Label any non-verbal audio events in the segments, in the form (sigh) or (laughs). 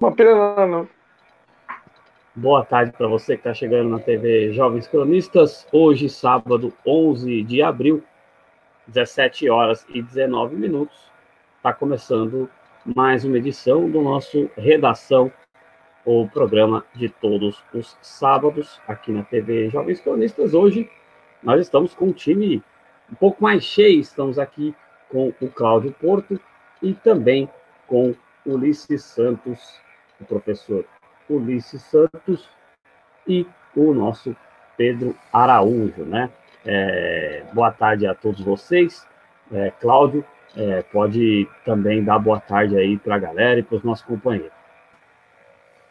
Uma pena não. Boa tarde para você que está chegando na TV Jovens Cronistas. Hoje, sábado 11 de abril, 17 horas e 19 minutos, está começando mais uma edição do nosso Redação, o programa de todos os sábados aqui na TV Jovens Cronistas. Hoje, nós estamos com um time um pouco mais cheio. Estamos aqui com o Cláudio Porto e também com Ulisses Santos o professor Ulisses Santos e o nosso Pedro Araújo, né? É, boa tarde a todos vocês. É, Cláudio, é, pode também dar boa tarde aí para a galera e para os nossos companheiros.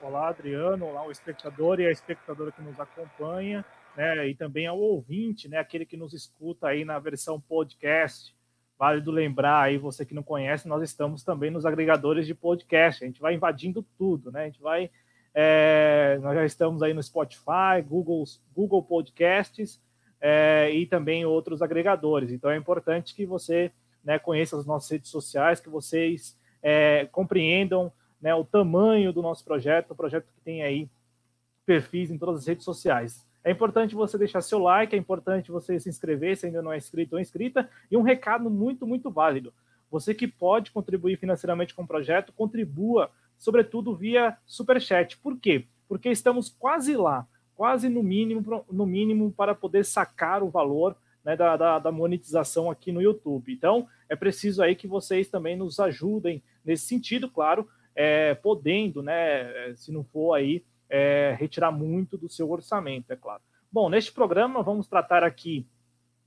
Olá, Adriano, olá o espectador e a espectadora que nos acompanha, né? E também ao ouvinte, né? Aquele que nos escuta aí na versão podcast. Válido lembrar aí, você que não conhece, nós estamos também nos agregadores de podcast. A gente vai invadindo tudo, né? A gente vai. É, nós já estamos aí no Spotify, Google, Google Podcasts é, e também outros agregadores. Então é importante que você né, conheça as nossas redes sociais, que vocês é, compreendam né, o tamanho do nosso projeto, o projeto que tem aí perfis em todas as redes sociais. É importante você deixar seu like, é importante você se inscrever se ainda não é inscrito ou inscrita. E um recado muito, muito válido. Você que pode contribuir financeiramente com o projeto, contribua, sobretudo via Superchat. Por quê? Porque estamos quase lá, quase no mínimo, no mínimo para poder sacar o valor né, da, da, da, monetização aqui no YouTube. Então, é preciso aí que vocês também nos ajudem nesse sentido, claro, é, podendo, né, se não for aí é, retirar muito do seu orçamento, é claro. Bom, neste programa vamos tratar aqui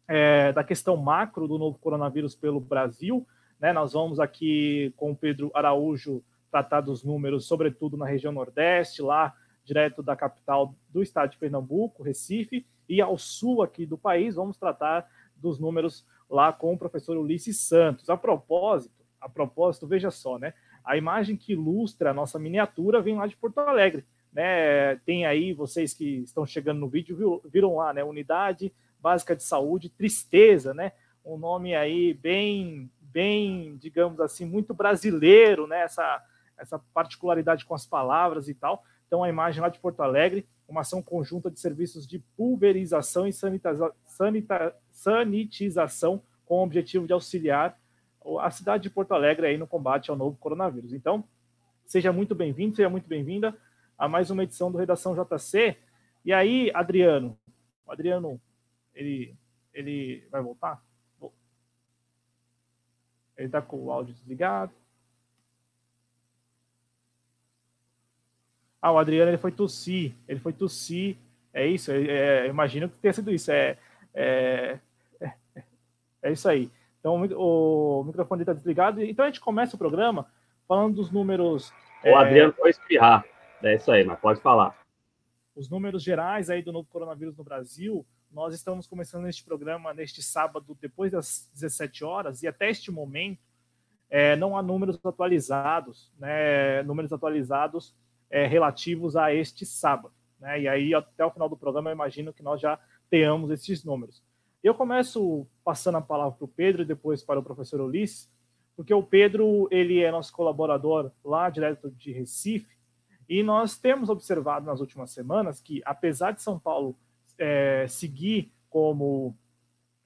é, da questão macro do novo coronavírus pelo Brasil. Né? Nós vamos aqui com o Pedro Araújo tratar dos números, sobretudo na região Nordeste, lá direto da capital do estado de Pernambuco, Recife, e ao sul aqui do país, vamos tratar dos números lá com o professor Ulisses Santos. A propósito, a propósito, veja só, né? A imagem que ilustra a nossa miniatura vem lá de Porto Alegre né? Tem aí vocês que estão chegando no vídeo viram lá, né? Unidade Básica de Saúde, Tristeza, né? Um nome aí bem, bem, digamos assim, muito brasileiro, né? Essa, essa particularidade com as palavras e tal. Então, a imagem lá de Porto Alegre, uma ação conjunta de serviços de pulverização e sanita, sanitização com o objetivo de auxiliar a cidade de Porto Alegre aí no combate ao novo coronavírus. Então, seja muito bem-vindo, seja muito bem-vinda a mais uma edição do Redação JC. E aí, Adriano, o Adriano, ele, ele vai voltar? Ele está com o áudio desligado. Ah, o Adriano ele foi tossir, ele foi tossir, é isso, é, é, imagino que tenha sido isso, é, é, é, é isso aí. Então o, o microfone está desligado, então a gente começa o programa falando dos números. O é, Adriano foi espirrar. É isso aí, mas pode falar. Os números gerais aí do novo coronavírus no Brasil, nós estamos começando este programa neste sábado, depois das 17 horas, e até este momento é, não há números atualizados, né, números atualizados é, relativos a este sábado. Né, e aí, até o final do programa, eu imagino que nós já tenhamos esses números. Eu começo passando a palavra para o Pedro e depois para o professor Ulisses, porque o Pedro ele é nosso colaborador lá direto de Recife, e nós temos observado nas últimas semanas que, apesar de São Paulo é, seguir como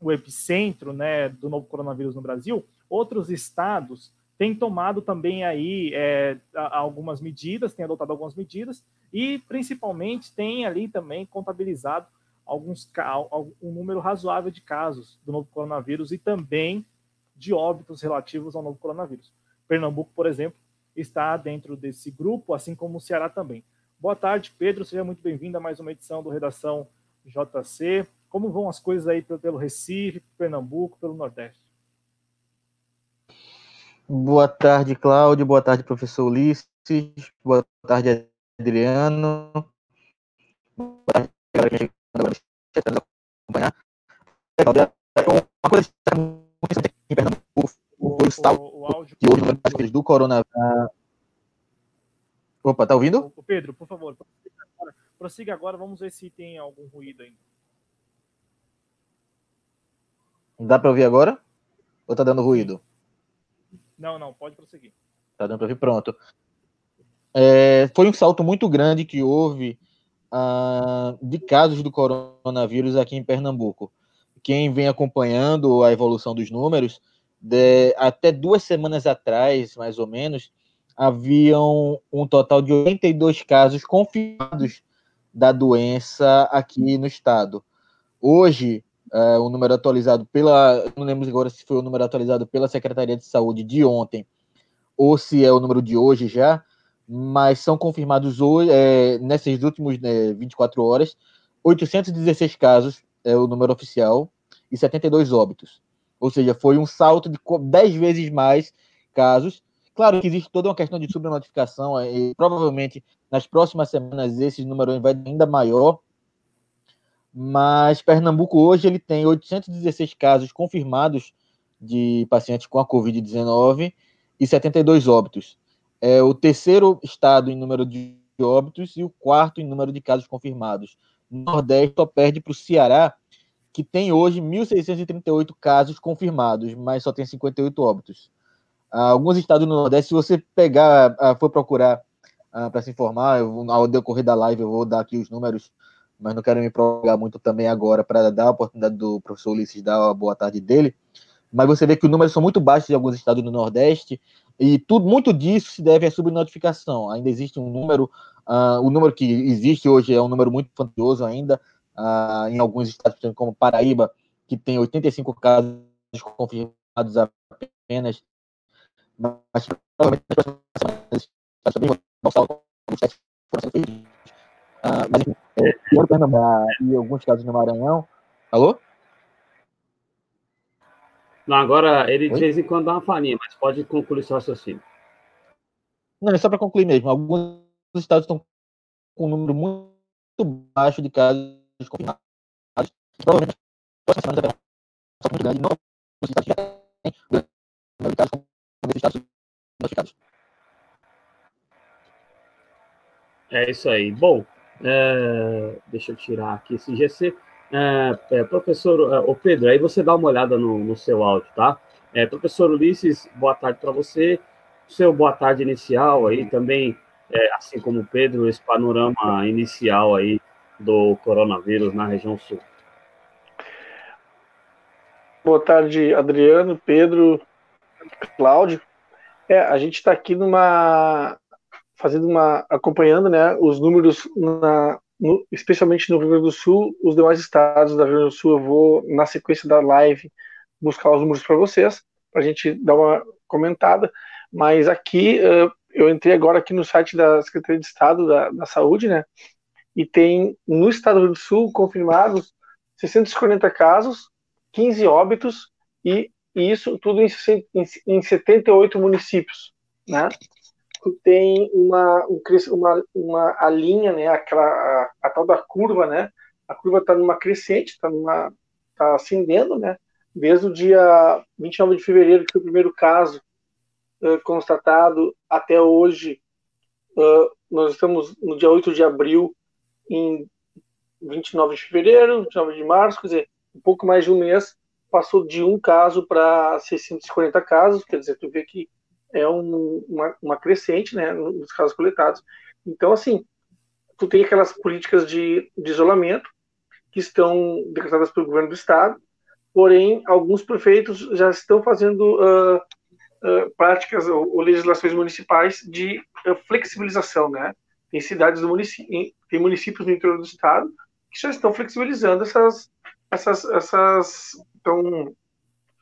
o epicentro né, do novo coronavírus no Brasil, outros estados têm tomado também aí é, algumas medidas, têm adotado algumas medidas e principalmente têm ali também contabilizado alguns um número razoável de casos do novo coronavírus e também de óbitos relativos ao novo coronavírus. Pernambuco, por exemplo, está dentro desse grupo, assim como o Ceará também. Boa tarde, Pedro. Seja muito bem-vindo a mais uma edição do Redação JC. Como vão as coisas aí pelo Recife, Pernambuco, pelo Nordeste? Boa tarde, Cláudio. Boa tarde, professor Ulisses. Boa tarde, Adriano. Boa tarde, galera chegando acompanhar. Uma coisa que está em Pernambuco o, o, o áudio hoje do coronavírus. Opa, tá ouvindo? O Pedro, por favor, prossiga agora, vamos ver se tem algum ruído ainda. Dá para ouvir agora? Ou tá dando ruído? Não, não, pode prosseguir. Tá dando para ouvir, pronto. é, foi um salto muito grande que houve uh, de casos do coronavírus aqui em Pernambuco. Quem vem acompanhando a evolução dos números, de, até duas semanas atrás, mais ou menos, haviam um total de 82 casos confirmados da doença aqui no estado. Hoje, é, o número atualizado pela. Não lembro agora se foi o número atualizado pela Secretaria de Saúde de ontem ou se é o número de hoje já, mas são confirmados hoje, é, nessas últimas né, 24 horas, 816 casos, é o número oficial, e 72 óbitos. Ou seja, foi um salto de 10 vezes mais casos. Claro que existe toda uma questão de subnotificação, é, e provavelmente nas próximas semanas esse número vai ainda maior, mas Pernambuco hoje ele tem 816 casos confirmados de pacientes com a Covid-19 e 72 óbitos. É o terceiro estado em número de óbitos e o quarto em número de casos confirmados. O Nordeste só perde para o Ceará, que tem hoje 1.638 casos confirmados, mas só tem 58 óbitos. alguns estados no Nordeste, se você pegar, for procurar para se informar, eu, ao decorrer da live eu vou dar aqui os números mas não quero me prolongar muito também agora para dar a oportunidade do professor Ulisses dar a boa tarde dele. Mas você vê que os números são muito baixos em alguns estados do Nordeste, e tudo, muito disso se deve à subnotificação. Ainda existe um número, o número que existe hoje é um número muito fantasioso ainda, uh, em alguns estados, como Paraíba, que tem 85 casos confirmados apenas, mas ah, mas, é, e alguns casos no Maranhão. Alô? Não, agora ele de vez em quando dá uma falinha, mas pode concluir seu raciocínio. Não, é só para concluir mesmo. Alguns estados estão com um número muito baixo de casos confirmados. Provavelmente, próximas semanas haverá um muito grande, não nos estados já tem grande casos como esses estados notificados. É isso aí. Bom, é, deixa eu tirar aqui esse GC. É, é, professor, é, o Pedro, aí você dá uma olhada no, no seu áudio, tá? É, professor Ulisses, boa tarde para você. Seu boa tarde inicial aí também, é, assim como o Pedro, esse panorama inicial aí do coronavírus na região sul. Boa tarde, Adriano, Pedro, Cláudio. É, a gente está aqui numa fazendo uma acompanhando, né, os números na, no, especialmente no Rio Grande do Sul, os demais estados da Rio Grande do Sul, eu vou na sequência da live buscar os números para vocês, para a gente dar uma comentada. Mas aqui uh, eu entrei agora aqui no site da Secretaria de Estado da, da Saúde, né? E tem no estado do Sul confirmados 640 casos, 15 óbitos e, e isso tudo em, em, em 78 municípios, né? tem uma, uma, uma a linha, né, aquela, a, a tal da curva, né, a curva está numa crescente, está numa tá ascendendo, né, desde o dia 29 de fevereiro, que foi o primeiro caso uh, constatado, até hoje, uh, nós estamos no dia 8 de abril, em 29 de fevereiro, 29 de março, quer dizer, um pouco mais de um mês, passou de um caso para 640 casos, quer dizer, tu vê que é um, uma, uma, crescente, né, nos casos coletados. Então, assim, tu tem aquelas políticas de, de isolamento que estão decretadas pelo governo do estado, porém, alguns prefeitos já estão fazendo uh, uh, práticas ou, ou, legislações municipais de uh, flexibilização, né? Tem cidades do município, tem municípios no interior do estado que já estão flexibilizando essas, essas, essas, então,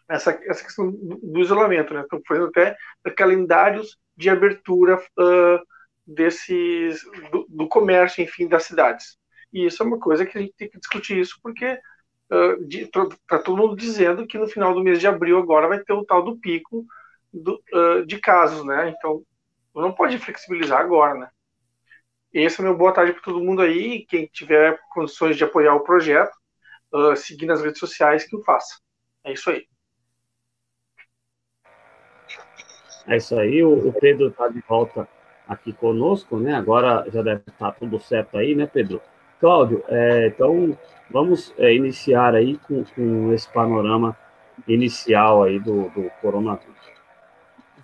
essa, essa questão do, isolamento, né? Estão fazendo até calendários de abertura uh, desses do, do, comércio, enfim, das cidades. E isso é uma coisa que a gente tem que discutir isso, porque uh, tá todo mundo dizendo que no final do mês de abril agora vai ter o tal do pico do, uh, de casos, né? Então não pode flexibilizar agora, né? Esse é meu boa tarde para todo mundo aí. Quem tiver condições de apoiar o projeto, uh, seguir nas redes sociais, que o faça. É isso aí. É isso aí, o, o Pedro está de volta aqui conosco, né? Agora já deve estar tá tudo certo aí, né, Pedro? Cláudio, é, então vamos é, iniciar aí com, com, esse panorama inicial aí do, do coronavírus.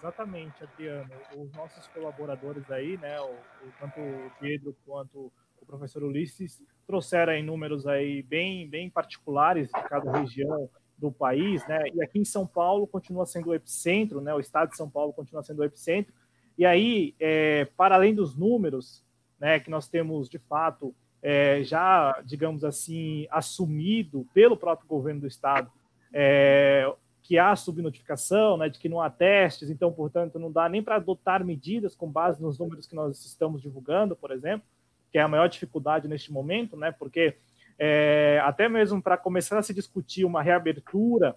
Exatamente, Adriano. Os nossos colaboradores aí, né, o, tanto o Pedro quanto o professor Ulisses, trouxeram aí números aí bem, bem particulares de cada região do país, né? E aqui em São Paulo continua sendo o epicentro, né? O estado de São Paulo continua sendo o epicentro. E aí, é, para além dos números, né, que nós temos de fato é, já, digamos assim, assumido pelo próprio governo do estado, é, que há subnotificação, né, de que não há testes, então, portanto, não dá nem para adotar medidas com base nos números que nós estamos divulgando, por exemplo, que é a maior dificuldade neste momento, né, porque é, até mesmo para começar a se discutir uma reabertura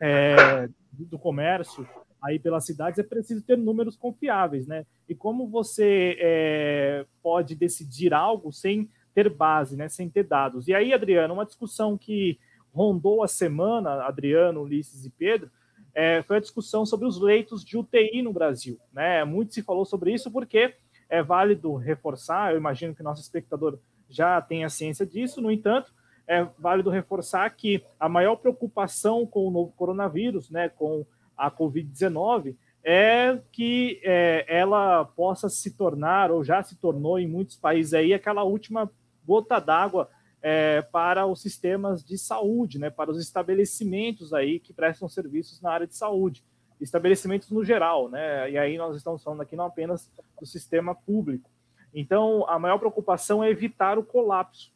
é, do comércio aí pelas cidades, é preciso ter números confiáveis, né? E como você é, pode decidir algo sem ter base, né? Sem ter dados? E aí, Adriano, uma discussão que rondou a semana, Adriano, Ulisses e Pedro, é, foi a discussão sobre os leitos de UTI no Brasil. Né? Muito se falou sobre isso porque é válido reforçar, eu imagino que nosso espectador já tenha ciência disso, no entanto, é válido reforçar que a maior preocupação com o novo coronavírus, né, com a Covid-19, é que é, ela possa se tornar, ou já se tornou em muitos países aí, aquela última gota d'água é, para os sistemas de saúde, né, para os estabelecimentos aí que prestam serviços na área de saúde, estabelecimentos no geral, né, e aí nós estamos falando aqui não apenas do sistema público. Então, a maior preocupação é evitar o colapso.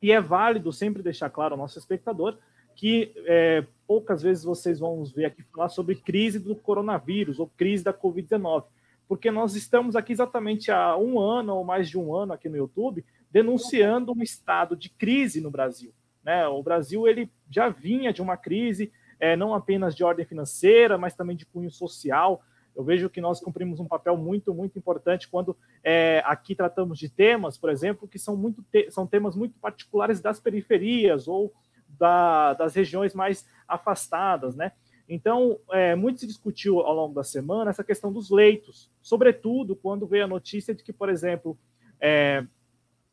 E é válido sempre deixar claro ao nosso espectador que é, poucas vezes vocês vão ver aqui falar sobre crise do coronavírus ou crise da Covid-19, porque nós estamos aqui exatamente há um ano ou mais de um ano aqui no YouTube denunciando um estado de crise no Brasil. Né? O Brasil ele já vinha de uma crise, é, não apenas de ordem financeira, mas também de cunho social. Eu vejo que nós cumprimos um papel muito, muito importante quando é, aqui tratamos de temas, por exemplo, que são, muito te são temas muito particulares das periferias ou da, das regiões mais afastadas, né? Então, é, muito se discutiu ao longo da semana essa questão dos leitos, sobretudo quando veio a notícia de que, por exemplo, é,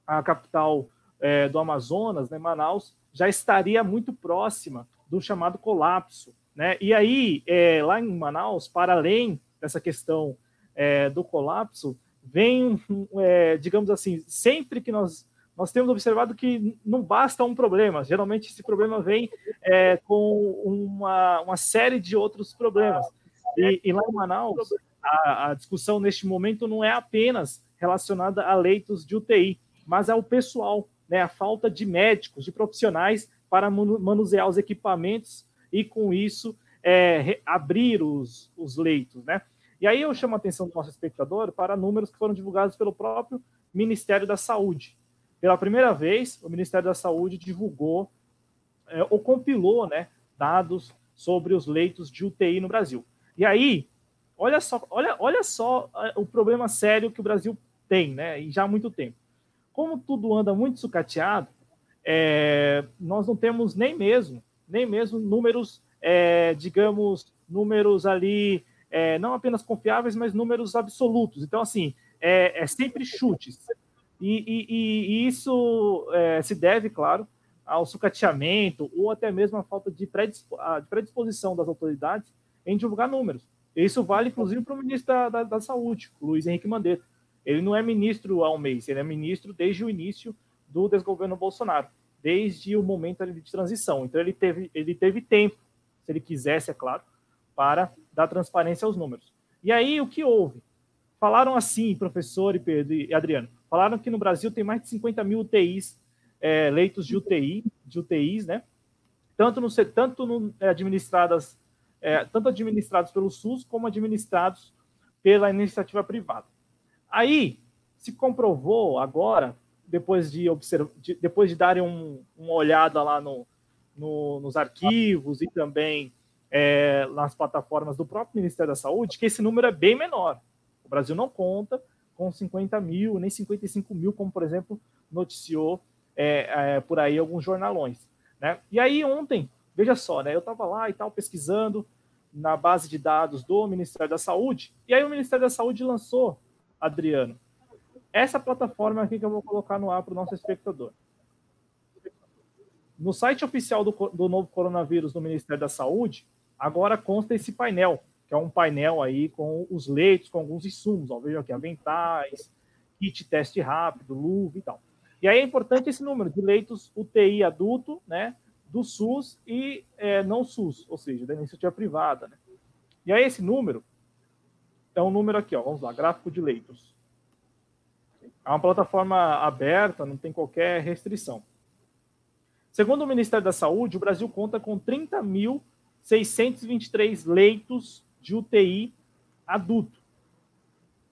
a capital é, do Amazonas, né, Manaus, já estaria muito próxima do chamado colapso. Né? E aí, é, lá em Manaus, para além dessa questão é, do colapso, vem, digamos assim, sempre que nós, nós temos observado que não basta um problema, geralmente esse problema vem é, com uma, uma série de outros problemas. E, e lá em Manaus, a, a discussão neste momento não é apenas relacionada a leitos de UTI, mas é o pessoal, né, a falta de médicos, de profissionais para manusear os equipamentos e, com isso, é, abrir os, os leitos. Né? E aí eu chamo a atenção do nosso espectador para números que foram divulgados pelo próprio Ministério da Saúde. Pela primeira vez, o Ministério da Saúde divulgou é, ou compilou né, dados sobre os leitos de UTI no Brasil. E aí, olha só, olha, olha só é, o problema sério que o Brasil tem, né, e já há muito tempo como tudo anda muito sucateado, é, nós não temos nem mesmo, nem mesmo números, é, digamos, números ali, é, não apenas confiáveis, mas números absolutos. Então, assim, é, é sempre chutes. E, e, e isso é, se deve, claro, ao sucateamento ou até mesmo à falta de predisposição das autoridades em divulgar números. Isso vale, inclusive, para o ministro da, da, da Saúde, Luiz Henrique Mandetta. Ele não é ministro há um mês, ele é ministro desde o início do desgoverno Bolsonaro, desde o momento de transição. Então ele teve, ele teve tempo, se ele quisesse, é claro, para dar transparência aos números. E aí o que houve? Falaram assim, professor e Pedro e Adriano, falaram que no Brasil tem mais de 50 mil UTIs, é, leitos de UTI, de UTIs, né? Tanto, no, tanto no, é, administradas, é, tanto administrados pelo SUS como administrados pela iniciativa privada. Aí se comprovou agora, depois de observar, de, depois de darem um, uma olhada lá no, no, nos arquivos e também é, nas plataformas do próprio Ministério da Saúde, que esse número é bem menor. O Brasil não conta com 50 mil, nem 55 mil, como, por exemplo, noticiou é, é, por aí alguns jornalões. Né? E aí, ontem, veja só, né, eu estava lá e tal, pesquisando na base de dados do Ministério da Saúde, e aí o Ministério da Saúde lançou Adriano. Essa plataforma aqui que eu vou colocar no ar para o nosso espectador. No site oficial do, do novo coronavírus do Ministério da Saúde, agora consta esse painel, que é um painel aí com os leitos, com alguns insumos. Ó, vejam aqui, aventais, kit teste rápido, luva e tal. E aí é importante esse número de leitos UTI adulto, né, do SUS e é, não SUS, ou seja, da iniciativa privada. Né? E aí esse número é um número aqui, ó, vamos lá, gráfico de leitos. É uma plataforma aberta, não tem qualquer restrição. Segundo o Ministério da Saúde, o Brasil conta com 30.623 leitos de UTI adulto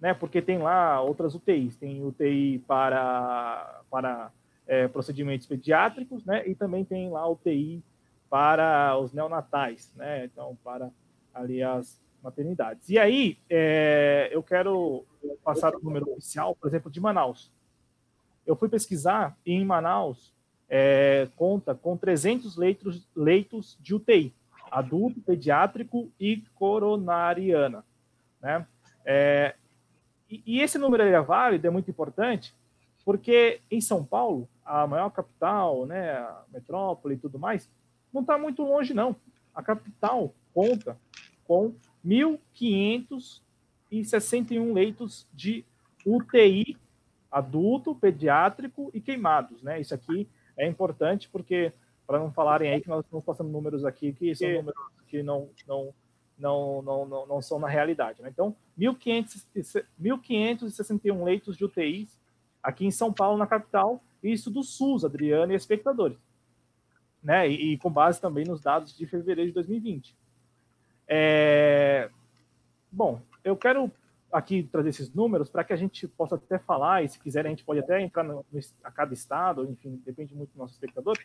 né? Porque tem lá outras UTIs, tem UTI para, para é, procedimentos pediátricos, né? E também tem lá UTI para os neonatais, né? Então, para ali as maternidades. E aí, é, eu quero passar o número oficial, por exemplo, de Manaus. Eu fui pesquisar e em Manaus é, conta com 300 leitos, leitos de UTI, adulto, pediátrico e coronariana, né? É, e, esse número é válido, é muito importante, porque em São Paulo, a maior capital, né, a metrópole e tudo mais, não está muito longe, não. A capital conta com 1.561 leitos de UTI adulto, pediátrico e queimados, né? Isso aqui é importante porque para não falarem aí que nós estamos passando números aqui que são números que não não não, não, não, não são na realidade. Né? Então, 1.561 leitos de UTIs aqui em São Paulo, na capital, isso do SUS, Adriano e espectadores. Né? E, e, com base também nos dados de fevereiro de 2020. É... Bom, eu quero aqui trazer esses números para que a gente possa até falar, e se quiser a gente pode até entrar no, no, a cada estado, enfim, depende muito do nosso espectador.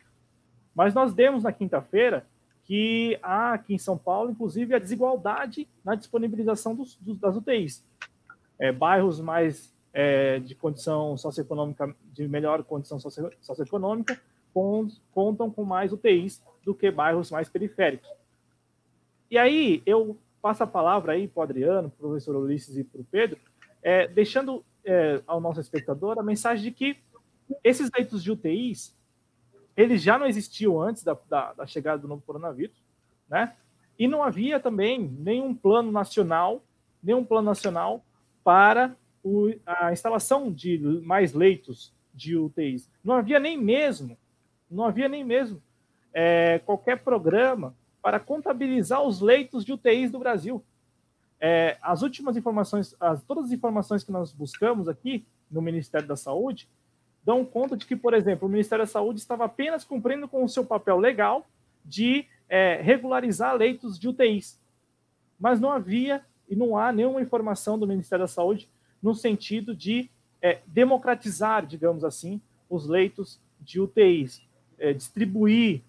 Mas nós demos na quinta-feira que há aqui em São Paulo, inclusive, a desigualdade na disponibilização dos, dos, das UTIs. É, bairros mais é, de condição socioeconômica, de melhor condição socio, socioeconômica, contam com mais UTIs do que bairros mais periféricos. E aí, eu passo a palavra aí para o Adriano, para o professor Ulisses e para o Pedro, é, deixando é, ao nosso espectador a mensagem de que esses leitos de UTIs eles já não existiam antes da, da, da chegada do novo coronavírus, né? E não havia também nenhum plano nacional, nenhum plano nacional para o, a instalação de mais leitos de UTIs. Não havia nem mesmo, não havia nem mesmo é, qualquer programa para contabilizar os leitos de UTIs do Brasil. É, as últimas informações, as, todas as informações que nós buscamos aqui no Ministério da Saúde dão conta de que, por exemplo, o Ministério da Saúde estava apenas cumprindo com o seu papel legal de é, regularizar leitos de UTIs. Mas não havia e não há nenhuma informação do Ministério da Saúde no sentido de é, democratizar, digamos assim, os leitos de UTIs, é, distribuir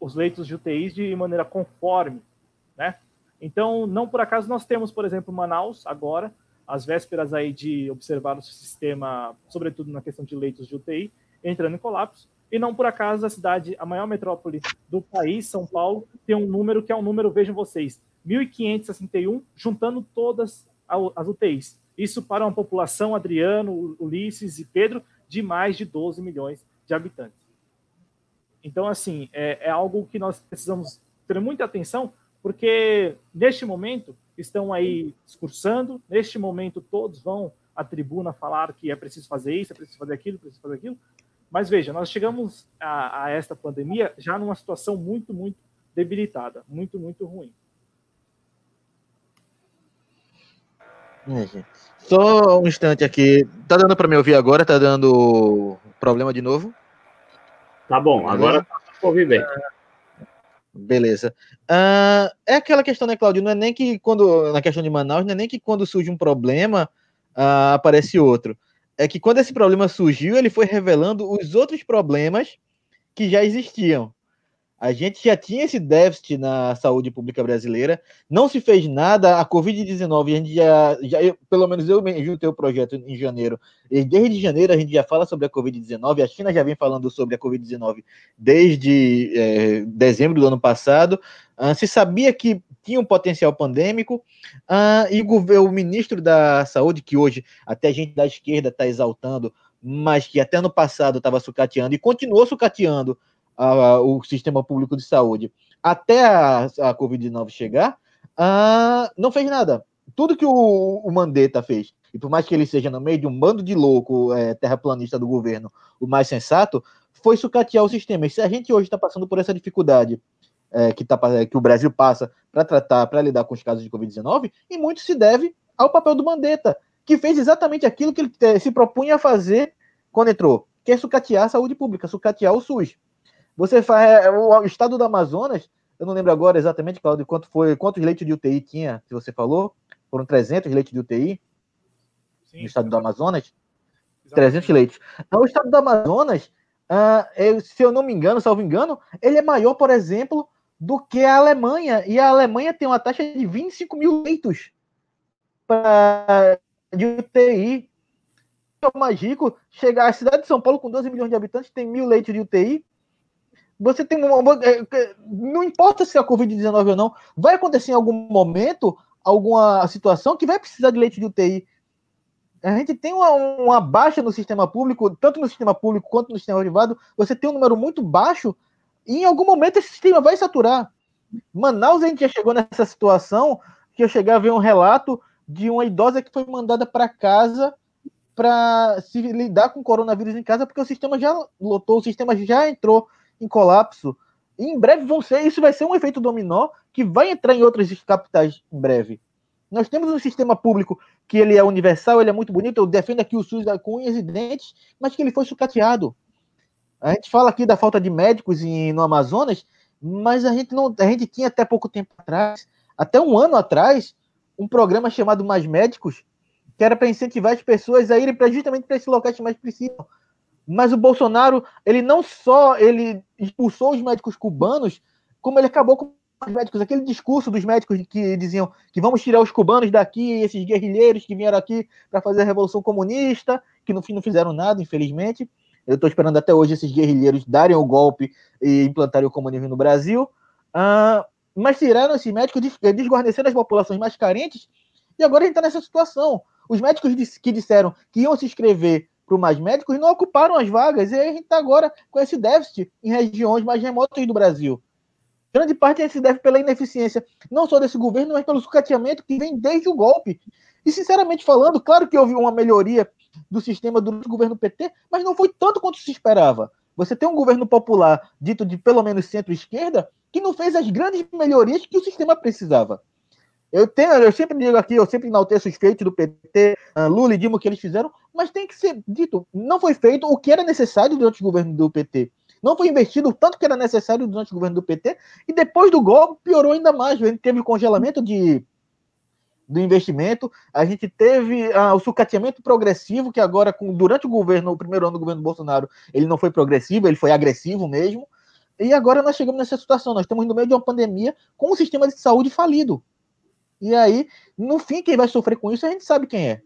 os leitos de UTIs de maneira conforme, né? Então, não por acaso nós temos, por exemplo, Manaus agora às vésperas aí de observar o sistema, sobretudo na questão de leitos de UTI, entrando em colapso. E não por acaso a cidade, a maior metrópole do país, São Paulo, tem um número que é um número, vejam vocês, 1.561, juntando todas as UTIs. Isso para uma população, Adriano, Ulisses e Pedro, de mais de 12 milhões de habitantes. Então, assim, é, é algo que nós precisamos ter muita atenção, porque neste momento estão aí discursando. Neste momento, todos vão à tribuna falar que é preciso fazer isso, é preciso fazer aquilo, é preciso fazer aquilo. Mas veja, nós chegamos a, a esta pandemia já numa situação muito, muito debilitada, muito, muito ruim. É, Só um instante aqui. Tá dando para me ouvir agora? Tá dando problema de novo? Tá bom, agora tá para ouvir bem. Beleza. Uh, é aquela questão, né, Claudio? Não é nem que quando, na questão de Manaus, não é nem que quando surge um problema uh, aparece outro. É que quando esse problema surgiu, ele foi revelando os outros problemas que já existiam. A gente já tinha esse déficit na saúde pública brasileira, não se fez nada. A Covid-19, a gente já, já eu, pelo menos eu vi o projeto em janeiro, e desde janeiro a gente já fala sobre a Covid-19. A China já vem falando sobre a Covid-19 desde é, dezembro do ano passado. Uh, se sabia que tinha um potencial pandêmico, uh, e o, o ministro da Saúde, que hoje até a gente da esquerda está exaltando, mas que até no passado estava sucateando e continuou sucateando a, o sistema público de saúde até a, a Covid-19 chegar, ah, não fez nada. Tudo que o, o Mandetta fez, e por mais que ele seja no meio de um bando de louco é, terraplanista do governo, o mais sensato, foi sucatear o sistema. E se a gente hoje está passando por essa dificuldade é, que, tá, que o Brasil passa para tratar, para lidar com os casos de Covid-19, e muito se deve ao papel do Mandetta, que fez exatamente aquilo que ele é, se propunha a fazer quando entrou, que é sucatear a saúde pública, sucatear o SUS. Você faz é, o estado do Amazonas, eu não lembro agora exatamente, Claudio, quanto foi, quantos leitos de UTI tinha, que você falou, foram 300 leitos de UTI Sim, no estado do Amazonas. Exatamente. 300 leitos. Então, o estado do Amazonas, uh, eu, se eu não me engano, salvo engano, ele é maior, por exemplo, do que a Alemanha. E a Alemanha tem uma taxa de 25 mil leitos pra, de UTI. É mais rico, chegar à cidade de São Paulo com 12 milhões de habitantes, tem mil leitos de UTI. Você tem uma, é, não importa se é a Covid-19 ou não, vai acontecer em algum momento alguma situação que vai precisar de leite de UTI. A gente tem uma, uma, baixa no sistema público, tanto no sistema público quanto no sistema privado, você tem um número muito baixo e em algum momento esse sistema vai saturar. Manaus a gente já chegou nessa situação que eu cheguei a ver um relato de uma idosa que foi mandada para casa para se lidar com coronavírus em casa porque o sistema já lotou, o sistema já entrou em colapso. E em breve vão ser, isso vai ser um efeito dominó que vai entrar em outras capitais em breve. Nós temos um sistema público que ele é universal, ele é muito bonito, eu defendo aqui o SUS com unhas e dentes, mas que ele foi sucateado. A gente fala aqui da falta de médicos em, no Amazonas, mas a gente não, a gente tinha até pouco tempo atrás, até um ano atrás, um programa chamado Mais Médicos, que era para incentivar as pessoas a irem pra, justamente para esses locais que mais precisam. Mas o Bolsonaro, ele não só ele expulsou os médicos cubanos, como ele acabou com os médicos, aquele discurso dos médicos que diziam que vamos tirar os cubanos daqui, esses guerrilheiros que vieram aqui para fazer a revolução comunista, que no fim não fizeram nada, infelizmente. Eu estou esperando até hoje esses guerrilheiros darem o golpe e implantarem o comunismo no Brasil. Uh, mas tiraram esses médicos, desguarnecendo as populações mais carentes, e agora a gente está nessa situação. Os médicos que disseram que iam se inscrever para mais médicos não ocuparam as vagas, e a gente está agora com esse déficit em regiões mais remotas do Brasil. Grande parte se deve pela ineficiência, não só desse governo, mas pelo sucateamento que vem desde o golpe. E, sinceramente falando, claro que houve uma melhoria do sistema durante o governo PT, mas não foi tanto quanto se esperava. Você tem um governo popular, dito de pelo menos centro-esquerda, que não fez as grandes melhorias que o sistema precisava. Eu, tenho, eu sempre digo aqui, eu sempre enalteço os feitos do PT, uh, Lula e Dilma, que eles fizeram, mas tem que ser dito, não foi feito o que era necessário durante o governo do PT. Não foi investido o tanto que era necessário durante o governo do PT, e depois do golpe piorou ainda mais. A gente teve congelamento de, do investimento, a gente teve uh, o sucateamento progressivo, que agora, com, durante o governo, o primeiro ano do governo Bolsonaro, ele não foi progressivo, ele foi agressivo mesmo. E agora nós chegamos nessa situação, nós estamos no meio de uma pandemia com um sistema de saúde falido. E aí, no fim, quem vai sofrer com isso, a gente sabe quem é.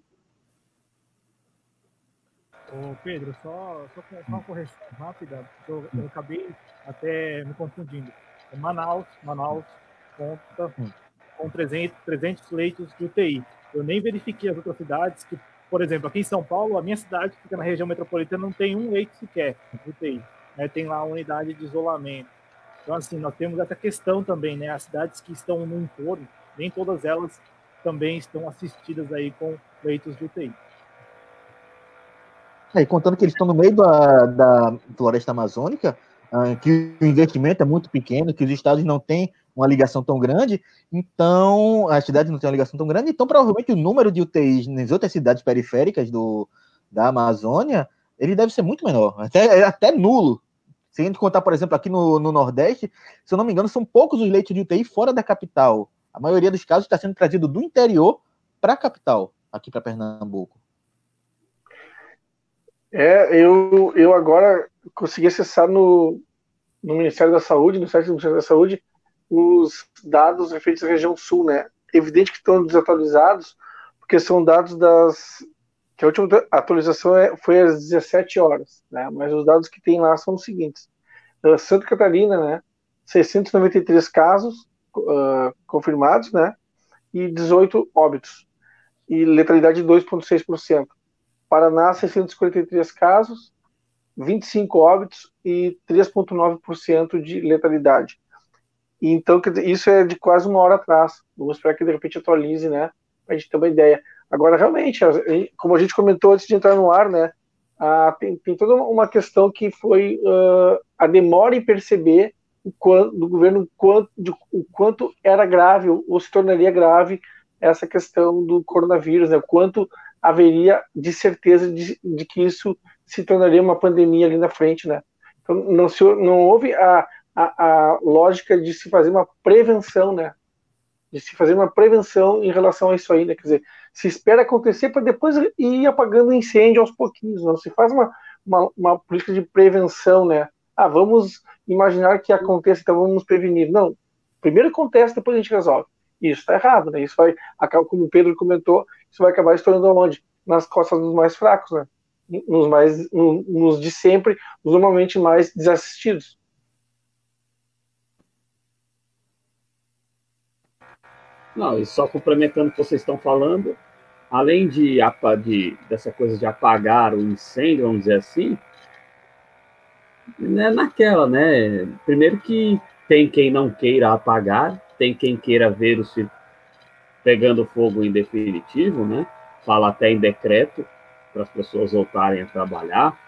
Ô Pedro, só, só, uma correção rápida, eu, eu acabei até me confundindo. É Manaus, Manaus conta hum. com 300, 300 leitos de UTI. Eu nem verifiquei as outras cidades, que, por exemplo, aqui em São Paulo, a minha cidade, que fica na região metropolitana, não tem um leito sequer de UTI. Né? Tem lá a unidade de isolamento. Então, assim, nós temos essa questão também, né? As cidades que estão no entorno, nem todas elas também estão assistidas aí com leitos de UTI. É, contando que eles estão no meio da, da floresta amazônica, uh, que o investimento é muito pequeno, que os estados não têm uma ligação tão grande, então as cidades não têm uma ligação tão grande, então provavelmente o número de UTIs nas outras cidades periféricas do, da Amazônia, ele deve ser muito menor, até, até nulo. Se a gente contar, por exemplo, aqui no, no Nordeste, se eu não me engano, são poucos os leitos de UTI fora da capital. A maioria dos casos está sendo trazido do interior para a capital, aqui para Pernambuco. É, eu, eu agora consegui acessar no, no Ministério da Saúde, no site do Ministério da Saúde, os dados referidos à região sul, né? Evidente que estão desatualizados, porque são dados das. que a última atualização é, foi às 17 horas, né? Mas os dados que tem lá são os seguintes: Santa Catarina, né? 693 casos, uh, confirmados, né? E 18 óbitos. E letalidade de 2,6%. Paraná, 643 casos, 25 óbitos e 3,9% de letalidade. então, isso é de quase uma hora atrás. Vamos esperar que de repente atualize, né? Para a gente ter uma ideia. Agora, realmente, como a gente comentou antes de entrar no ar, né? Ah, tem, tem, toda uma questão que foi uh, a demora em perceber o quanto, do governo quanto, de, o quanto era grave ou se tornaria grave essa questão do coronavírus, né? O quanto haveria de certeza de, de que isso se tornaria uma pandemia ali na frente, né? Então, não, se, não houve a, a, a lógica de se fazer uma prevenção, né? De se fazer uma prevenção em relação a isso aí, né? Quer dizer, se espera acontecer para depois ir apagando incêndio aos pouquinhos, não se faz uma, uma, uma, política de prevenção, né? Ah, vamos imaginar que aconteça, então vamos prevenir. Não, primeiro acontece, depois a gente resolve. Isso está errado, né? Isso vai, como o Pedro comentou, isso vai acabar estourando onde? Nas costas dos mais fracos, né? Nos mais, nos de sempre, os normalmente mais desassistidos. Não, e só complementando o que vocês estão falando, além de, de, dessa coisa de apagar o incêndio, vamos dizer assim, né, naquela, né? Primeiro que tem quem não queira apagar, tem quem queira ver o circo pegando fogo em definitivo, né? Fala até em decreto para as pessoas voltarem a trabalhar.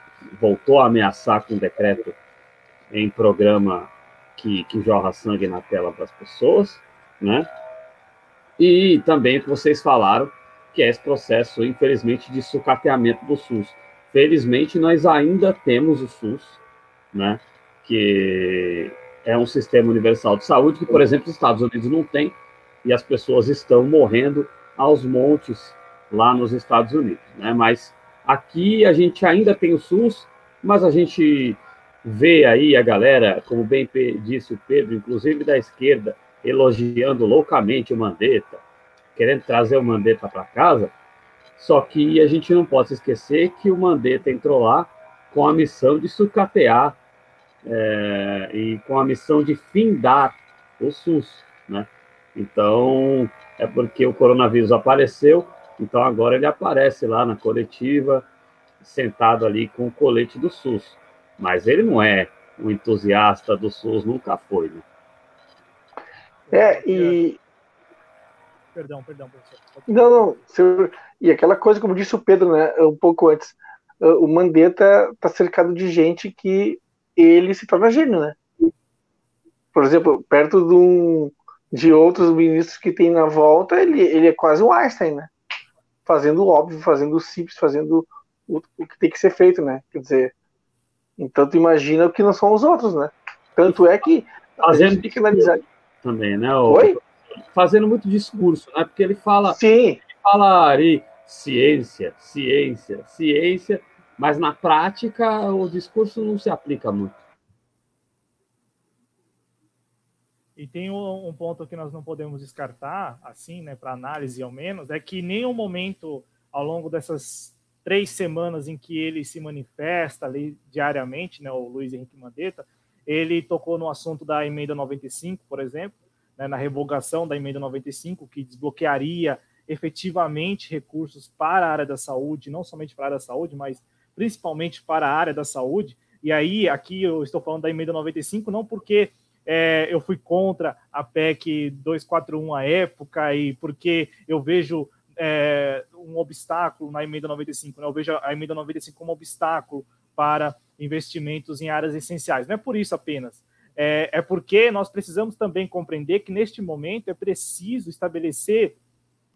Voltou a ameaçar com decreto em programa que, que jorra sangue na tela para as pessoas, né? E também o que vocês falaram, que é esse processo, infelizmente, de sucateamento do SUS. Felizmente, nós ainda temos o SUS, né? Que é um sistema universal de saúde que, por exemplo, os Estados Unidos não tem, e as pessoas estão morrendo aos montes lá nos Estados Unidos, né? Mas aqui a gente ainda tem o SUS, mas a gente vê aí a galera, como bem disse o Pedro, inclusive da esquerda, elogiando loucamente o Mandetta, querendo trazer o Mandetta para casa, só que a gente não pode esquecer que o Mandetta entrou lá com a missão de sucatear é, e com a missão de findar o SUS, né? Então, é porque o coronavírus apareceu, então agora ele aparece lá na coletiva, sentado ali com o colete do SUS. Mas ele não é um entusiasta do SUS, nunca foi, né? É, e. Perdão, perdão, professor. Não, não. Senhor... E aquela coisa, como disse o Pedro, né, um pouco antes, o Mandetta está cercado de gente que ele se torna gênio, né? Por exemplo, perto de, um, de outros ministros que tem na volta, ele, ele é quase um Einstein, né? Fazendo o óbvio, fazendo o simples, fazendo o, o que tem que ser feito, né? Quer dizer, então tu imagina o que não são os outros, né? Tanto é que fazendo a gente tem que analisar também, né? O, Oi? Fazendo muito discurso, né? Porque ele fala, Sim. Ele fala ali, ciência, ciência, ciência, mas na prática o discurso não se aplica muito. E tem um, ponto que nós não podemos descartar, assim, né, para análise ao menos, é que nenhum momento ao longo dessas três semanas em que ele se manifesta ali diariamente, né, o Luiz Henrique Mandetta, ele tocou no assunto da emenda 95, por exemplo, né, na revogação da emenda 95, que desbloquearia efetivamente recursos para a área da saúde, não somente para a área da saúde, mas principalmente para a área da saúde. E aí, aqui eu estou falando da emenda 95, não porque é, eu fui contra a PEC 241 à época e porque eu vejo é, um obstáculo na emenda 95, né? eu vejo a emenda 95 como obstáculo para investimentos em áreas essenciais. Não é por isso apenas. É, é porque nós precisamos também compreender que, neste momento, é preciso estabelecer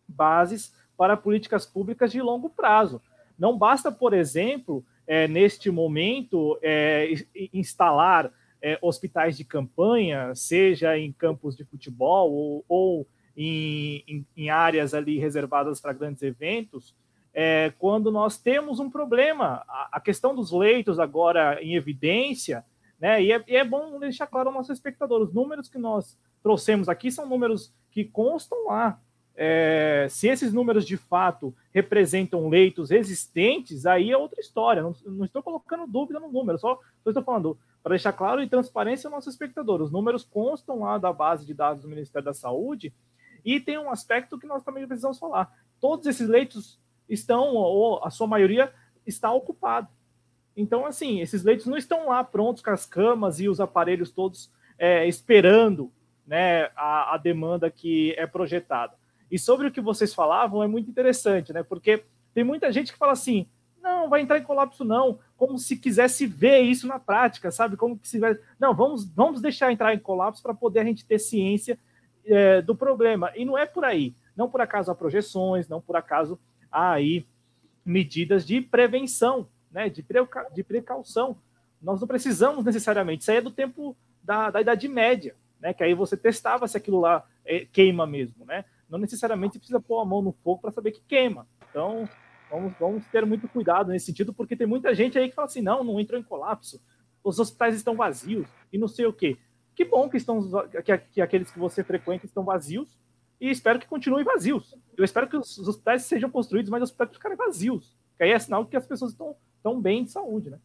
bases para políticas públicas de longo prazo. Não basta, por exemplo, é, neste momento, é, instalar é, hospitais de campanha, seja em campos de futebol ou, ou em, em, em, áreas ali reservadas para grandes eventos, é, quando nós temos um problema. A, a, questão dos leitos agora em evidência, né? E é, e é bom deixar claro ao nosso espectador: os números que nós trouxemos aqui são números que constam lá. É, se esses números de fato representam leitos existentes, aí é outra história. Não, não estou colocando dúvida no número, só, só estou falando para deixar claro e transparência ao nosso espectador. Os números constam lá da base de dados do Ministério da Saúde e tem um aspecto que nós também precisamos falar. Todos esses leitos estão, ou a sua maioria, está ocupado. Então, assim, esses leitos não estão lá prontos com as camas e os aparelhos todos é, esperando né, a, a demanda que é projetada. E sobre o que vocês falavam é muito interessante, né? Porque tem muita gente que fala assim: não, vai entrar em colapso, não, como se quisesse ver isso na prática, sabe? Como que se vai. Não, vamos, vamos deixar entrar em colapso para poder a gente ter ciência é, do problema. E não é por aí. Não por acaso há projeções, não por acaso há aí medidas de prevenção, né? De, precau de precaução. Nós não precisamos necessariamente. Isso aí é do tempo da, da Idade Média, né? Que aí você testava se aquilo lá é, queima mesmo, né? Não necessariamente precisa pôr a mão no fogo para saber que queima. Então, vamos, vamos ter muito cuidado nesse sentido, porque tem muita gente aí que fala assim: não, não entrou em colapso, os hospitais estão vazios e não sei o quê. Que bom que, estão, que, que aqueles que você frequenta estão vazios e espero que continuem vazios. Eu espero que os, os hospitais sejam construídos, mas os hospitais ficarem vazios. Que aí é sinal que as pessoas estão, estão bem de saúde, né?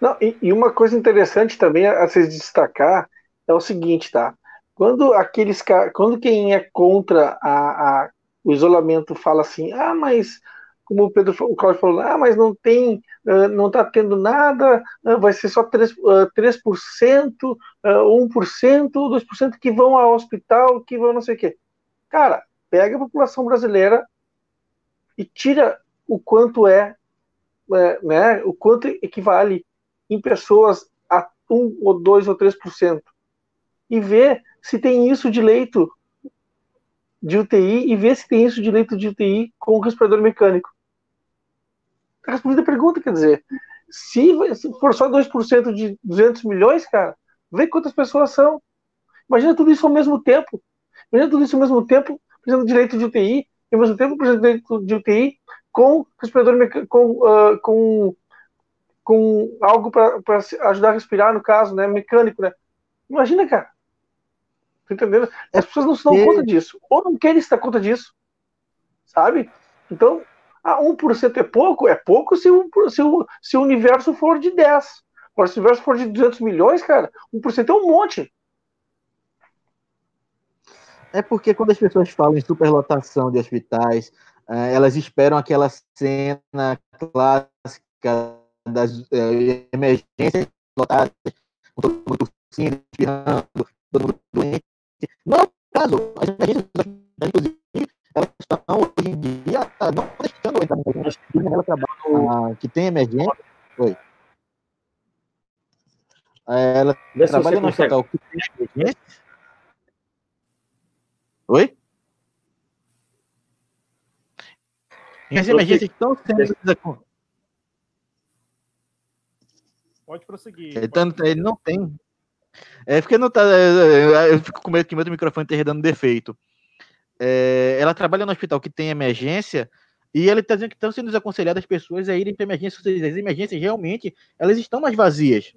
Não, e, e, uma coisa interessante também a, a se destacar é o seguinte, tá? Quando aqueles quando quem é contra a, a, o isolamento fala assim, ah, mas como o Pedro o Cláudio falou, ah, mas não tem, não está tendo nada, vai ser só 3%, uh, 3% uh, 1%, 2% que vão ao hospital, que vão não sei o quê. Cara, pega a população brasileira e tira o quanto é, é né, o quanto equivale em pessoas a 1 ou 2 ou 3% e vê se tem isso de leito de UTI e ver se tem isso de leito de UTI com respirador mecânico. Tá respondida a pergunta, quer dizer, se, se for só 2% de 200 milhões, cara, vê quantas pessoas são. Imagina tudo isso ao mesmo tempo. Imagina tudo isso ao mesmo tempo, precisando de leito de UTI, e ao mesmo tempo precisando de leito de UTI com respirador mecânico, com, uh, com, com algo para ajudar a respirar, no caso, né, mecânico, né? Imagina, cara. Tá entendendo? As pessoas não se dão e... conta disso. Ou não querem se dar conta disso. Sabe? Então, ah, 1% é pouco? É pouco se o, se, o, se o universo for de 10. Agora, se o universo for de 200 milhões, cara, 1% é um monte. É porque quando as pessoas falam em superlotação de hospitais, eh, elas esperam aquela cena clássica das uh, emergências lotadas, todo mundo tossindo, espirrando, todo mundo doente, não é o caso. As agências, inclusive, elas estão hoje em dia não deixando entrar no trabalha que tem emergência. Oi. Ela Vê trabalha no hospital que tem emergência. Oi? E as emergências estão sendo. Pode prosseguir. Então, ele não tem é porque não tá. É, é, eu fico com medo que meu microfone esteja dando defeito. É, ela trabalha no hospital que tem emergência e ela está dizendo que estão sendo desaconselhadas as pessoas a irem para emergência. As emergências realmente elas estão mais vazias.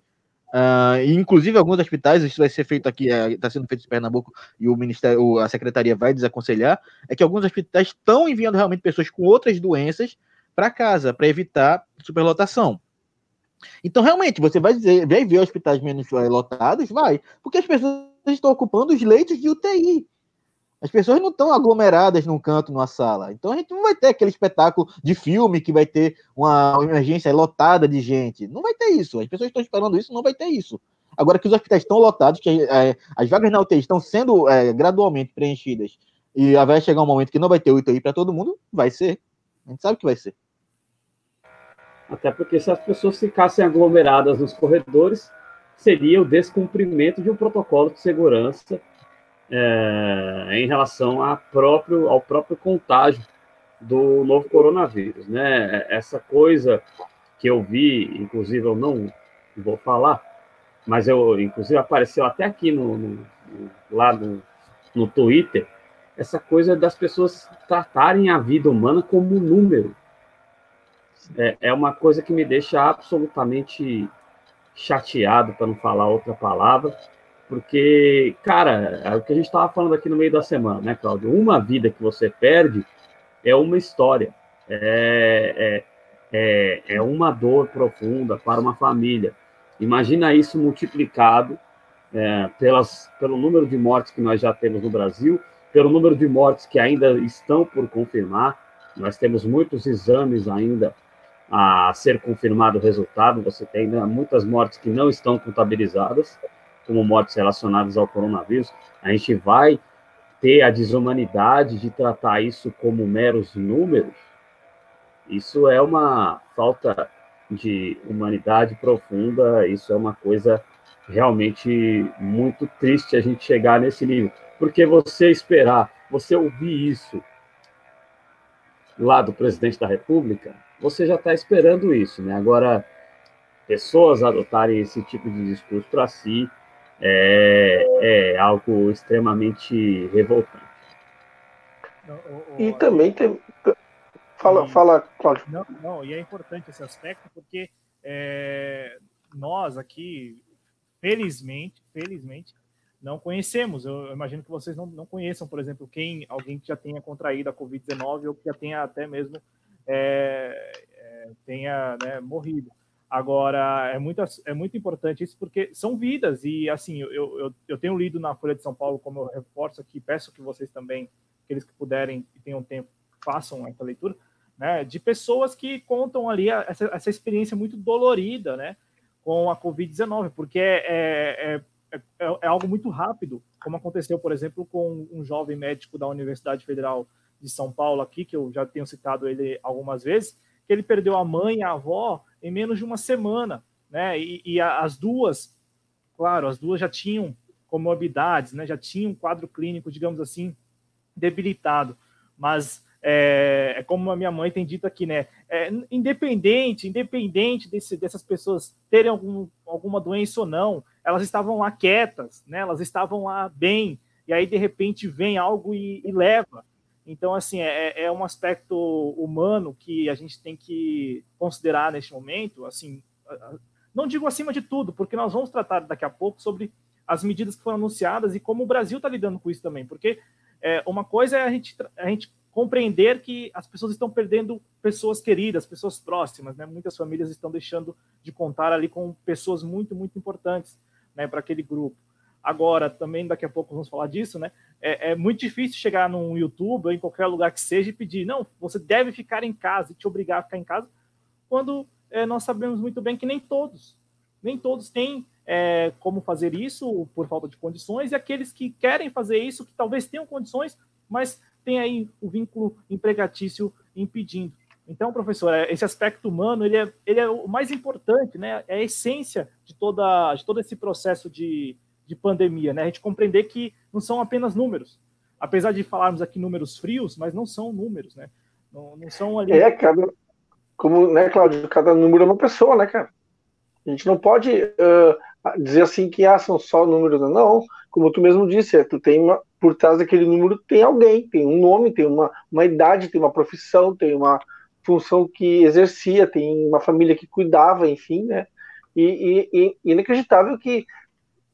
Uh, inclusive, alguns hospitais, isso vai ser feito aqui, está é, sendo feito em Pernambuco e o Ministério, a Secretaria vai desaconselhar, é que alguns hospitais estão enviando realmente pessoas com outras doenças para casa, para evitar superlotação. Então, realmente, você vai, dizer, vai ver hospitais menos lotados? Vai. Porque as pessoas estão ocupando os leitos de UTI. As pessoas não estão aglomeradas num canto, numa sala. Então a gente não vai ter aquele espetáculo de filme que vai ter uma emergência lotada de gente. Não vai ter isso. As pessoas estão esperando isso, não vai ter isso. Agora que os hospitais estão lotados, que é, as vagas na UTI estão sendo é, gradualmente preenchidas e vai chegar um momento que não vai ter UTI para todo mundo, vai ser. A gente sabe que vai ser. Até porque se as pessoas ficassem aglomeradas nos corredores, seria o descumprimento de um protocolo de segurança é, em relação a próprio, ao próprio contágio do novo coronavírus. Né? Essa coisa que eu vi, inclusive eu não vou falar, mas eu, inclusive, apareceu até aqui no, no lá no, no Twitter, essa coisa das pessoas tratarem a vida humana como um número é, é uma coisa que me deixa absolutamente chateado, para não falar outra palavra, porque, cara, é o que a gente estava falando aqui no meio da semana, né, Cláudio? Uma vida que você perde é uma história, é, é, é, é uma dor profunda para uma família. Imagina isso multiplicado é, pelas, pelo número de mortes que nós já temos no Brasil, pelo número de mortes que ainda estão por confirmar. Nós temos muitos exames ainda a ser confirmado o resultado. Você tem né, muitas mortes que não estão contabilizadas. como mortes relacionadas ao coronavírus, a gente vai ter a desumanidade de tratar isso como meros números, isso é uma falta de humanidade profunda, isso é uma coisa realmente muito triste a gente chegar nesse nível. Porque você esperar, você ouvir isso lá do presidente da República, você já está esperando isso, né? Agora, pessoas adotarem esse tipo de discurso para si é, é, algo extremamente revoltante. E também tem. Fala, e, fala, Cláudio. Não, não, e é importante esse aspecto porque é, nós aqui, felizmente, felizmente, não conhecemos. Eu imagino que vocês não, não conheçam, por exemplo, quem alguém que já tenha contraído a Covid-19 ou que já tenha até mesmo é, é, tenha né, morrido. Agora, é muito, é muito importante isso porque são vidas, e assim, eu, eu, eu tenho lido na Folha de São Paulo, como eu reforço aqui, peço que vocês também, aqueles que puderem e tenham tempo, façam essa leitura, né, de pessoas que contam ali essa, essa experiência muito dolorida, né, com a Covid-19, porque é, é, é, é, algo muito rápido, como aconteceu, por exemplo, com um jovem médico da Universidade Federal de São Paulo aqui, que eu já tenho citado ele algumas vezes, que ele perdeu a mãe a avó em menos de uma semana, né? E, e as duas, claro, as duas já tinham comorbidades, né? Já tinham um quadro clínico, digamos assim, debilitado, mas é, é, como a minha mãe tem dito aqui, né? É, independente, independente desse, dessas pessoas terem algum, alguma doença ou não, elas estavam lá quietas, né? Elas estavam lá bem, e aí de repente vem algo e, e leva. Então, assim, é, é um aspecto humano que a gente tem que considerar neste momento, assim, não digo acima de tudo, porque nós vamos tratar daqui a pouco sobre as medidas que foram anunciadas e como o Brasil está lidando com isso também, porque é, uma coisa é a gente, a gente compreender que as pessoas estão perdendo pessoas queridas, pessoas próximas, né? Muitas famílias estão deixando de contar ali com pessoas muito, muito importantes, né, para aquele grupo. Agora, também daqui a pouco vamos falar disso, né? É, é, muito difícil chegar num YouTube ou em qualquer lugar que seja e pedir, não, você deve ficar em casa e te obrigar a ficar em casa, quando é, nós sabemos muito bem que nem todos, nem todos têm é, como fazer isso por falta de condições, e aqueles que querem fazer isso, que talvez tenham condições, mas tem aí o vínculo empregatício impedindo. Então, professor, é, esse aspecto humano ele é, ele é o mais importante, né? É a essência de, toda, de todo esse processo de, de pandemia, né? A gente compreender que não são apenas números. Apesar de falarmos aqui números frios, mas não são números, né? Não, não são ali. É, cada. Como, né, Cláudio? Cada número é uma pessoa, né, cara? A gente não pode uh, dizer assim que ah, são só números, não. Como tu mesmo disse, é, tu tem uma, por trás daquele número tem alguém, tem um nome, tem uma, uma idade, tem uma profissão, tem uma função que exercia, tem uma família que cuidava, enfim, né? E, e, e inacreditável que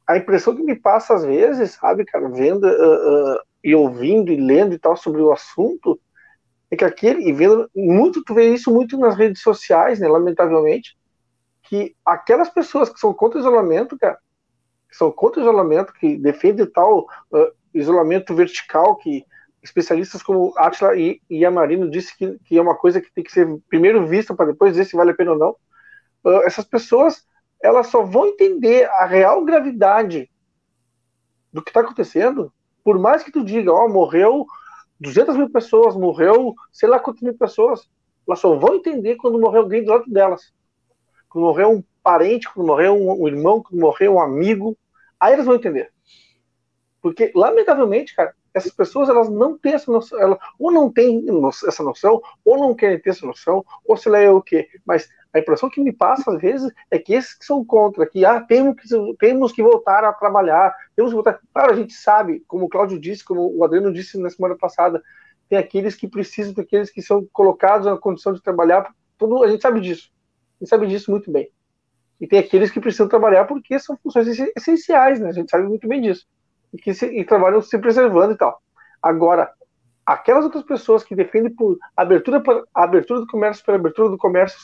a impressão que me passa às vezes, sabe, cara, vendo uh, uh, e ouvindo e lendo e tal sobre o assunto, é que aquele, e vendo muito, tu vê isso muito nas redes sociais, né, lamentavelmente, que aquelas pessoas que são contra o isolamento, cara, que são contra o isolamento, que defendem tal uh, isolamento vertical, que especialistas como Atila e, e Amarino disse que, que é uma coisa que tem que ser primeiro vista para depois dizer se vale a pena ou não, essas pessoas elas só vão entender a real gravidade do que está acontecendo, por mais que tu diga, ó, oh, morreu 200 mil pessoas, morreu sei lá quantas mil pessoas, elas só vão entender quando morrer alguém do lado delas. Quando morrer um parente, quando morrer um, um irmão, quando morrer um amigo, aí elas vão entender. Porque, lamentavelmente, cara, essas pessoas elas não têm essa noção, elas, ou não têm essa noção, ou não querem ter essa noção, ou sei lá é o quê. Mas a impressão que me passa às vezes é que esses que são contra, que ah, temos que, temos que voltar a trabalhar, temos que voltar. Claro, a gente sabe, como o Cláudio disse, como o Adriano disse na semana passada, tem aqueles que precisam, tem aqueles que são colocados na condição de trabalhar, tudo, a gente sabe disso. Gente sabe disso muito bem. E tem aqueles que precisam trabalhar porque são funções essenciais, né? A gente sabe muito bem disso. E que se, e trabalham se preservando e tal. Agora, aquelas outras pessoas que defendem por abertura, por, abertura do comércio pela abertura do comércio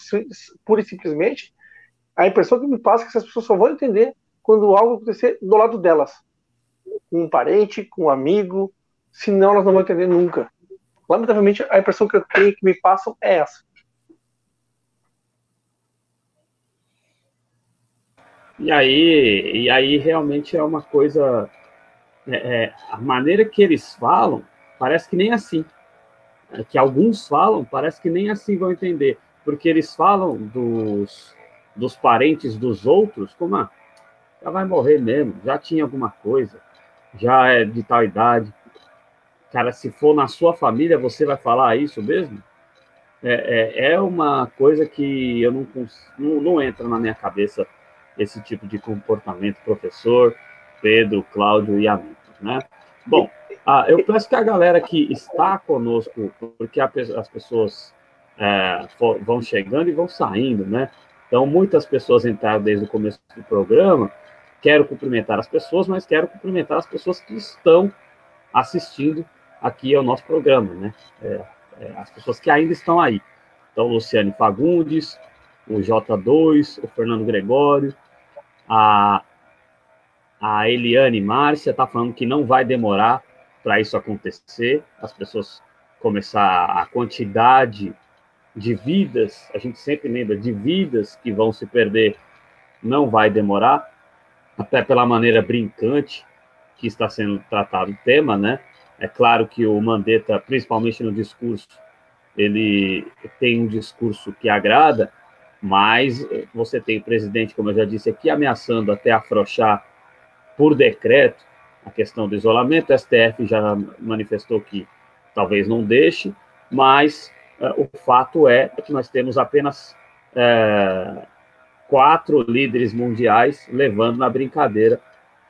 pura e simplesmente, a impressão que me passa é que essas pessoas só vão entender quando algo acontecer do lado delas. Com um parente, com um amigo, senão elas não vão entender nunca. Lamentavelmente, a impressão que eu tenho que me passam é essa. E aí, e aí realmente é uma coisa. É, é, a maneira que eles falam parece que nem assim. É, que alguns falam, parece que nem assim vão entender. Porque eles falam dos, dos parentes dos outros como, ah, já vai morrer mesmo, já tinha alguma coisa, já é de tal idade. Cara, se for na sua família, você vai falar isso mesmo? É, é, é uma coisa que eu não, não, não entra na minha cabeça esse tipo de comportamento, professor, Pedro, Cláudio e amigos, né? Bom, ah, eu peço que a galera que está conosco, porque as pessoas é, vão chegando e vão saindo, né? Então, muitas pessoas entraram desde o começo do programa. Quero cumprimentar as pessoas, mas quero cumprimentar as pessoas que estão assistindo aqui ao nosso programa, né? É, é, as pessoas que ainda estão aí. Então, Luciane Fagundes, o J2, o Fernando Gregório, a, a Eliane Márcia está falando que não vai demorar para isso acontecer, as pessoas começar a quantidade de vidas, a gente sempre lembra de vidas que vão se perder, não vai demorar, até pela maneira brincante que está sendo tratado o tema, né? É claro que o Mandetta, principalmente no discurso, ele tem um discurso que agrada, mas você tem o presidente, como eu já disse aqui, ameaçando até afrouxar por decreto a questão do isolamento. O STF já manifestou que talvez não deixe, mas uh, o fato é que nós temos apenas uh, quatro líderes mundiais levando na brincadeira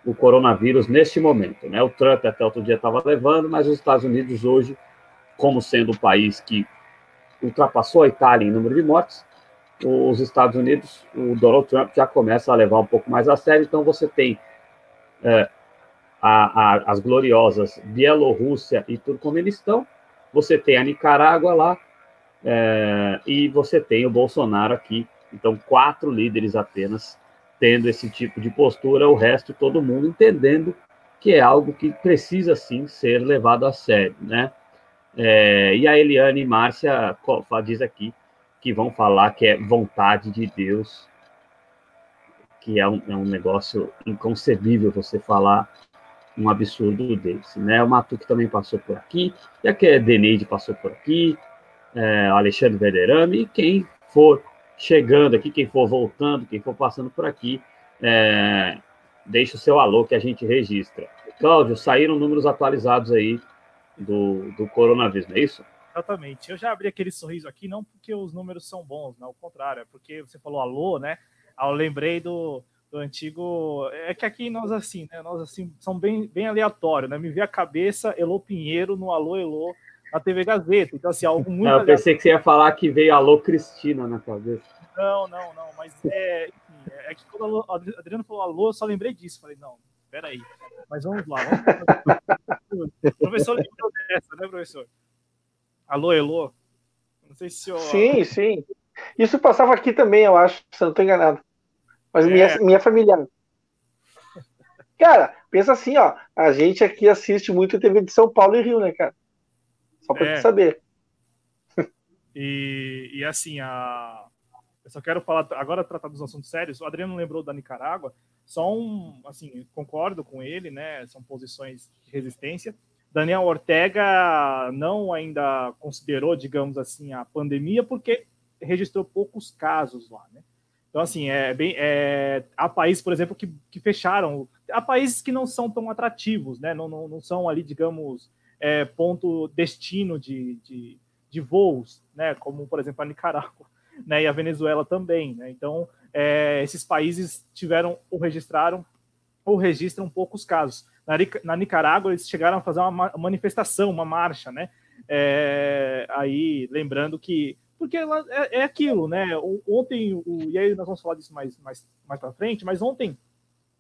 o coronavírus neste momento. Né? O Trump até outro dia estava levando, mas os Estados Unidos hoje, como sendo o país que ultrapassou a Itália em número de mortes, os Estados Unidos, o Donald Trump já começa a levar um pouco mais a sério, então você tem é, a, a, as gloriosas Bielorrússia e Turcomenistão, você tem a Nicarágua lá, é, e você tem o Bolsonaro aqui, então quatro líderes apenas tendo esse tipo de postura, o resto todo mundo entendendo que é algo que precisa sim ser levado a sério, né? É, e a Eliane e Márcia diz aqui que vão falar que é vontade de Deus, que é um, é um negócio inconcebível você falar um absurdo desse, né? O Matuque também passou por aqui, e a Deneide passou por aqui, é, Alexandre Vederame, e quem for chegando aqui, quem for voltando, quem for passando por aqui, é, deixa o seu alô que a gente registra. Cláudio, saíram números atualizados aí do, do coronavírus, não é isso? Exatamente. Eu já abri aquele sorriso aqui, não porque os números são bons, não, ao contrário, é porque você falou alô, né? Ah, eu lembrei do, do antigo. É que aqui nós assim, né? Nós assim, são bem, bem aleatório, né? Me vê a cabeça Elô Pinheiro no Alô Elô na TV Gazeta. Então, assim, algo muito. eu pensei aleatório. que você ia falar que veio Alô Cristina na cabeça. Não, não, não, mas é, enfim, é que quando o Adriano falou alô, eu só lembrei disso. Falei, não, peraí. Mas vamos lá. Vamos... o (laughs) professor lembrou dessa, né, professor? Alô, Elô? Não sei se eu... Sim, sim. Isso passava aqui também, eu acho, se eu não estou enganado. Mas é. minha, minha familiar. Cara, pensa assim, ó. A gente aqui assiste muito TV de São Paulo e Rio, né, cara? Só para é. saber. E, e assim, a... eu só quero falar, agora tratar dos assuntos sérios. O Adriano lembrou da Nicarágua. Só um, assim, concordo com ele, né? São posições de resistência. Daniel Ortega não ainda considerou, digamos assim, a pandemia, porque registrou poucos casos lá, né? Então, assim, é bem. É, há países, por exemplo, que, que fecharam. Há países que não são tão atrativos, né? Não, não, não são ali, digamos, é, ponto destino de, de, de, voos, né? Como, por exemplo, a Nicarágua (laughs) né? e a Venezuela também, né? Então, é, esses países tiveram ou registraram ou registram poucos casos. Na, na Nicarágua, eles chegaram a fazer uma manifestação, uma marcha, né? É, aí, lembrando que. Porque é, é aquilo, né? Ontem, o, e aí nós vamos falar disso mais, mais, mais para frente, mas ontem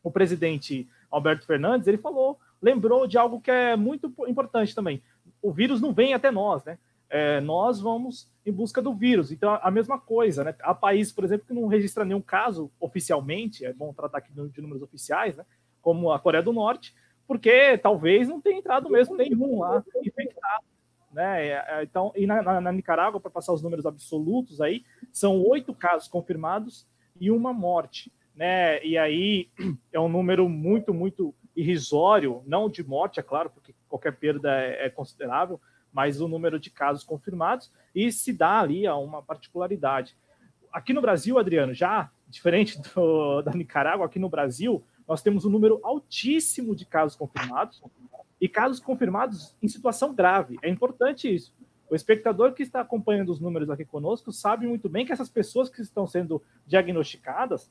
o presidente Alberto Fernandes ele falou, lembrou de algo que é muito importante também. O vírus não vem até nós, né? É, nós vamos em busca do vírus. Então, a mesma coisa, né? Há países, por exemplo, que não registra nenhum caso oficialmente, é bom tratar aqui de números oficiais, né? Como a Coreia do Norte, porque talvez não tenha entrado mesmo nenhum lá infectado. Né? É, é, então, e na, na, na Nicarágua, para passar os números absolutos aí, são oito casos confirmados e uma morte. né? E aí (clears throat) é um número muito, muito irrisório, não de morte, é claro, porque qualquer perda é, é considerável, mas o número de casos confirmados, e se dá ali a uma particularidade. Aqui no Brasil, Adriano, já diferente do, (laughs) da Nicarágua, aqui no Brasil, nós temos um número altíssimo de casos confirmados e casos confirmados em situação grave. É importante isso. O espectador que está acompanhando os números aqui conosco sabe muito bem que essas pessoas que estão sendo diagnosticadas,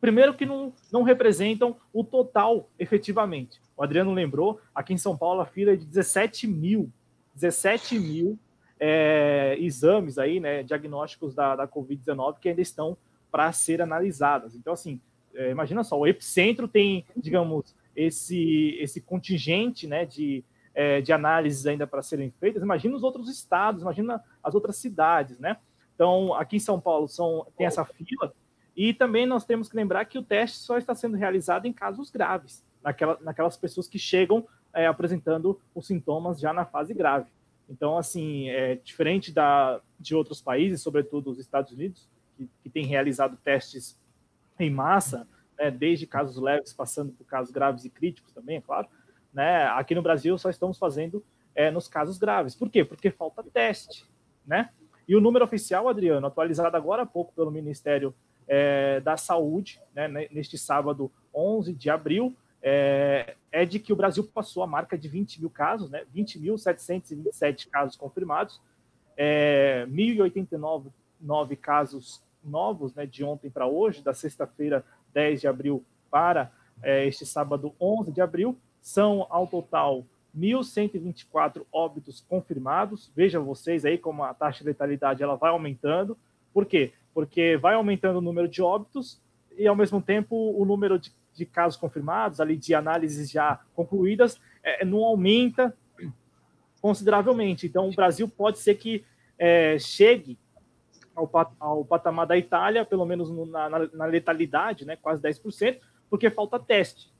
primeiro que não, não representam o total efetivamente. O Adriano lembrou, aqui em São Paulo a fila é de 17 mil, 17 mil é, exames aí, né, diagnósticos da, da Covid-19 que ainda estão para ser analisadas. Então, assim, é, imagina só, o epicentro tem, digamos, esse, esse contingente né, de, é, de análises ainda para serem feitas. Imagina os outros estados, imagina as outras cidades, né? Então, aqui em São Paulo são, tem essa fila, e também nós temos que lembrar que o teste só está sendo realizado em casos graves, naquela, naquelas pessoas que chegam é, apresentando os sintomas já na fase grave. Então, assim, é diferente da, de outros países, sobretudo os Estados Unidos, que, que têm realizado testes em massa, né, desde casos leves, passando por casos graves e críticos também, é claro. Né, aqui no Brasil só estamos fazendo é, nos casos graves. Por quê? Porque falta teste, né? E o número oficial, Adriano, atualizado agora há pouco pelo Ministério é, da Saúde, né, neste sábado 11 de abril, é, é, de que o Brasil passou a marca de 20 mil casos, né, 20.727 casos confirmados, é, 1.089 casos novos né, de ontem para hoje, da sexta-feira 10 de abril para é, este sábado 11 de abril, são ao total 1.124 óbitos confirmados. Vejam vocês aí como a taxa de letalidade ela vai aumentando. Por quê? Porque vai aumentando o número de óbitos e, ao mesmo tempo, o número de, de casos confirmados, ali de análises já concluídas, é, não aumenta consideravelmente. Então, o Brasil pode ser que é, chegue ao, ao patamar da Itália, pelo menos na, na, na letalidade, né, quase 10%, porque falta teste.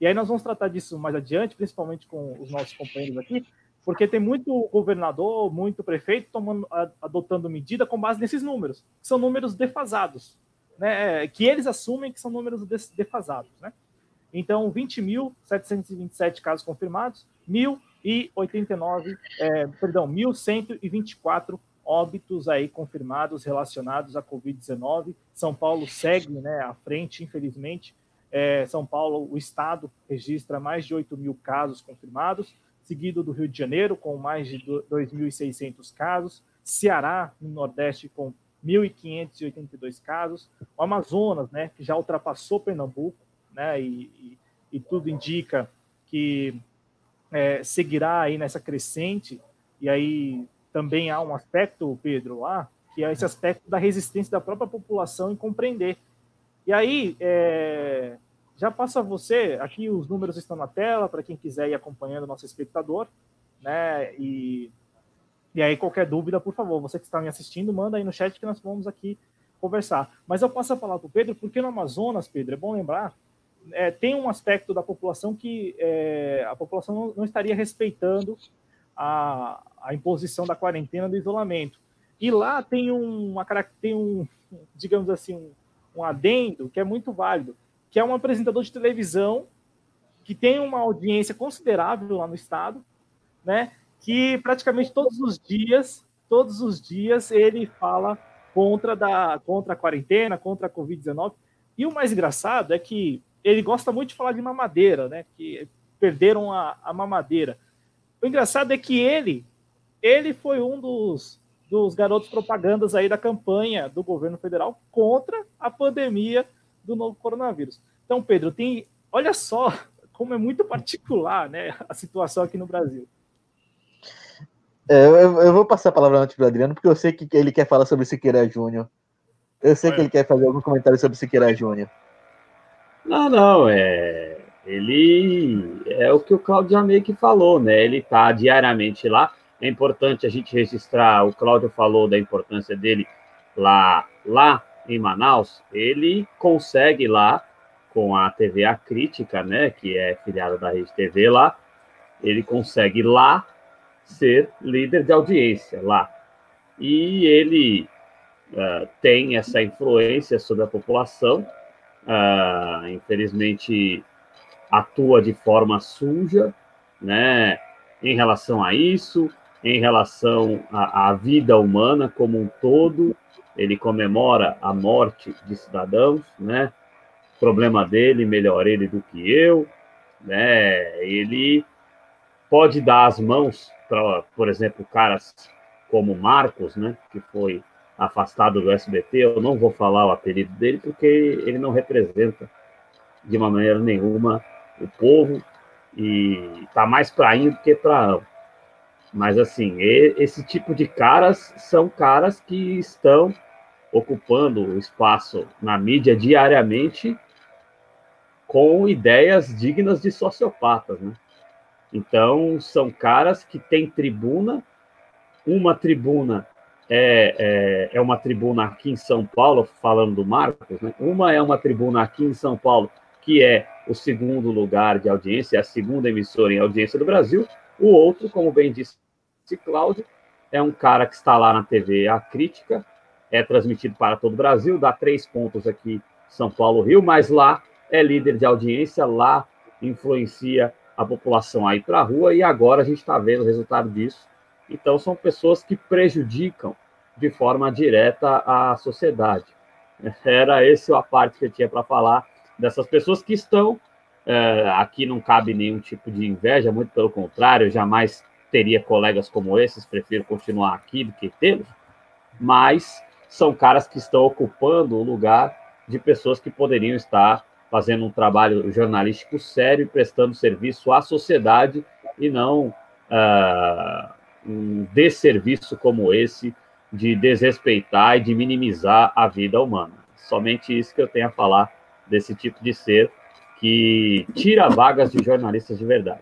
E aí nós vamos tratar disso mais adiante, principalmente com os nossos companheiros aqui, porque tem muito governador, muito prefeito tomando, adotando medida com base nesses números, que são números defasados, né, que eles assumem que são números defasados. Né? Então, 20.727 casos confirmados, 1.089, é, perdão, 1.124 óbitos aí confirmados relacionados à Covid-19. São Paulo segue né, à frente, infelizmente. É, São Paulo, o estado, registra mais de 8 mil casos confirmados, seguido do Rio de Janeiro, com mais de 2.600 casos, Ceará, no Nordeste, com 1.582 casos, o Amazonas, né, que já ultrapassou Pernambuco, né, e, e, e tudo indica que é, seguirá aí nessa crescente, e aí também há um aspecto, Pedro, lá, que é esse aspecto da resistência da própria população em compreender. E aí, é, já passa a você, aqui os números estão na tela, para quem quiser ir acompanhando o nosso espectador, né? E, e aí, qualquer dúvida, por favor, você que está me assistindo, manda aí no chat que nós vamos aqui conversar. Mas eu passo a falar para o Pedro, porque no Amazonas, Pedro, é bom lembrar, é, tem um aspecto da população que é, a população não, não estaria respeitando a, a imposição da quarentena do isolamento. E lá tem, uma, tem um, digamos assim, um, um adendo que é muito válido, que é um apresentador de televisão que tem uma audiência considerável lá no estado, né? Que praticamente todos os dias, todos os dias ele fala contra da contra a quarentena, contra a COVID-19. E o mais engraçado é que ele gosta muito de falar de mamadeira, né? Que perderam a, a mamadeira. O engraçado é que ele, ele foi um dos, dos garotos propagandas aí da campanha do governo federal contra a pandemia do novo coronavírus. Então, Pedro, tem, olha só (laughs) como é muito particular, né, a situação aqui no Brasil. É, eu, eu, vou passar a palavra antes para o Adriano, porque eu sei que ele quer falar sobre Siqueira Júnior. Eu sei que ele quer fazer algum comentário sobre Siqueira Júnior. Não, não, é ele é o que o Claudio já meio que falou, né? Ele está diariamente lá. É importante a gente registrar, o Cláudio falou da importância dele lá, lá em Manaus. Ele consegue lá, com a TV A Crítica, né? Que é filiada da Rede TV lá, ele consegue lá ser líder de audiência lá. E ele uh, tem essa influência sobre a população uh, infelizmente, atua de forma suja, né, em relação a isso, em relação à, à vida humana como um todo. Ele comemora a morte de cidadãos, né? Problema dele, melhor ele do que eu, né? Ele pode dar as mãos para, por exemplo, caras como Marcos, né? Que foi afastado do SBT. Eu não vou falar o apelido dele porque ele não representa de uma maneira nenhuma o povo e tá mais para ir do que para mas assim esse tipo de caras são caras que estão ocupando o espaço na mídia diariamente com ideias dignas de sociopatas, né? Então são caras que têm tribuna, uma tribuna é, é, é, uma tribuna aqui em São Paulo, falando do Marcos, né? Uma é uma tribuna aqui em São Paulo, que é o segundo lugar de audiência, a segunda emissora em audiência do Brasil. O outro, como bem disse Cláudio, é um cara que está lá na TV A Crítica, é transmitido para todo o Brasil, dá três pontos aqui São Paulo, Rio, mas lá é líder de audiência, lá influencia a população a ir para a rua e agora a gente está vendo o resultado disso. Então, são pessoas que prejudicam de forma direta a sociedade. (laughs) Era esse a parte que eu tinha para falar dessas pessoas que estão. É, aqui não cabe nenhum tipo de inveja, muito pelo contrário, jamais teria colegas como esses, prefiro continuar aqui do que tê-los, mas são caras que estão ocupando o lugar de pessoas que poderiam estar fazendo um trabalho jornalístico sério e prestando serviço à sociedade e não uh, um desserviço como esse de desrespeitar e de minimizar a vida humana. Somente isso que eu tenho a falar desse tipo de ser que tira vagas de jornalistas de verdade.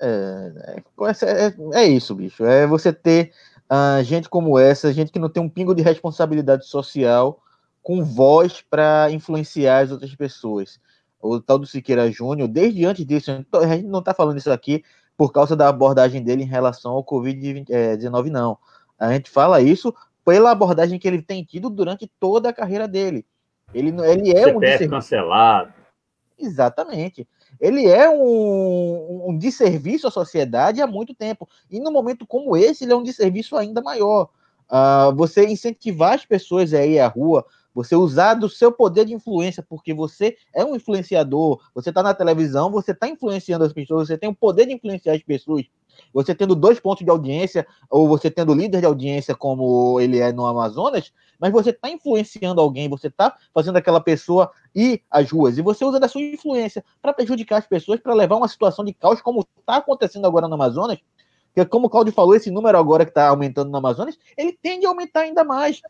É, é, é, é isso, bicho. É você ter uh, gente como essa, gente que não tem um pingo de responsabilidade social, com voz para influenciar as outras pessoas. O tal do Siqueira Júnior, desde antes disso, a gente não está falando isso aqui por causa da abordagem dele em relação ao Covid-19, não. A gente fala isso pela abordagem que ele tem tido durante toda a carreira dele. Ele, ele é CPF um cancelado. Exatamente. Ele é um, um desserviço à sociedade há muito tempo. E no momento como esse, ele é um desserviço ainda maior. Uh, você incentivar as pessoas a ir à rua, você usar do seu poder de influência, porque você é um influenciador, você está na televisão, você está influenciando as pessoas, você tem o poder de influenciar as pessoas. Você tendo dois pontos de audiência, ou você tendo líder de audiência como ele é no Amazonas, mas você está influenciando alguém, você está fazendo aquela pessoa ir às ruas, e você usa da sua influência para prejudicar as pessoas, para levar uma situação de caos, como está acontecendo agora no Amazonas, que como o Claudio falou, esse número agora que está aumentando no Amazonas, ele tende a aumentar ainda mais.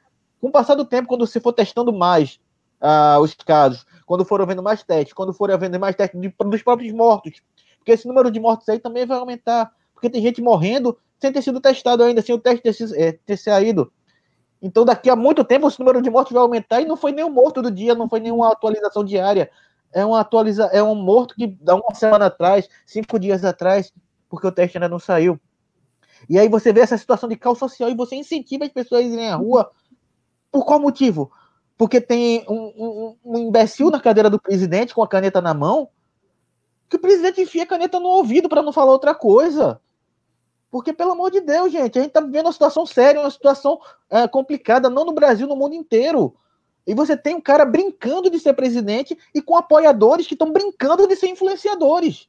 Com o passar do tempo, quando você for testando mais uh, os casos, quando for havendo mais testes, quando for havendo mais testes de, dos próprios mortos, porque esse número de mortos aí também vai aumentar, porque tem gente morrendo sem ter sido testado ainda, sem o teste ter, é, ter saído. Então, daqui a muito tempo, esse número de mortos vai aumentar e não foi nenhum morto do dia, não foi nenhuma atualização diária. É uma atualiza, é um morto que dá uma semana atrás, cinco dias atrás, porque o teste ainda não saiu. E aí você vê essa situação de caos social e você incentiva as pessoas a irem à rua por qual motivo? Porque tem um, um, um imbecil na cadeira do presidente com a caneta na mão, que o presidente enfia a caneta no ouvido para não falar outra coisa. Porque, pelo amor de Deus, gente, a gente está vivendo uma situação séria, uma situação é, complicada, não no Brasil, no mundo inteiro. E você tem um cara brincando de ser presidente e com apoiadores que estão brincando de ser influenciadores.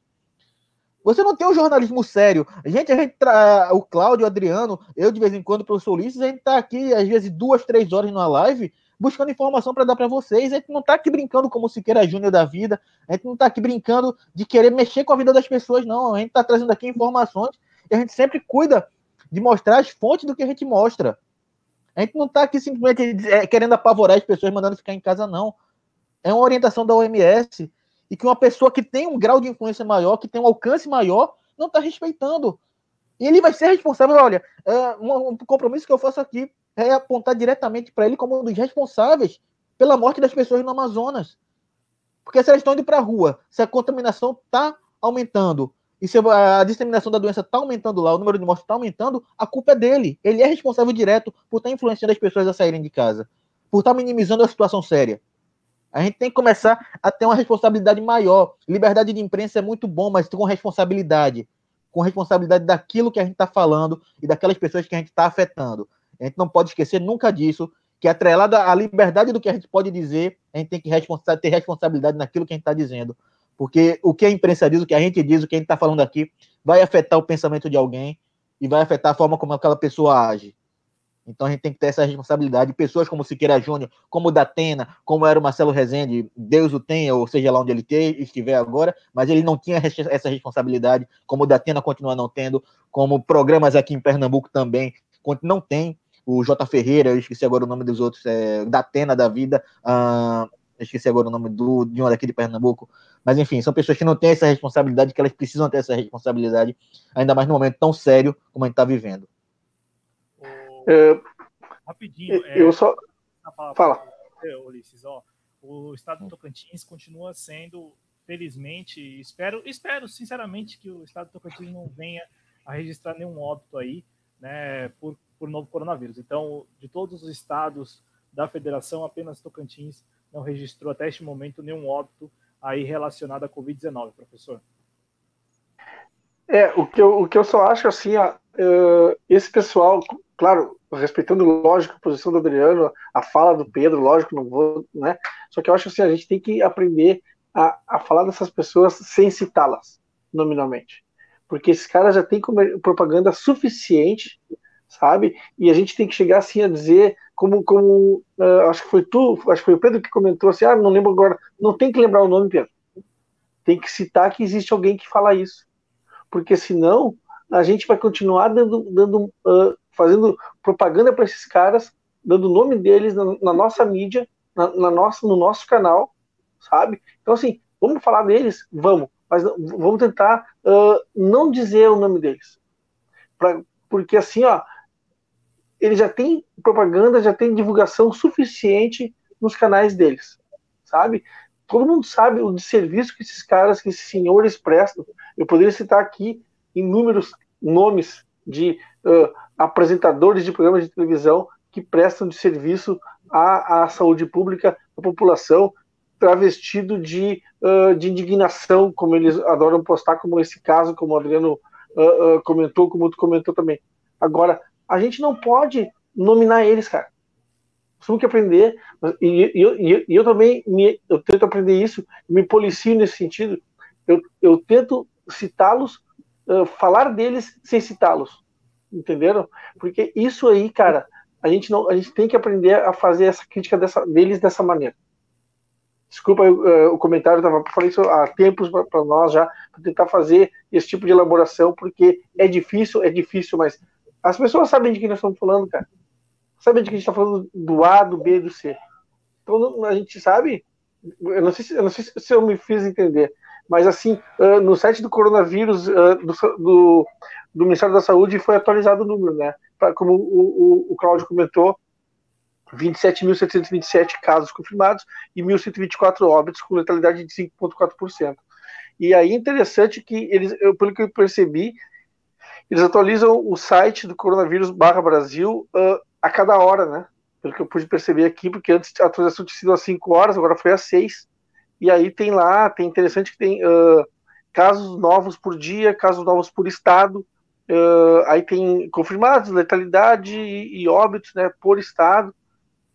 Você não tem um jornalismo sério. Gente, a gente tra... o Cláudio, o Adriano, eu de vez em quando, o professor Ulisses, a gente tá aqui, às vezes, duas, três horas numa live, buscando informação para dar para vocês. A gente não tá aqui brincando como Siqueira Júnior da vida. A gente não tá aqui brincando de querer mexer com a vida das pessoas, não. A gente tá trazendo aqui informações e a gente sempre cuida de mostrar as fontes do que a gente mostra. A gente não tá aqui simplesmente é, querendo apavorar as pessoas, mandando ficar em casa, não. É uma orientação da OMS e que uma pessoa que tem um grau de influência maior, que tem um alcance maior, não está respeitando. E ele vai ser responsável. Olha, é, um, compromisso que eu faço aqui é apontar diretamente para ele como um dos responsáveis pela morte das pessoas no Amazonas. Porque se elas estão indo para a rua, se a contaminação está aumentando, e se a disseminação da doença está aumentando lá, o número de mortes está aumentando, a culpa é dele. Ele é responsável direto por estar tá influenciando as pessoas a saírem de casa, por estar tá minimizando a situação séria. A gente tem que começar a ter uma responsabilidade maior. Liberdade de imprensa é muito bom, mas com responsabilidade. Com responsabilidade daquilo que a gente está falando e daquelas pessoas que a gente está afetando. A gente não pode esquecer nunca disso, que atrelada à liberdade do que a gente pode dizer, a gente tem que responsa ter responsabilidade naquilo que a gente está dizendo. Porque o que a imprensa diz, o que a gente diz, o que a gente está falando aqui, vai afetar o pensamento de alguém e vai afetar a forma como aquela pessoa age. Então a gente tem que ter essa responsabilidade. Pessoas como Siqueira Júnior, como Datena, como era o Marcelo Rezende, Deus o tenha, ou seja lá onde ele estiver agora, mas ele não tinha essa responsabilidade, como o Datena continua não tendo, como programas aqui em Pernambuco também não tem. O J. Ferreira, eu esqueci agora o nome dos outros, é, Datena da vida, uh, esqueci agora o nome do, de uma daqui de Pernambuco, mas enfim, são pessoas que não têm essa responsabilidade, que elas precisam ter essa responsabilidade, ainda mais num momento tão sério como a gente está vivendo. É, Rapidinho. É, eu só. Fala. Ulisses, ó, o estado do Tocantins continua sendo, felizmente, espero, espero sinceramente que o estado do Tocantins não venha a registrar nenhum óbito aí, né, por, por novo coronavírus. Então, de todos os estados da federação, apenas Tocantins não registrou até este momento nenhum óbito aí relacionado à Covid-19, professor. É, o que eu, o que eu só acho assim, ó, uh, esse pessoal, claro, respeitando, lógico, a posição do Adriano, a fala do Pedro, lógico, não vou, né? Só que eu acho assim, a gente tem que aprender a, a falar dessas pessoas sem citá-las nominalmente. Porque esses caras já têm propaganda suficiente, sabe? E a gente tem que chegar assim a dizer, como, como uh, acho que foi tu, acho que foi o Pedro que comentou assim, ah, não lembro agora, não tem que lembrar o nome, Pedro. Tem que citar que existe alguém que fala isso. Porque senão a gente vai continuar dando, dando uh, fazendo propaganda para esses caras, dando o nome deles na, na nossa mídia, na, na, nossa, no nosso canal, sabe? Então, assim, vamos falar deles? Vamos, mas vamos tentar uh, não dizer o nome deles. Pra, porque, assim, ó, ele já tem propaganda, já tem divulgação suficiente nos canais deles, sabe? Todo mundo sabe o serviço que esses caras, que esses senhores prestam. Eu poderia citar aqui inúmeros nomes de uh, apresentadores de programas de televisão que prestam de serviço à, à saúde pública da população, travestido de, uh, de indignação, como eles adoram postar, como esse caso, como o Adriano uh, comentou, como tu comentou também. Agora, a gente não pode nominar eles, cara. Nós temos que aprender, e, e, e, e eu também me, eu tento aprender isso, me policio nesse sentido. Eu, eu tento citá-los, uh, falar deles sem citá-los entenderam? Porque isso aí, cara, a gente não, a gente tem que aprender a fazer essa crítica dessa, deles dessa maneira. Desculpa uh, o comentário, eu falei isso há tempos para nós já, para tentar fazer esse tipo de elaboração, porque é difícil, é difícil, mas as pessoas sabem de quem nós estamos falando, cara. Sabem de que a gente está falando do A, do B, do C. Então a gente sabe, eu não sei se eu, não sei se eu me fiz entender, mas assim, uh, no site do coronavírus, uh, do, do, do, Ministério da Saúde, foi atualizado o número, né? Como o, o, o Cláudio comentou, 27.727 casos confirmados e 1.124 óbitos, com letalidade de 5,4%. E aí interessante que eles, eu, pelo que eu percebi, eles atualizam o site do coronavírus barra Brasil uh, a cada hora, né? Pelo que eu pude perceber aqui, porque antes a atualização tinha sido às 5 horas, agora foi às 6. E aí tem lá, tem interessante que tem uh, casos novos por dia, casos novos por estado. Uh, aí tem confirmados letalidade e, e, óbitos, né, por estado.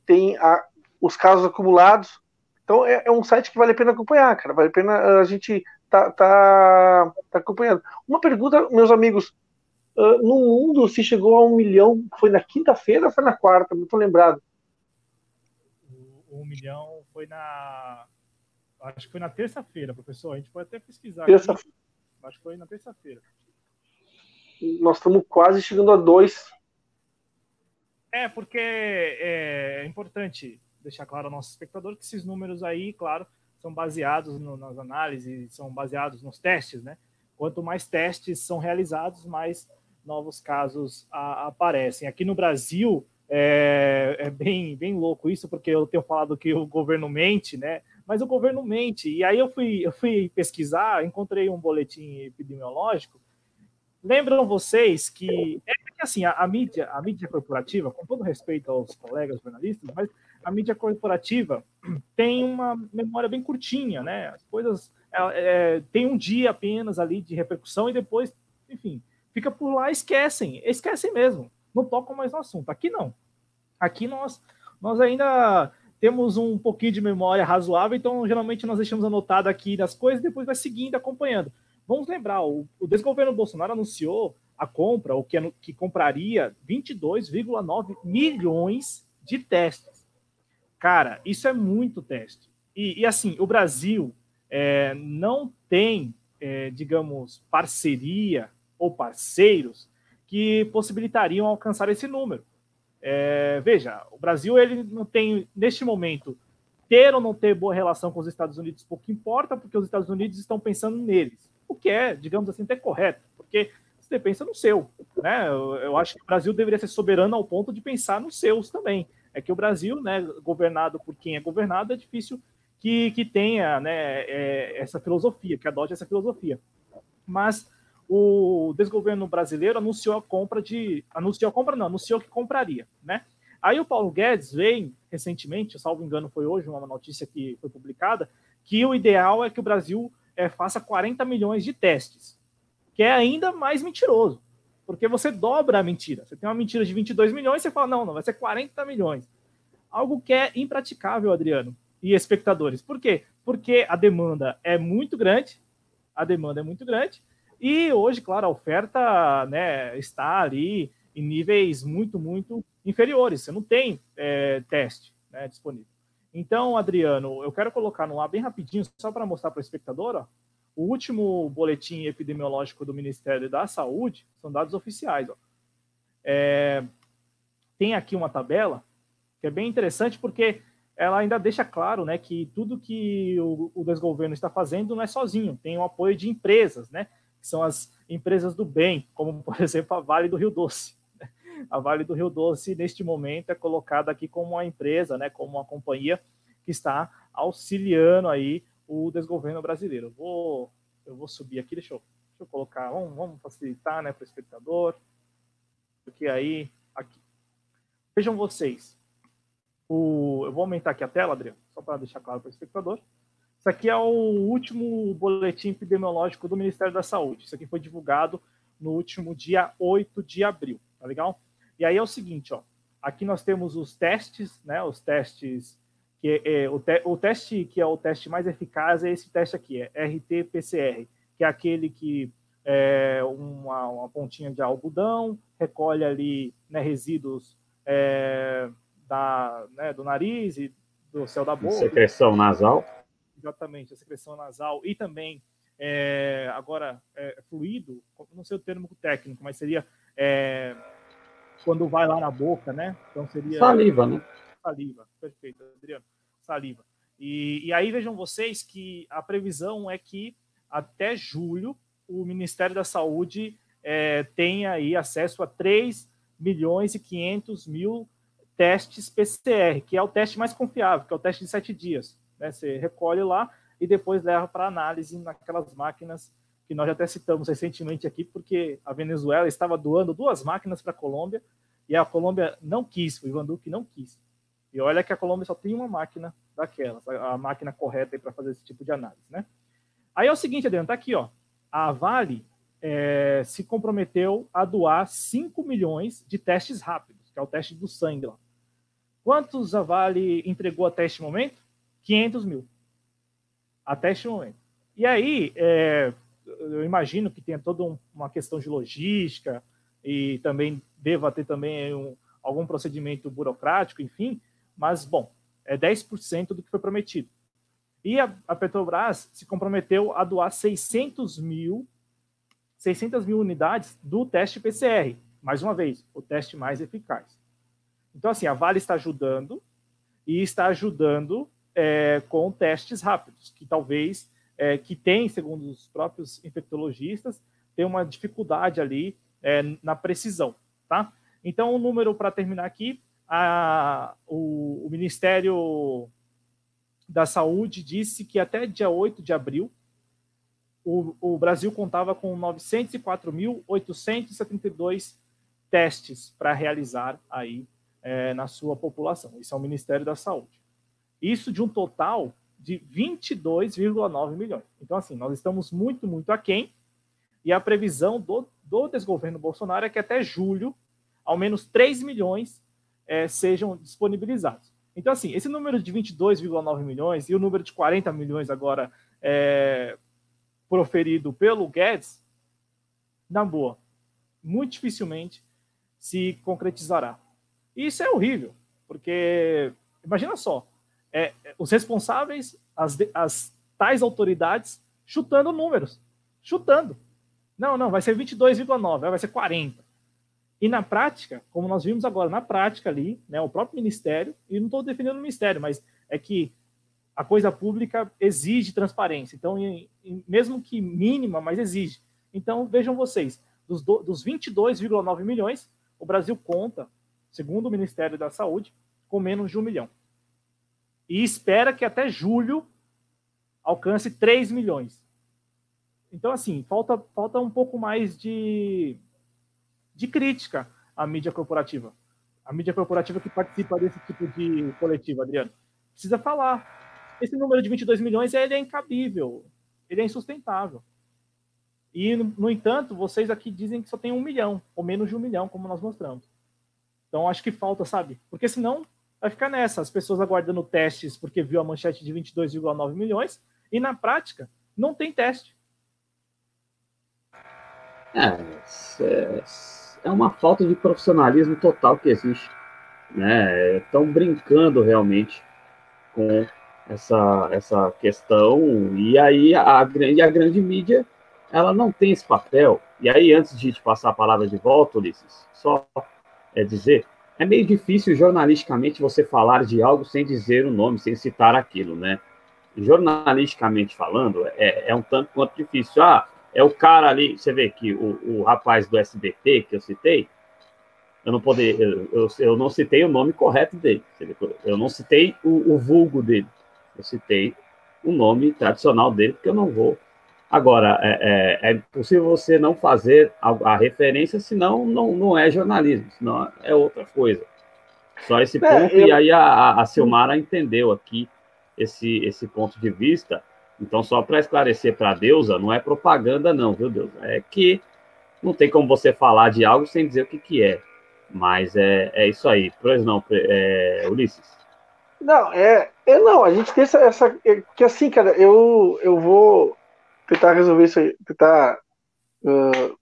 Tem a, os casos acumulados. Então é, é, um site que vale a pena acompanhar, cara. Vale a pena a gente tá, tá, tá acompanhando. Uma pergunta, meus amigos. Uh, no mundo se chegou a um milhão, foi na quinta-feira ou foi na quarta? Não estou lembrado. Um milhão foi na Acho que foi na terça-feira, professor. A gente pode até pesquisar. Terça... Aqui. Acho que foi na terça-feira. Nós estamos quase chegando a dois. É, porque é, é importante deixar claro ao nosso espectador que esses números aí, claro, são baseados no, nas análises, são baseados nos testes, né? Quanto mais testes são realizados, mais novos casos a, aparecem. Aqui no Brasil é, é, bem, bem louco isso, porque eu tenho falado que o governo mente, né? mas o governo mente. E aí eu fui, eu fui pesquisar, encontrei um boletim epidemiológico. Lembram vocês que é que assim a, a, mídia, a mídia corporativa, com todo respeito aos colegas jornalistas, mas a mídia corporativa tem uma memória bem curtinha, né? As coisas é, é, tem um dia apenas ali de repercussão e depois, enfim, fica por lá, esquecem, esquecem mesmo, não tocam mais no assunto. Aqui não. Aqui nós, nós ainda temos um pouquinho de memória razoável, então geralmente nós deixamos anotado aqui das coisas e depois vai seguindo, acompanhando. Vamos lembrar, o, o desgoverno Bolsonaro anunciou a compra, o que, que compraria 22,9 milhões de testes. Cara, isso é muito teste. E, e assim, o Brasil é, não tem, é, digamos, parceria ou parceiros que possibilitariam alcançar esse número. É, veja, o Brasil ele não tem, neste momento, ter ou não ter boa relação com os Estados Unidos pouco importa, porque os Estados Unidos estão pensando neles, o que é, digamos assim, até correto, porque você pensa no seu. Né? Eu, eu, acho que o Brasil deveria ser soberano ao ponto de pensar nos seus também. É que o Brasil, né, governado por quem é governado, é difícil que, que tenha né, é, essa filosofia, que adote essa filosofia. Mas o desgoverno brasileiro anunciou a compra de. Anunciou a compra, não, anunciou que compraria. Né? Aí o Paulo Guedes vem recentemente, salvo engano, foi hoje uma notícia que foi publicada, que o ideal é que o Brasil é, faça 40 milhões de testes, que é ainda mais mentiroso, porque você dobra a mentira. Você tem uma mentira de 22 milhões, você fala, não, não, vai ser 40 milhões. Algo que é impraticável, Adriano, e espectadores. Por quê? Porque a demanda é muito grande, a demanda é muito grande, e hoje, claro, a oferta né, está ali em níveis muito, muito inferiores. Você não tem é, teste né, disponível. Então, Adriano, eu quero colocar no ar bem rapidinho, só para mostrar para o espectador, ó, o último boletim epidemiológico do Ministério da Saúde são dados oficiais. É, tem aqui uma tabela que é bem interessante porque ela ainda deixa claro né, que tudo que o, o desgoverno está fazendo não é sozinho, tem o apoio de empresas, né, que são as empresas do bem, como, por (laughs) exemplo, a Vale do Rio Doce. A Vale do Rio Doce, neste momento, é colocada aqui como uma empresa, né, como uma companhia que está auxiliando aí o desgoverno brasileiro. Eu vou, eu vou subir aqui, deixa eu, deixa eu colocar, vamos, vamos facilitar né, para o espectador, porque aí, aqui. Vejam vocês, o, eu vou aumentar aqui a tela, Adriano, só para deixar claro para o espectador. Isso aqui é o último boletim epidemiológico do Ministério da Saúde. Isso aqui foi divulgado no último dia 8 de abril, tá legal? E aí é o seguinte, ó. Aqui nós temos os testes, né? Os testes que é, o, te, o teste que é o teste mais eficaz é esse teste aqui, é RT-PCR, que é aquele que é uma, uma pontinha de algodão, recolhe ali né, resíduos é, da, né, do nariz e do céu da boca. Secreção nasal. Exatamente, a secreção nasal e também, é, agora, é, fluido, não sei o termo técnico, mas seria é, quando vai lá na boca, né? Então seria. Saliva, né? Saliva, perfeito, Adriano. Saliva. E, e aí vejam vocês que a previsão é que até julho o Ministério da Saúde é, tenha aí acesso a 3 milhões e 500 mil testes PCR, que é o teste mais confiável, que é o teste de sete dias. Né? Você recolhe lá e depois leva para análise naquelas máquinas que nós até citamos recentemente aqui, porque a Venezuela estava doando duas máquinas para a Colômbia e a Colômbia não quis, o Ivan Duque não quis. E olha que a Colômbia só tem uma máquina daquelas, a máquina correta para fazer esse tipo de análise, né? Aí é o seguinte, Adriano, tá aqui, ó. A Vale é, se comprometeu a doar 5 milhões de testes rápidos, que é o teste do sangue lá. Quantos a Vale entregou até este momento? 500 mil. Até este momento. E aí, é, eu imagino que tenha toda um, uma questão de logística e também deva ter também um, algum procedimento burocrático, enfim, mas, bom, é 10% do que foi prometido. E a, a, Petrobras se comprometeu a doar 600 mil, 600 mil unidades do teste PCR. Mais uma vez, o teste mais eficaz. Então, assim, a Vale está ajudando e está ajudando é, com testes rápidos, que talvez, é, que tem, segundo os próprios infectologistas, tem uma dificuldade ali é, na precisão, tá? Então, o número, para terminar aqui, a, o, o Ministério da Saúde disse que até dia 8 de abril, o, o Brasil contava com 904.872 testes para realizar aí é, na sua população. Isso é o Ministério da Saúde. Isso de um total de 22,9 milhões. Então, assim, nós estamos muito, muito aquém, e a previsão do, do desgoverno Bolsonaro é que até julho, ao menos 3 milhões é, sejam disponibilizados. Então, assim, esse número de 22,9 milhões e o número de 40 milhões agora é, proferido pelo Guedes, na boa, muito dificilmente se concretizará. E isso é horrível, porque imagina só, é, os responsáveis, as, as tais autoridades, chutando números, chutando. Não, não, vai ser 22,9, vai ser 40. E na prática, como nós vimos agora, na prática ali, né, o próprio ministério, e não estou defendendo o ministério, mas é que a coisa pública exige transparência. Então, em, em, mesmo que mínima, mas exige. Então, vejam vocês, dos, dos 22,9 milhões, o Brasil conta, segundo o Ministério da Saúde, com menos de um milhão. E espera que até julho alcance 3 milhões. Então, assim, falta, falta um pouco mais de, de crítica à mídia corporativa. A mídia corporativa que participa desse tipo de coletivo, Adriano. Precisa falar esse número de 22 milhões ele é incabível, ele é insustentável. E, no entanto, vocês aqui dizem que só tem um milhão, ou menos de um milhão, como nós mostramos. Então, acho que falta, sabe? Porque senão vai ficar nessa, as pessoas aguardando testes porque viu a manchete de 22,9 milhões, e na prática, não tem teste. É, é uma falta de profissionalismo total que existe. Né? Estão brincando realmente com essa, essa questão, e aí a, a, e a grande mídia ela não tem esse papel. E aí, antes de te passar a palavra de volta, Ulisses, só é dizer, é meio difícil jornalisticamente você falar de algo sem dizer o nome, sem citar aquilo, né? Jornalisticamente falando, é, é um tanto quanto difícil. Ah, é o cara ali, você vê que o, o rapaz do SBT que eu citei, eu não poder, eu, eu, eu, não citei o nome correto dele, eu não citei o, o vulgo dele. Eu citei o nome tradicional dele, porque eu não vou. Agora, é, é, é impossível você não fazer a, a, referência, senão não, não é jornalismo, senão é outra coisa. Só esse é, ponto, eu... e aí a, a Silmara entendeu aqui esse, esse ponto de vista. Então, só para esclarecer para a deusa, não é propaganda, não, viu, Deus? É que não tem como você falar de algo sem dizer o que, que é. Mas é, é isso aí. Pois não, é, Ulisses. Não, é, é não, a gente tem essa, essa é, que assim, cara, eu, eu vou tentar resolver isso aí, tentar uh,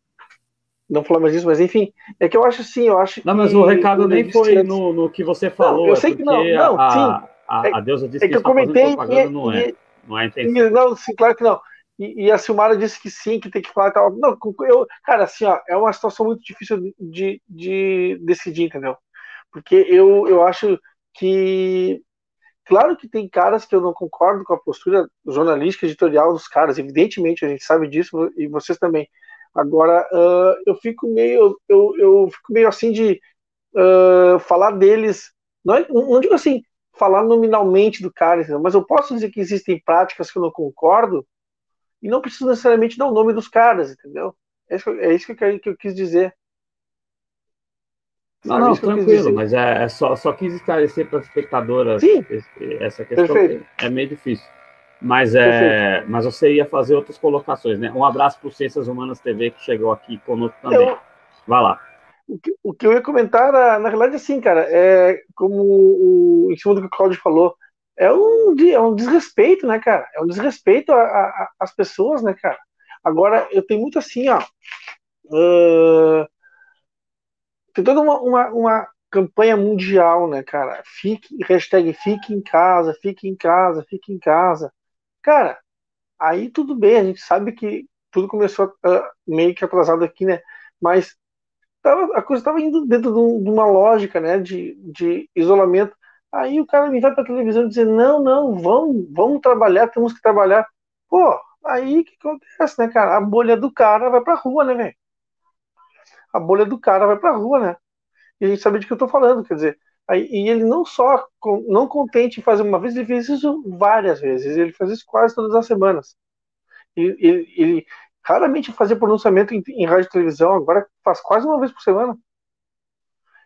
não falar mais disso, mas enfim, é que eu acho assim, eu acho Não, mas o recado nem foi no, no que você falou, não, eu sei que não, não, a, sim. A, a, a deusa disse é que, que eu comentei e, não é, e, não é intenção. Não, sim, claro que não. E, e, a Silmara disse que sim, que tem que falar e tal. Não, eu, cara, assim, ó, é uma situação muito difícil de, de decidir, entendeu? Porque eu, eu acho que Claro que tem caras que eu não concordo com a postura jornalística editorial dos caras, evidentemente, a gente sabe disso, e vocês também. Agora, uh, eu fico meio, eu, eu fico meio assim de uh, falar deles, não, é, não digo assim, falar nominalmente do cara, mas eu posso dizer que existem práticas que eu não concordo, e não preciso necessariamente dar o nome dos caras, entendeu? É isso, é isso que, eu, que eu quis dizer. Não, não, tranquilo, mas é, é, só, só quis esclarecer para as espectadoras essa questão. Perfeito. É meio difícil. Mas, é, mas você ia fazer outras colocações, né? Um abraço para o Ciências Humanas TV que chegou aqui conosco também. Eu, Vai lá. O que, o que eu ia comentar, na, na realidade, assim, cara, é como o, em cima do que o Claudio falou, é um, é um desrespeito, né, cara? É um desrespeito às pessoas, né, cara? Agora, eu tenho muito assim, ó. Uh, tem toda uma, uma, uma, campanha mundial, né, cara? Fique, hashtag fique em casa, fique em casa, fique em casa. Cara, aí tudo bem, a gente sabe que tudo começou uh, meio que atrasado aqui, né? Mas tava, a coisa estava indo dentro de, uma lógica, né, de, de isolamento. Aí o cara me vai para televisão dizer: não, não, vamos, vamos trabalhar, temos que trabalhar. Pô, aí que acontece, né, cara? A bolha do cara vai pra rua, né, velho? A bolha do cara vai pra rua, né? E a gente sabe de que eu tô falando, quer dizer, aí, e ele não só, não contente em fazer uma vez, ele fez isso várias vezes, ele faz isso quase todas as semanas. Ele, ele, ele raramente fazia pronunciamento em, em rádio e televisão, agora faz quase uma vez por semana.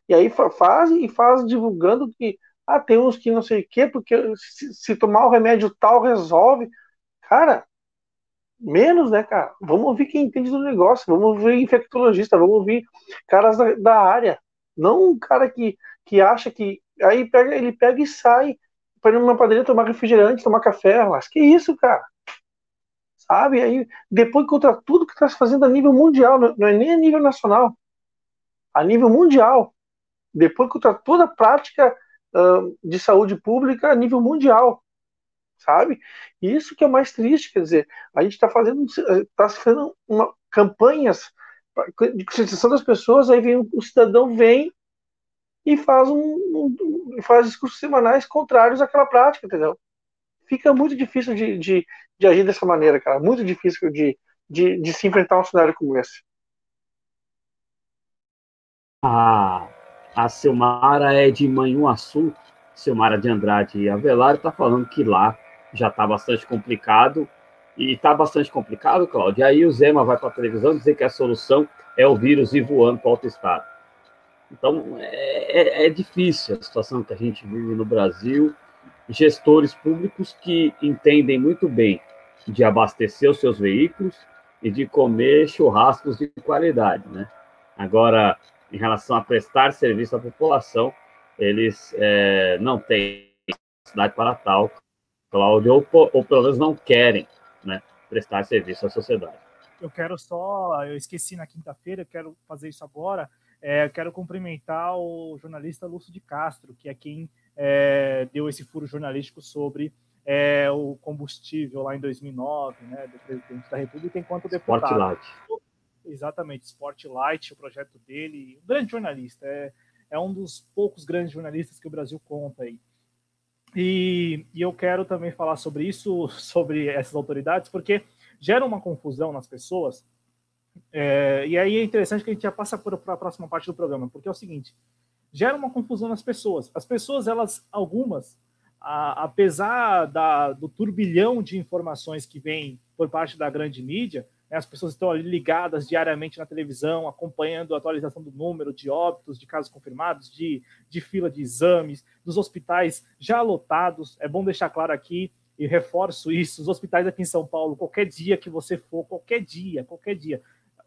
E aí faz e faz divulgando que ah, tem uns que não sei o quê, porque se, se tomar o remédio tal resolve. Cara, menos, né, cara? Vamos ouvir quem entende do negócio, vamos ouvir infectologista, vamos ouvir caras da, da área. Não um cara que, que acha que. Aí pega, ele pega e sai para ir numa padaria tomar refrigerante, tomar café. Mas que isso, cara? Sabe? Aí depois contra tudo que está se fazendo a nível mundial, não é nem a nível nacional, a nível mundial. Depois contra toda a prática uh, de saúde pública a nível mundial sabe? Isso que é o mais triste, quer dizer, a gente está fazendo, tá fazendo uma, campanhas de conscientização das pessoas, aí vem o cidadão vem e faz um, um, faz discursos semanais contrários àquela prática, entendeu? Fica muito difícil de, de, de agir dessa maneira, cara, muito difícil de, de, de se enfrentar um cenário como esse. A, a Silmara é de Manhuaçu, Silmara de Andrade Avelar está falando que lá já está bastante complicado. E está bastante complicado, Cláudio. E aí o Zema vai para a televisão dizer que a solução é o vírus ir voando para outro estado. Então, é, é, é, difícil a situação que a gente vive no Brasil. Gestores públicos que entendem muito bem de abastecer os seus veículos e de comer churrascos de qualidade, né? Agora, em relação a prestar serviço à população, eles é, não têm capacidade para tal Cláudio, ou, ou pelo menos não querem né, prestar serviço à sociedade. Eu quero só, eu esqueci na quinta-feira, eu quero fazer isso agora. É, quero cumprimentar o jornalista Lúcio de Castro, que é quem é, deu esse furo jornalístico sobre é, o combustível lá em 2009, né, do presidente da República, enquanto deputado. Sport Light. Exatamente, Sport Light, o projeto dele, um grande jornalista, é, é um dos poucos grandes jornalistas que o Brasil conta aí. E, e eu quero também falar sobre isso, (laughs) sobre essas autoridades, porque gera uma confusão nas pessoas. É, e aí é interessante que a gente já passa para a próxima parte do programa, porque é o seguinte: gera uma confusão nas pessoas. As pessoas, elas, algumas, a, apesar da, do turbilhão de informações que vem por parte da grande mídia, né, as pessoas estão ali ligadas diariamente na televisão, acompanhando a atualização do número de óbitos, de casos confirmados, de, de fila de exames, dos hospitais já lotados. É bom deixar claro aqui e reforço isso: os hospitais aqui em São Paulo, qualquer dia que você for, qualquer dia, qualquer dia,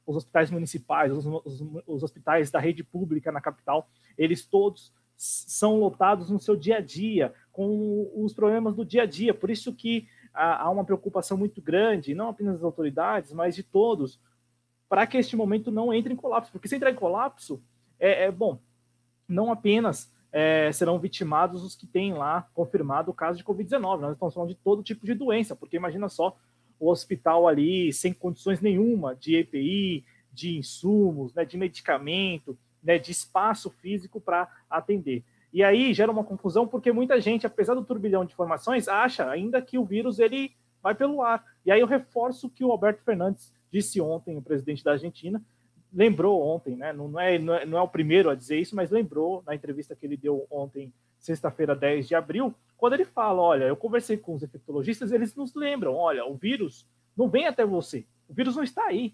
os hospitais municipais, os, os, os hospitais da rede pública na capital, eles todos são lotados no seu dia a dia, com os problemas do dia a dia. Por isso que há uma preocupação muito grande, não apenas das autoridades, mas de todos, para que este momento não entre em colapso. Porque se entrar em colapso, é, é bom, não apenas é, serão vitimados os que têm lá confirmado o caso de Covid-19, nós estamos falando de todo tipo de doença, porque imagina só o hospital ali sem condições nenhuma de EPI, de insumos, né, de medicamento, né, de espaço físico para atender. E aí gera uma confusão porque muita gente, apesar do turbilhão de informações, acha ainda que o vírus ele vai pelo ar. E aí eu reforço que o Alberto Fernandes disse ontem, o presidente da Argentina, lembrou ontem, né? Não é, não é, não é o primeiro a dizer isso, mas lembrou na entrevista que ele deu ontem, sexta-feira, 10 de abril, quando ele fala: Olha, eu conversei com os infectologistas, eles nos lembram: olha, o vírus não vem até você, o vírus não está aí.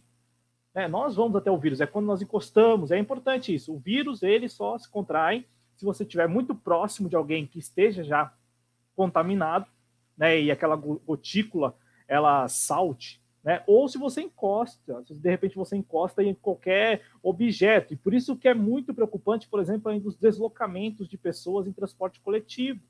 Né? Nós vamos até o vírus, é quando nós encostamos, é importante isso. O vírus, ele só se contrai se você estiver muito próximo de alguém que esteja já contaminado, né, e aquela gotícula ela salte, né, ou se você encosta, se de repente você encosta em qualquer objeto, e por isso que é muito preocupante, por exemplo, ainda os deslocamentos de pessoas em transporte coletivo.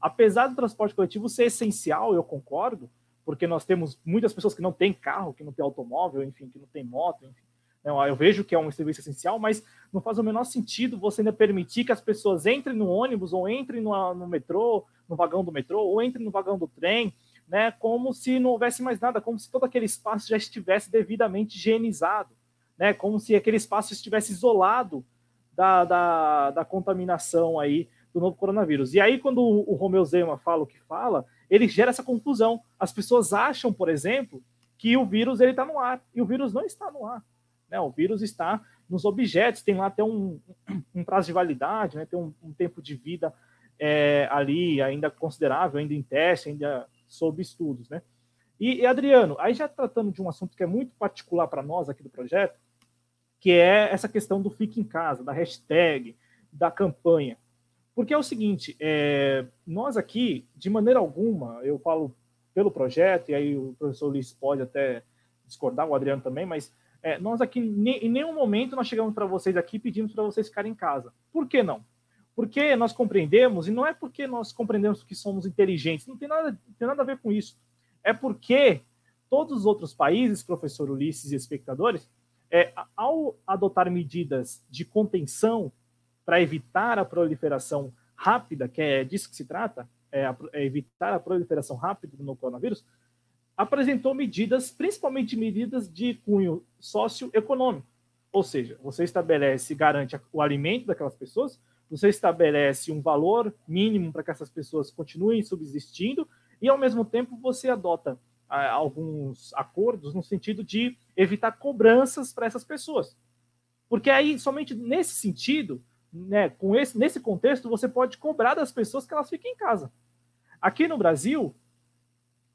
Apesar do transporte coletivo ser essencial, eu concordo, porque nós temos muitas pessoas que não têm carro, que não têm automóvel, enfim, que não têm moto, enfim, eu vejo que é um serviço essencial, mas não faz o menor sentido você ainda permitir que as pessoas entrem no ônibus, ou entrem no, no metrô, no vagão do metrô, ou entrem no vagão do trem, né, como se não houvesse mais nada, como se todo aquele espaço já estivesse devidamente higienizado, né, como se aquele espaço estivesse isolado da, da, da contaminação aí do novo coronavírus. E aí, quando o Romeu Zema fala o que fala, ele gera essa confusão. As pessoas acham, por exemplo, que o vírus ele está no ar, e o vírus não está no ar. Né? O vírus está nos objetos, tem lá até um, (clears throat) um prazo de validade, né? tem um, um tempo de vida é, ali ainda considerável, ainda em teste, ainda sob estudos. Né? E, e, Adriano, aí já tratando de um assunto que é muito particular para nós aqui do projeto, que é essa questão do fique em casa, da hashtag, da campanha. Porque é o seguinte, é, nós aqui, de maneira alguma, eu falo pelo projeto, e aí o professor Luiz pode até discordar, o Adriano também, mas é, nós aqui, em nenhum momento nós chegamos para vocês aqui e pedimos para vocês ficarem em casa. Por que não? Porque nós compreendemos, e não é porque nós compreendemos que somos inteligentes, não tem nada, tem nada a ver com isso. É porque todos os outros países, professor Ulisses e espectadores, é, ao adotar medidas de contenção para evitar a proliferação rápida, que é disso que se trata, é, é evitar a proliferação rápida do coronavírus, apresentou medidas, principalmente medidas de cunho socioeconômico. Ou seja, você estabelece, garante o alimento daquelas pessoas, você estabelece um valor mínimo para que essas pessoas continuem subsistindo e, ao mesmo tempo, você adota ah, alguns acordos no sentido de evitar cobranças para essas pessoas. Porque aí, somente nesse sentido, né, com esse, nesse contexto, você pode cobrar das pessoas que elas fiquem em casa. Aqui no Brasil,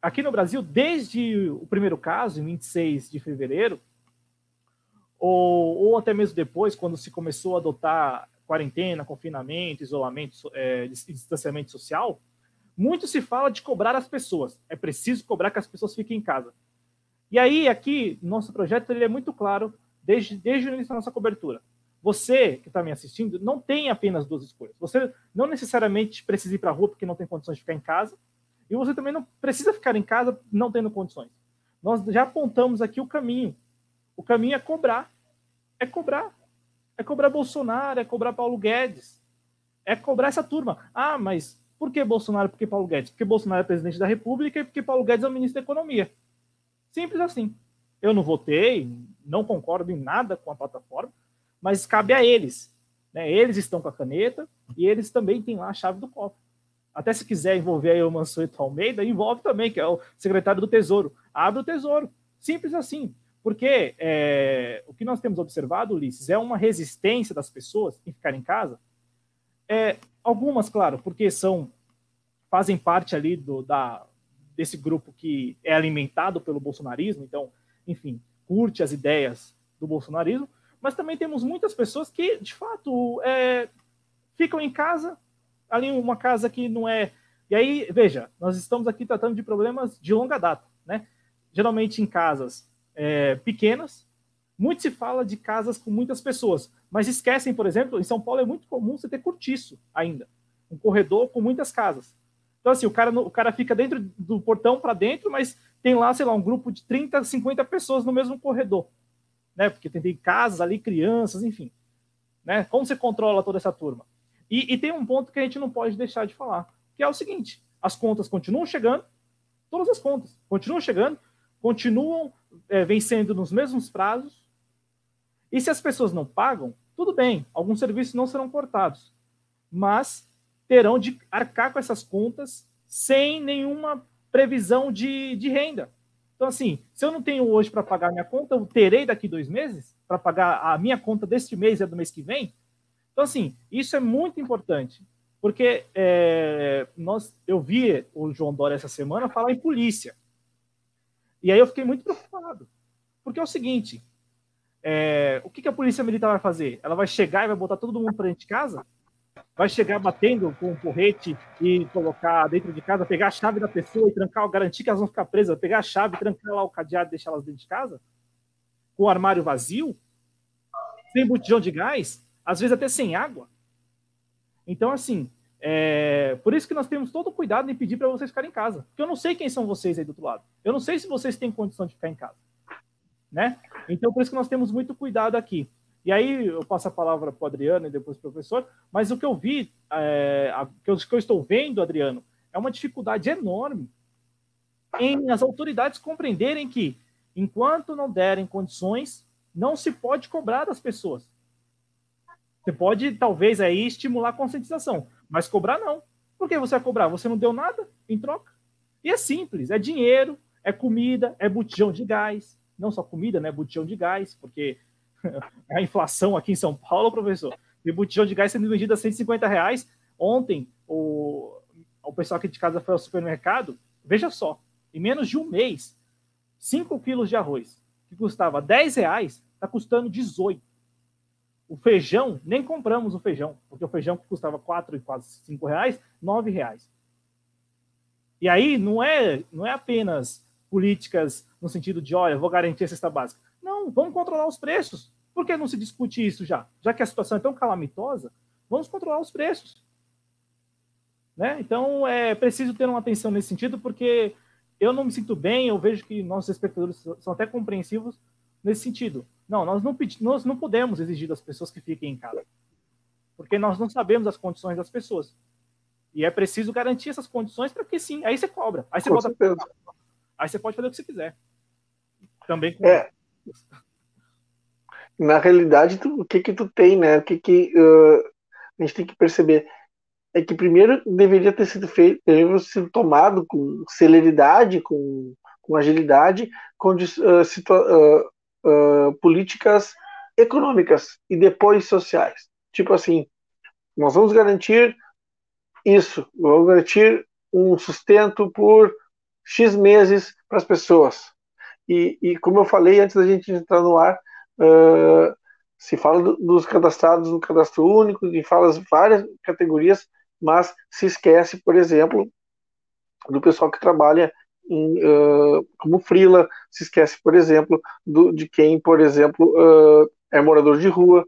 aqui no Brasil, desde o primeiro caso, em 26 de fevereiro, ou, ou até mesmo depois, quando se começou a adotar quarentena, confinamento, isolamento, é, distanciamento social, muito se fala de cobrar as pessoas. É preciso cobrar que as pessoas fiquem em casa. E aí, aqui, nosso projeto ele é muito claro desde, desde o início da nossa cobertura. Você que está me assistindo não tem apenas duas escolhas. Você não necessariamente precisa ir para a rua porque não tem condições de ficar em casa, e você também não precisa ficar em casa não tendo condições. Nós já apontamos aqui o caminho. O caminho é cobrar. É cobrar. É cobrar Bolsonaro, é cobrar Paulo Guedes. É cobrar essa turma. Ah, mas por que Bolsonaro? Por que Paulo Guedes? Porque Bolsonaro é presidente da República e porque Paulo Guedes é o ministro da Economia. Simples assim. Eu não votei, não concordo em nada com a plataforma, mas cabe a eles. Né? Eles estão com a caneta e eles também têm lá a chave do cofre. Até se quiser envolver aí o Mansueto Almeida, envolve também, que é o secretário do Tesouro. Abre o Tesouro. Simples assim. Porque é, o que nós temos observado, Ulisses, é uma resistência das pessoas em ficar em casa. É, algumas, claro, porque são fazem parte ali do, da, desse grupo que é alimentado pelo bolsonarismo, então, enfim, curte as ideias do bolsonarismo, mas também temos muitas pessoas que, de fato, é, ficam em casa ali uma casa que não é. E aí, veja, nós estamos aqui tratando de problemas de longa data, né? Geralmente em casas é, pequenas, muito se fala de casas com muitas pessoas, mas esquecem, por exemplo, em São Paulo é muito comum você ter cortiço ainda, um corredor com muitas casas. Então, assim, o cara, o cara fica dentro do portão para dentro, mas tem lá, sei lá, um grupo de 30, 50 pessoas no mesmo corredor, né? Porque tem, tem casas ali, crianças, enfim. Né? Como você controla toda essa turma? E, e, tem um ponto que a gente não pode deixar de falar, que é o seguinte: as contas continuam chegando, todas as contas continuam chegando, continuam é, vencendo nos mesmos prazos. E se as pessoas não pagam, tudo bem, alguns serviços não serão cortados, mas terão de arcar com essas contas sem nenhuma previsão de, de renda. Então, assim, se eu não tenho hoje para pagar minha conta, eu terei daqui dois meses para pagar a minha conta deste mês e do mês que vem. Então, assim, isso é muito importante, porque é, nós, eu vi o João Dória essa semana falar em polícia. E aí eu fiquei muito preocupado. Porque é o seguinte: é, o que, que, a polícia militar vai fazer? Ela vai chegar e vai botar todo mundo para dentro de casa? Vai chegar batendo com um porrete e colocar dentro de casa, pegar a chave da pessoa e trancar, garantir que elas vão ficar presas, pegar a chave, trancar lá o cadeado e deixar elas dentro de casa? Com o armário vazio? Sem botijão de gás? Às vezes até sem água. Então, assim, é... por isso que nós temos todo o cuidado em pedir para vocês ficarem em casa. Porque eu não sei quem são vocês aí do outro lado. Eu não sei se vocês têm condição de ficar em casa. Né? Então, por isso que nós temos muito cuidado aqui. E aí, eu passo a palavra para o Adriano e depois para o professor, mas o que eu vi, é, que eu estou vendo, Adriano, é uma dificuldade enorme em as autoridades compreenderem que, enquanto não derem condições, não se pode cobrar das pessoas. Você pode, talvez, aí estimular a conscientização, mas cobrar não. Por que você vai cobrar? Você não deu nada em troca? E é simples, é dinheiro, é comida, é botijão de gás. Não só comida, né? Botijão de gás, porque (laughs) a inflação aqui em São Paulo, professor, e botijão de gás sendo vendido a 150 reais. Ontem, o, o pessoal aqui de casa foi ao supermercado, veja só, em menos de um mês, 5 quilos de arroz, que custava 10 reais, está custando 18. O feijão, nem compramos o feijão, porque o feijão que custava quatro e quase cinco reais, nove reais. E aí não é, não é apenas políticas no sentido de, olha, vou garantir a cesta básica. Não, vamos controlar os preços. Por que não se discute isso já? Já que a situação é tão calamitosa, vamos controlar os preços. Né? Então, é preciso ter uma atenção nesse sentido, porque eu não me sinto bem, eu vejo que nossos espectadores são até compreensivos nesse sentido. Não, nós não, nós não podemos exigir das pessoas que fiquem em casa, porque nós não sabemos as condições das pessoas. E é preciso garantir essas condições para que sim, aí você cobra. Aí você, bota, aí você pode fazer o que você quiser. Também com... é. Na realidade, tu, o que que tu tem, né? O que que uh, a gente tem que perceber é que primeiro deveria ter sido feito, deveria ter sido tomado com celeridade, com, com agilidade, com uh, situa, uh, uh, políticas econômicas e depois sociais. Tipo assim, nós vamos garantir isso, vamos garantir um sustento por X meses para as pessoas. E, e, como eu falei antes da gente entrar no ar, se fala do, dos cadastrados no cadastro único, e fala várias categorias mas se esquece, por exemplo, do pessoal que trabalha como frila, se esquece, por exemplo, do, de quem, por exemplo, uh, é morador de rua.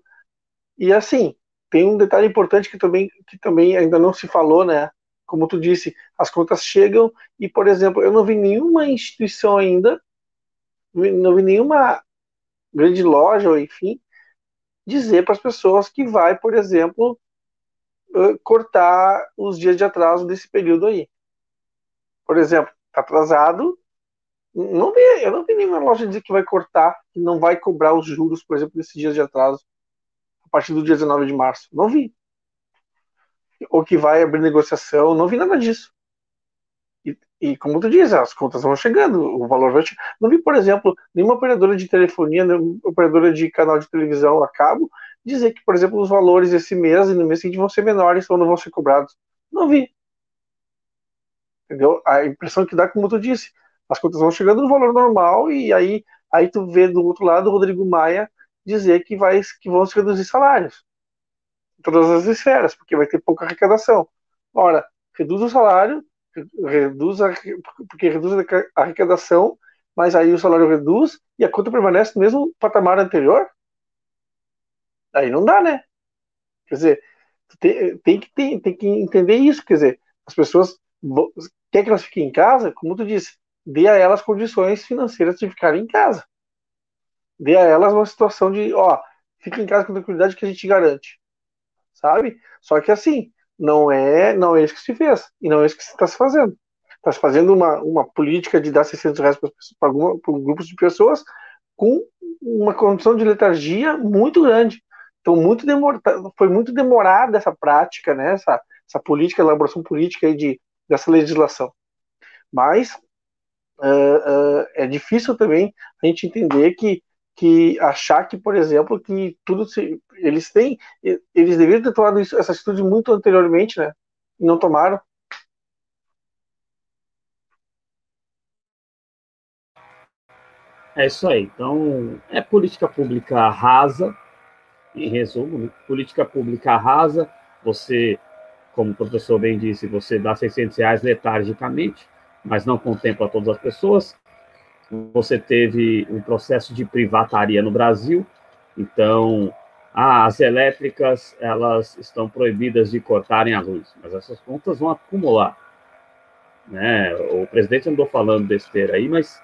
E assim, tem um detalhe importante que também, que também ainda não se falou, né? Como tu disse, as contas chegam e, por exemplo, eu não vi nenhuma instituição ainda, não vi nenhuma grande loja, ou enfim, dizer para as pessoas que vai, por exemplo, cortar os dias de atraso desse período aí. Por exemplo, está atrasado, não vi, eu não vi nenhuma loja dizer que vai cortar, que não vai cobrar os juros, por exemplo, desses dias de atraso, a partir do dia 19 de março. Não vi. Ou que vai abrir negociação, não vi nada disso. E, e como tu diz, as contas vão chegando, o valor vai chegando. Não vi, por exemplo, nenhuma operadora de telefonia, nenhuma operadora de canal de televisão a cabo dizer que, por exemplo, os valores esse mês e no mês seguinte vão ser menores ou não vão ser cobrados. Não vi. Entendeu? A impressão que dá, como tu disse, as contas vão chegando no valor normal e aí, aí tu vê do outro lado o Rodrigo Maia dizer que, vai, que vão se reduzir salários. Em todas as esferas, porque vai ter pouca arrecadação. Ora, reduz o salário, reduz a, porque reduz a arrecadação, mas aí o salário reduz e a conta permanece no mesmo patamar anterior? Aí não dá, né? Quer dizer, tem, tem, que, tem, tem que entender isso. Quer dizer, as pessoas quer que elas fiquem em casa, como tu disse, dê a elas condições financeiras de ficarem em casa. Dê a elas uma situação de, ó, fica em casa com tranquilidade que a gente garante. Sabe? Só que assim, não é, não é isso que se fez. E não é isso que se está se fazendo. Está se fazendo uma, uma política de dar 600 reais para grupos de pessoas com uma condição de letargia muito grande. Então, muito demor... foi muito demorada essa prática, né? essa, essa política, elaboração política de, dessa legislação. Mas uh, uh, é difícil também a gente entender que, que achar que, por exemplo, que tudo se, eles têm, eles deveriam ter tomado isso, essa atitude muito anteriormente, né? E não tomaram. É isso aí. Então, é política pública rasa, em resumo, né? política pública rasa, você, como o professor bem disse, você dá 600 reais letargicamente, mas não contempla todas as pessoas. Você teve um processo de privataria no Brasil, então ah, as elétricas elas estão proibidas de cortarem a luz, mas essas contas vão acumular. Né? O presidente andou falando besteira aí, mas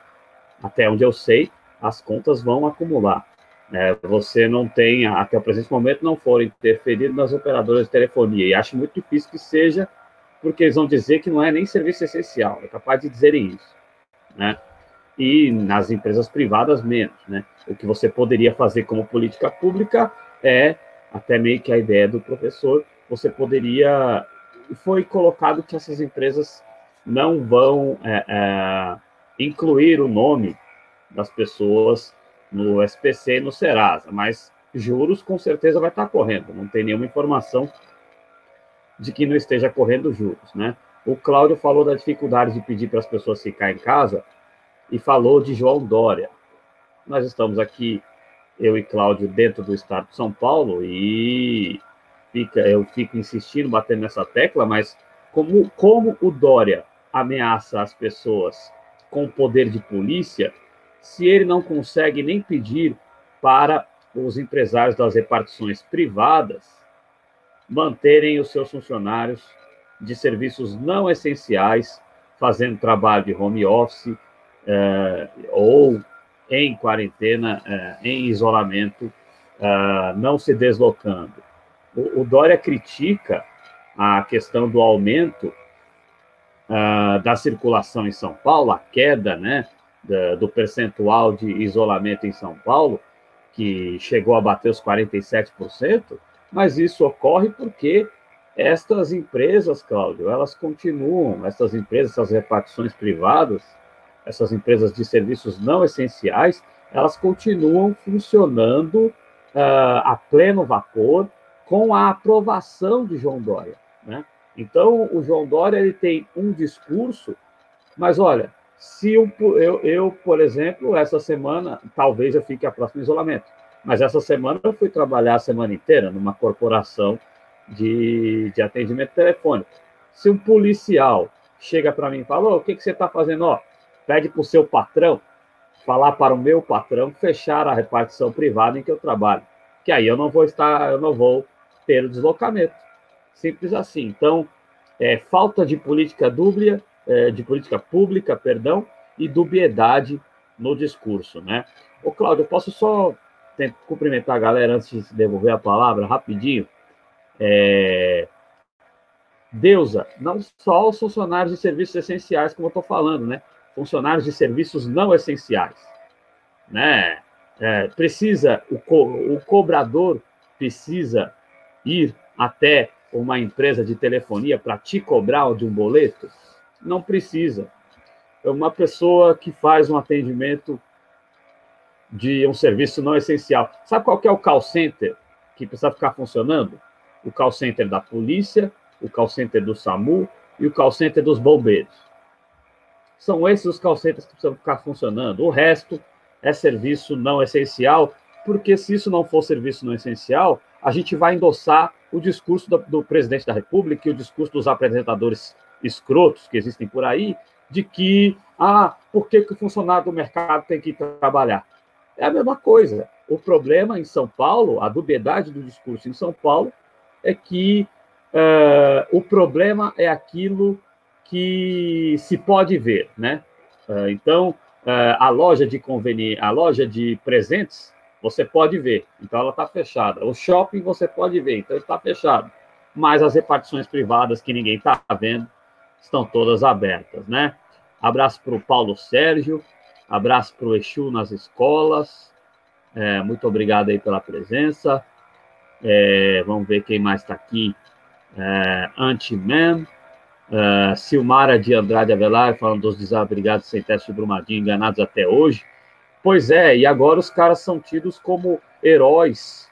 até onde eu sei, as contas vão acumular é, você não tem, até o presente momento, não foram interferidos nas operadoras de telefonia. E acho muito difícil que seja, porque eles vão dizer que não é nem serviço essencial, é capaz de dizerem isso. Né? E nas empresas privadas, menos. Né? O que você poderia fazer como política pública é, até meio que a ideia do professor, você poderia. Foi colocado que essas empresas não vão é, é, incluir o nome das pessoas no SPC e no Serasa, mas juros com certeza vai estar correndo, não tem nenhuma informação de que não esteja correndo juros, né? O Cláudio falou da dificuldade de pedir para as pessoas ficar em casa e falou de João Dória. Nós estamos aqui eu e Cláudio, dentro do estado de São Paulo, e fica, eu fico insistindo, batendo nessa tecla, mas como, como o Dória ameaça as pessoas com o poder de polícia, se ele não consegue nem pedir para os empresários das repartições privadas manterem os seus funcionários de serviços não essenciais, fazendo trabalho de home office eh, ou em quarentena, eh, em isolamento, eh, não se deslocando. O, o, Dória critica a questão do aumento da circulação em São Paulo, a queda né, da, do percentual de isolamento em São Paulo, que chegou a bater os 47%, mas isso ocorre porque estas empresas, Cláudio, elas continuam, essas empresas, essas repartições privadas, essas empresas de serviços não essenciais, elas continuam funcionando uh, a pleno vapor com a aprovação de João Dória. Né? Então, o João Dória ele tem um discurso, mas olha, se eu, eu, eu, por exemplo, essa semana, talvez eu fique a próximo isolamento, mas essa semana eu fui trabalhar a semana inteira numa corporação de, de atendimento telefônico. Se um policial chega para mim e fala: o que, que você está fazendo? Ó, pede para o seu patrão falar para o meu patrão fechar a repartição privada em que eu trabalho, que aí eu não vou estar, eu não vou ter o deslocamento. Simples assim. Então, é, falta de política dúbia, de política pública, perdão, e dubiedade no discurso, né? Ô, Cláudio, eu posso só cumprimentar a galera antes de devolver a palavra, rapidinho? É... Deusa, não só os funcionários de serviços essenciais, como eu estou falando, né? Funcionários de serviços não essenciais, né? É, precisa, o, co o cobrador precisa ir até uma empresa de telefonia para te cobrar de um boleto? Não precisa. É uma pessoa que faz um atendimento de um serviço não essencial. Sabe qual que é o call center que precisa ficar funcionando? o call center da polícia, o call center do SAMU e o call center dos bombeiros. São esses os call centers que precisam ficar funcionando. O resto é serviço não essencial, porque se isso não for serviço não essencial, a gente vai endossar o discurso do, do presidente da República e o discurso dos apresentadores escrotos que existem por aí, de que, ah, por que, que o funcionário do mercado tem que trabalhar? É a mesma coisa. O problema em São Paulo, a dubiedade do discurso em São Paulo, é que uh, o problema é aquilo que se pode ver, né? Uh, então, uh, a loja de conveniência, a loja de presentes, você pode ver, então ela está fechada. O shopping você pode ver, então está fechado. Mas as repartições privadas que ninguém está vendo estão todas abertas, né? Abraço para o Paulo Sérgio, abraço para o Exu nas escolas. É, muito obrigado aí pela presença. É, vamos ver quem mais está aqui. É, Anti-Man. É, Silmara de Andrade Avelar, falando dos desabrigados sem teste de Brumadinho, enganados até hoje. Pois é, e agora os caras são tidos como heróis,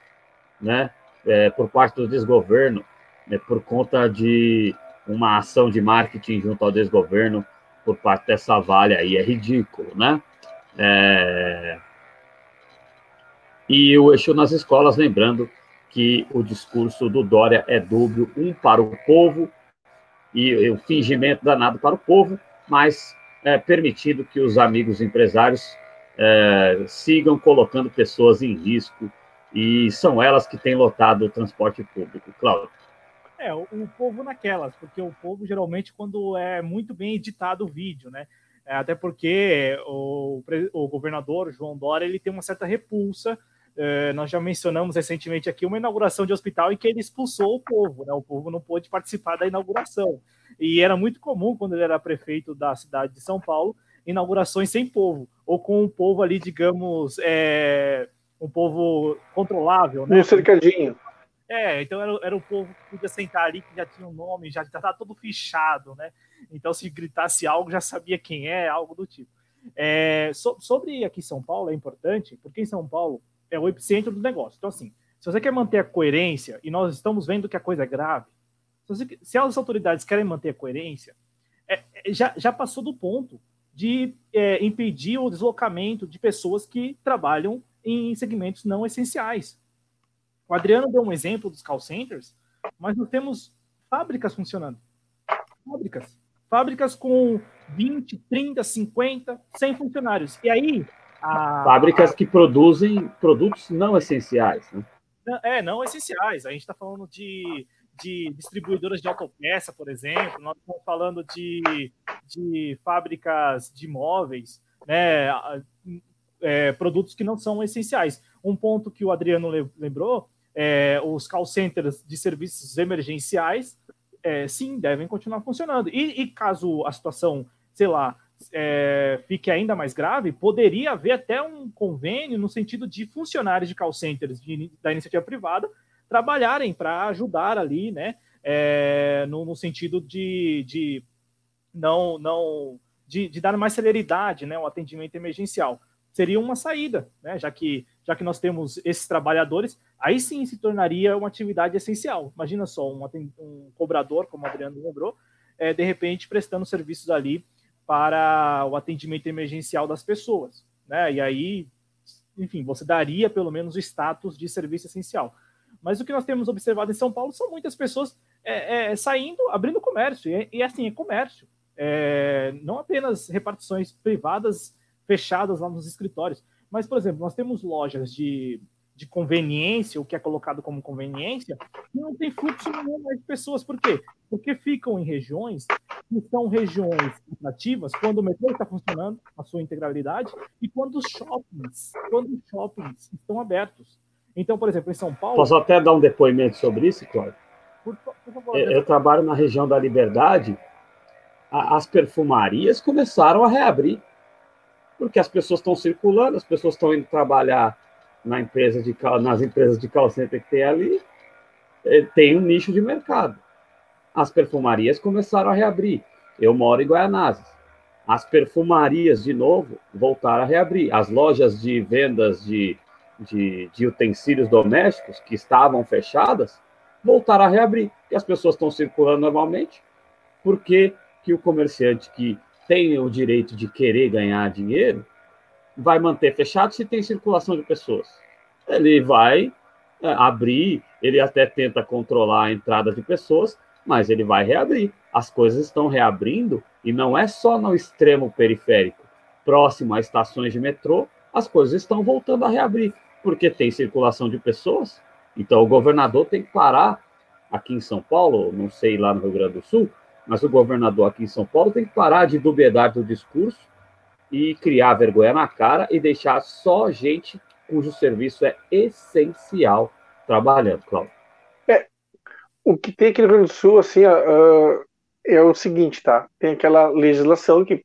né? É, por parte do desgoverno, né, por conta de uma ação de marketing junto ao desgoverno por parte dessa Vale aí. É ridículo, né? É... E o eixo nas escolas, lembrando que o discurso do Dória é dúbio, um para o povo e o fingimento danado para o povo, mas é, permitindo que os amigos empresários é, sigam colocando pessoas em risco e são elas que têm lotado o transporte público. Cláudio. É, o, povo naquelas, porque o povo geralmente quando é muito bem editado o vídeo, né? É, até porque o, o governador João Dória ele tem uma certa repulsa é, nós já mencionamos recentemente aqui uma inauguração de hospital em que ele expulsou o povo, né? O povo não pôde participar da inauguração. E era muito comum, quando ele era prefeito da cidade de São Paulo, inaugurações sem povo, ou com um povo ali, digamos, é, um povo controlável. Né? Um cercadinho. É, então era, era o povo que podia sentar ali, que já tinha um nome, já estava todo fichado, né? Então, se gritasse algo, já sabia quem é, algo do tipo. É, so, sobre aqui São Paulo, é importante, porque em São Paulo, é o epicentro do negócio. Então, assim, se você quer manter a coerência, e nós estamos vendo que a coisa é grave, se, você, se as autoridades querem manter a coerência, é, é, já, já passou do ponto de é, impedir o deslocamento de pessoas que trabalham em segmentos não essenciais. O Adriano deu um exemplo dos call centers, mas nós temos fábricas funcionando. Fábricas. Fábricas com 20, 30, 50, 100 funcionários. E aí. A... Fábricas que produzem produtos não essenciais. Né? É, não essenciais. A gente está falando de, de distribuidoras de autopeça, por exemplo. Nós estamos falando de, de fábricas de imóveis, né? É, produtos que não são essenciais. Um ponto que o Adriano lembrou é, os call centers de serviços emergenciais, é, sim, devem continuar funcionando. E, e, caso a situação, sei lá, é, fique ainda mais grave, poderia haver até um convênio no sentido de funcionários de call centers de, da iniciativa privada trabalharem para ajudar ali, né, é, no, no, sentido de, de não, não de, de, dar mais celeridade, né, ao atendimento emergencial. Seria uma saída, né, já que já que nós temos esses trabalhadores, aí sim se tornaria uma atividade essencial. Imagina só, um, um cobrador, como o Adriano lembrou, é, de repente prestando serviços ali para o atendimento emergencial das pessoas. Né? E aí, enfim, você daria pelo menos o status de serviço essencial. Mas o que nós temos observado em São Paulo são muitas pessoas é, é, saindo, abrindo comércio, e, e assim, é comércio. É, não apenas repartições privadas fechadas lá nos escritórios, mas, por exemplo, nós temos lojas de, de conveniência, o que é colocado como conveniência, e não tem fluxo nenhum mais de pessoas. Por quê? Porque ficam em regiões que são regiões atrativas quando o metrô está funcionando, a sua integralidade, e quando os shoppings, quando os shoppings estão abertos. Então, por exemplo, em São Paulo. Posso até dar um depoimento sobre isso, Cláudio? Por, por favor, eu, eu trabalho na região da Liberdade. as perfumarias começaram a reabrir porque as pessoas estão circulando, as pessoas estão indo trabalhar na empresa de, nas empresas de call center que tem ali, eh, tem um nicho de mercado. As perfumarias começaram a reabrir. Eu moro em Guaianazes. As perfumarias, de novo, voltaram a reabrir. As lojas de vendas de, de, de utensílios domésticos, que estavam fechadas, voltaram a reabrir. Porque as pessoas estão circulando normalmente. Por que, que o comerciante que tem o direito de querer ganhar dinheiro, vai manter fechado se tem circulação de pessoas. Ele vai é, abrir, ele até tenta controlar a entrada de pessoas, mas ele vai reabrir. As coisas estão reabrindo e não é só no extremo periférico, próximo a estações de metrô, as coisas estão voltando a reabrir, porque tem circulação de pessoas. Então o governador tem que parar aqui em São Paulo, não sei lá no Rio Grande do Sul, mas o governador aqui em São Paulo tem que parar de dubiedade do discurso e criar vergonha na cara e deixar só gente cujo serviço é essencial trabalhando, Cláudio. É, o que tem aqui no Rio Grande do Sul, assim, uh, é o seguinte, tá? Tem aquela legislação que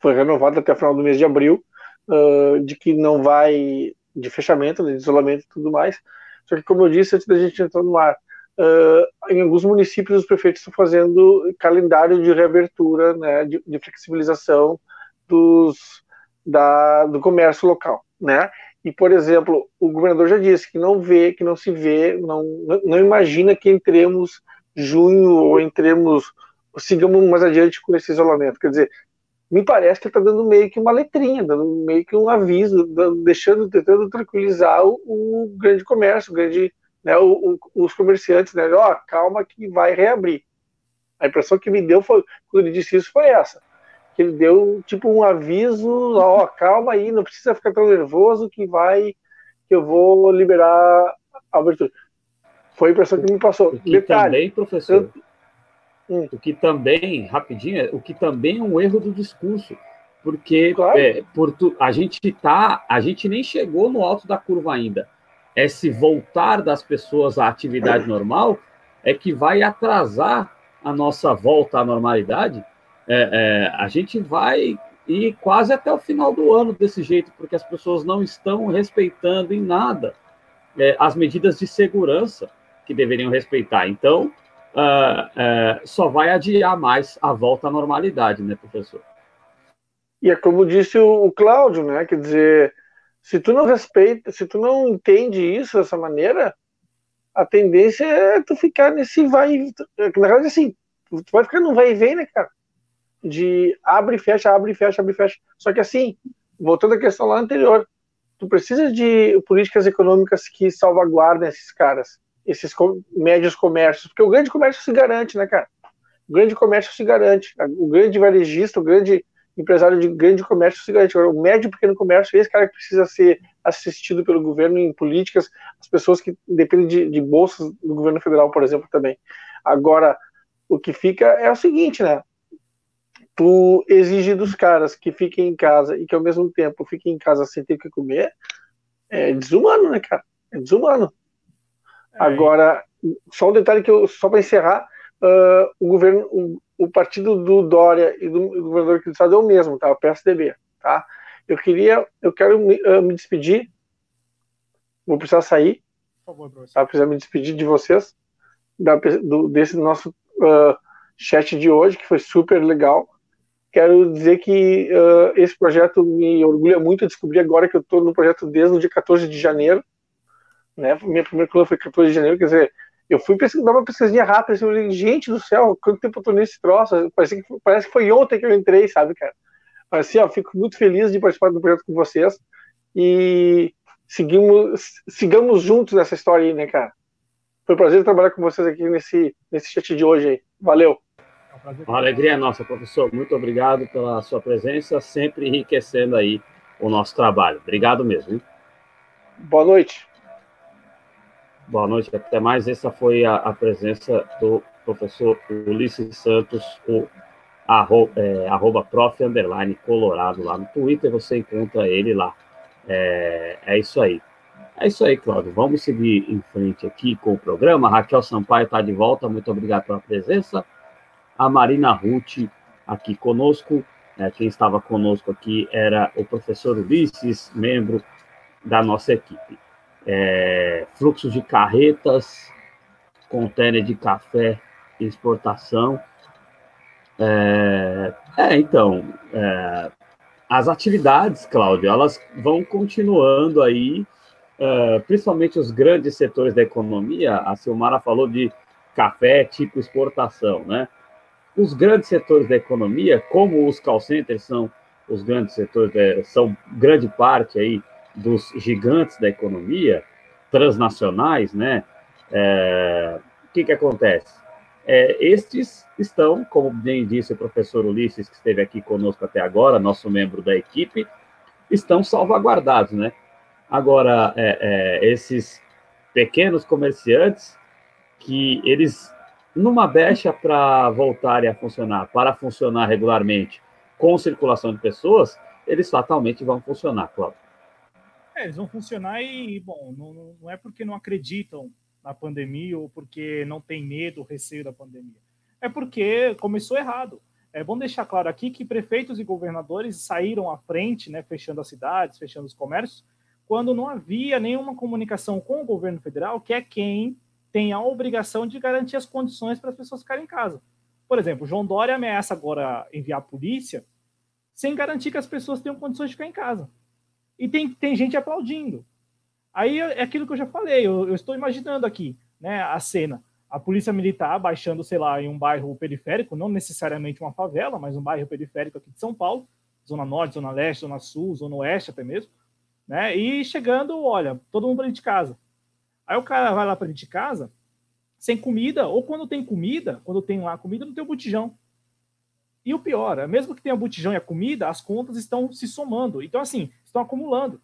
foi renovada até o final do mês de abril, uh, de que não vai de fechamento, de isolamento e tudo mais. Só que, como eu disse antes da gente entrar no ar, Uh, em alguns municípios, os prefeitos estão fazendo calendário de reabertura, né, de, de flexibilização dos, da, do comércio local, né? E, por exemplo, o governador já disse que não vê, que não se vê, não, não imagina que entremos junho ou entremos, sigamos mais adiante com esse isolamento. Quer dizer, me parece que está dando meio que uma letrinha, dando meio que um aviso, dando, deixando, tentando tranquilizar o, o grande comércio, o grande né, o, o, os comerciantes, né, ó, oh, calma que vai reabrir. A impressão que me deu foi, quando ele disse isso, foi essa. Que ele deu, tipo, um aviso, ó, oh, calma aí, não precisa ficar tão nervoso que vai, que eu vou liberar a abertura. Foi a impressão que me passou. O que Detalhe, também, professor, eu... hum. o que também, rapidinho, o que também é um erro do discurso, porque claro. é, por tu, a gente tá, a gente nem chegou no alto da curva ainda esse voltar das pessoas à atividade normal é que vai atrasar a nossa volta à normalidade. É, é, a gente vai ir quase até o final do ano desse jeito, porque as pessoas não estão respeitando em nada é, as medidas de segurança que deveriam respeitar. Então, uh, uh, só vai adiar mais a volta à normalidade, né, professor? E é como disse o Cláudio, né? Quer dizer, se tu não respeita, se tu não entende isso dessa maneira, a tendência é tu ficar nesse vai. Na verdade, assim, tu vai ficar no vai e vem, né, cara? De abre e fecha, abre e fecha, abre e fecha. Só que assim, voltando à questão lá anterior, tu precisa de políticas econômicas que salvaguardem esses caras, esses médios comércios, porque o grande comércio se garante, né, cara? O grande comércio se garante, o grande varejista, o grande empresário de grande comércio se garante. o médio e pequeno comércio, esse cara que precisa ser assistido pelo governo em políticas, as pessoas que dependem de, de bolsas do governo federal, por exemplo, também. Agora, o que fica é o seguinte, né? Tu exige dos caras que fiquem em casa e que ao mesmo tempo fiquem em casa sem ter o que comer, é desumano, né, cara? É desumano. É. Agora, só um detalhe que eu, só para encerrar, uh, o governo, o, o, partido do Dória e do, do governador aqui do estado é o mesmo, tá? O PSDB, tá? Eu queria, eu quero me, uh, me despedir, vou precisar sair, Por favor, professor. tá? Precisar me despedir de vocês, da, do, desse nosso uh, chat de hoje, que foi super legal. Quero dizer que uh, esse projeto me orgulha muito descobrir agora que eu estou no projeto desde o dia 14 de janeiro. Né? Minha primeira coluna foi 14 de janeiro, quer dizer, eu fui pesquisar uma pesquisinha rápida, assim, eu falei, gente do céu, quanto tempo eu tô nesse troço? Parece que, parece que foi ontem que eu entrei, sabe, cara? Mas assim, ó, fico muito feliz de participar do projeto com vocês e seguimos, sigamos juntos nessa história aí, né, cara? Foi um prazer trabalhar com vocês aqui nesse, nesse chat de hoje aí. Valeu! É Uma alegria é nossa, professor. Muito obrigado pela sua presença, sempre enriquecendo aí o nosso trabalho. Obrigado mesmo. Hein? Boa noite. Boa noite, até mais. Essa foi a, a presença do professor Ulisses Santos, o arroba, é, arroba prof, underline, colorado lá no Twitter, você encontra ele lá. É, é isso aí. É isso aí, Cláudio. Vamos seguir em frente aqui com o programa. Raquel Sampaio está de volta, muito obrigado pela presença. A Marina Ruth aqui conosco. É, quem estava conosco aqui era o professor Ulisses, membro da nossa equipe é, fluxo de carretas, contêiner de café exportação. É, é então, é, as atividades, Cláudio, elas vão continuando aí, é, principalmente os grandes setores da economia. A Silmara falou de café tipo exportação, né? Os grandes setores da economia, como os call centers são os grandes setores, é, são grande parte aí dos gigantes da economia, transnacionais, né? É, o que, que acontece? É, estes estão, como bem disse o professor Ulisses, que esteve aqui conosco até agora, nosso membro da equipe, estão salvaguardados, né? Agora, é, é, esses pequenos comerciantes, que eles, numa brecha para voltarem a funcionar, para funcionar regularmente, com circulação de pessoas, eles fatalmente vão funcionar, Cláudio. É, eles vão funcionar e, bom, não, não é porque não acreditam na pandemia ou porque não tem medo, receio da pandemia. É porque começou errado. É bom deixar claro aqui que prefeitos e governadores saíram à frente, né, fechando as cidades, fechando os comércios, quando não havia nenhuma comunicação com o governo federal, que é quem tem a obrigação de garantir as condições para as pessoas ficarem em casa. Por exemplo, João Dória ameaça agora enviar a polícia sem garantir que as pessoas tenham condições de ficar em casa e tem, tem gente aplaudindo. Aí é aquilo que eu já falei, eu, eu, estou imaginando aqui, né, a cena. A polícia militar baixando, sei lá, em um bairro periférico, não necessariamente uma favela, mas um bairro periférico aqui de São Paulo, Zona Norte, Zona Leste, Zona Sul, Zona Oeste até mesmo, né? E chegando, olha, todo mundo para dentro de casa. Aí o cara vai lá para dentro de casa, sem comida, ou quando tem comida, quando tem lá comida, não tem o botijão. E o pior, é mesmo que tenha botijão e a comida, as contas estão se somando. Então, assim, estão acumulando.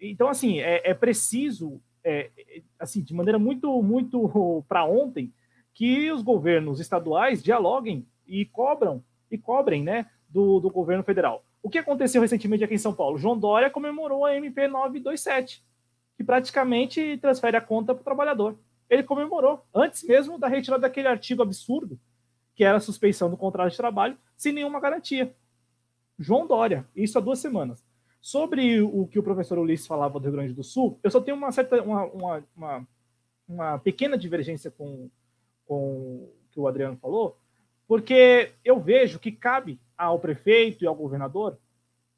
Então, assim, é, é preciso, é, assim, de maneira muito, muito (laughs) para ontem, que os governos estaduais dialoguem e cobram e cobrem, né, do, do governo federal. O que aconteceu recentemente aqui em São Paulo? João Dória comemorou a MP 927, que praticamente transfere a conta para o trabalhador. Ele comemorou, antes mesmo da retirada daquele artigo absurdo, que era a suspeição do contrato de trabalho, sem nenhuma garantia. João Dória, isso há duas semanas. Sobre o que o professor Ulisses falava do Rio Grande do Sul, eu só tenho uma certa, uma, uma, uma, uma pequena divergência com, com o que o Adriano falou, porque eu vejo que cabe ao prefeito e ao governador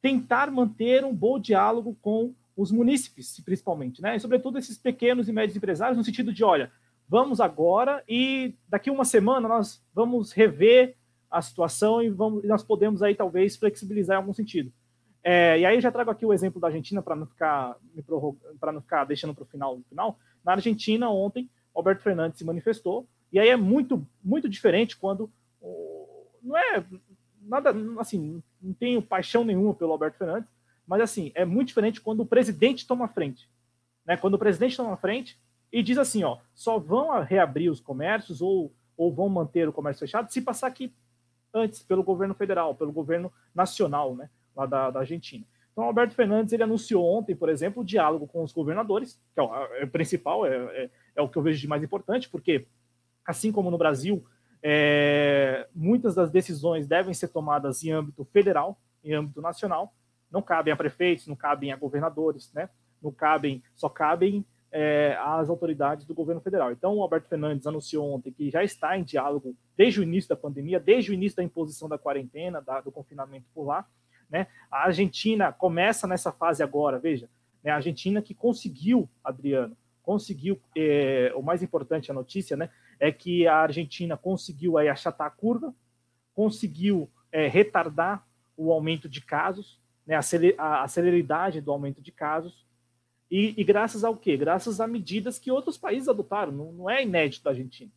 tentar manter um bom diálogo com os munícipes, principalmente, né? E sobretudo esses pequenos e médios empresários, no sentido de, olha, vamos agora e daqui uma semana nós vamos rever a situação e vamos, nós podemos aí talvez flexibilizar em algum sentido. É, e aí já trago aqui o exemplo da Argentina para não ficar para não ficar deixando para o final no final. Na Argentina ontem, Alberto Fernandes se manifestou e aí é muito muito diferente quando não é nada assim não tenho paixão nenhuma pelo Alberto Fernandes, mas assim é muito diferente quando o presidente toma frente, né? Quando o presidente toma frente e diz assim, ó, só vão reabrir os comércios ou ou vão manter o comércio fechado se passar antes pelo governo federal, pelo governo nacional, né? lá da, da Argentina. Então, Alberto Fernandes ele anunciou ontem, por exemplo, o diálogo com os governadores, que é o, é o principal, é, é, é, o que eu vejo de mais importante, porque, assim como no Brasil, é, muitas das decisões devem ser tomadas em âmbito federal, em âmbito nacional, não cabem a prefeitos, não cabem a governadores, né? não cabem, só cabem é, às autoridades do governo federal. Então, o Alberto Fernandes anunciou ontem que já está em diálogo desde o início da pandemia, desde o início da imposição da quarentena, da, do confinamento por lá, né? A Argentina começa nessa fase agora, veja, né? a Argentina que conseguiu, Adriano, conseguiu, é, o mais importante a notícia, né, é que a Argentina conseguiu aí achatar a curva, conseguiu é, retardar o aumento de casos, né, a, celeridade do aumento de casos, e, e, graças ao quê? Graças a medidas que outros países adotaram, não, não é inédito da Argentina.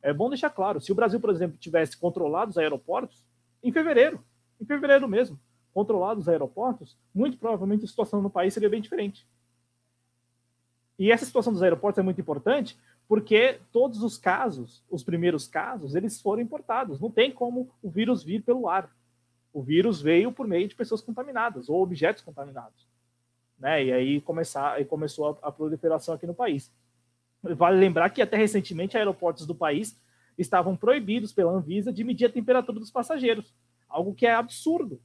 É bom deixar claro, se o Brasil, por exemplo, tivesse controlado os aeroportos, em fevereiro, em fevereiro mesmo, controlados os aeroportos, muito provavelmente a situação no país seria bem diferente. E essa situação dos aeroportos é muito importante porque todos os casos, os primeiros casos, eles foram importados. Não tem como o vírus vir pelo ar. O vírus veio por meio de pessoas contaminadas ou objetos contaminados. Né? E aí, começar, aí começou a, a proliferação aqui no país. Vale lembrar que até recentemente aeroportos do país estavam proibidos pela Anvisa de medir a temperatura dos passageiros, algo que é absurdo.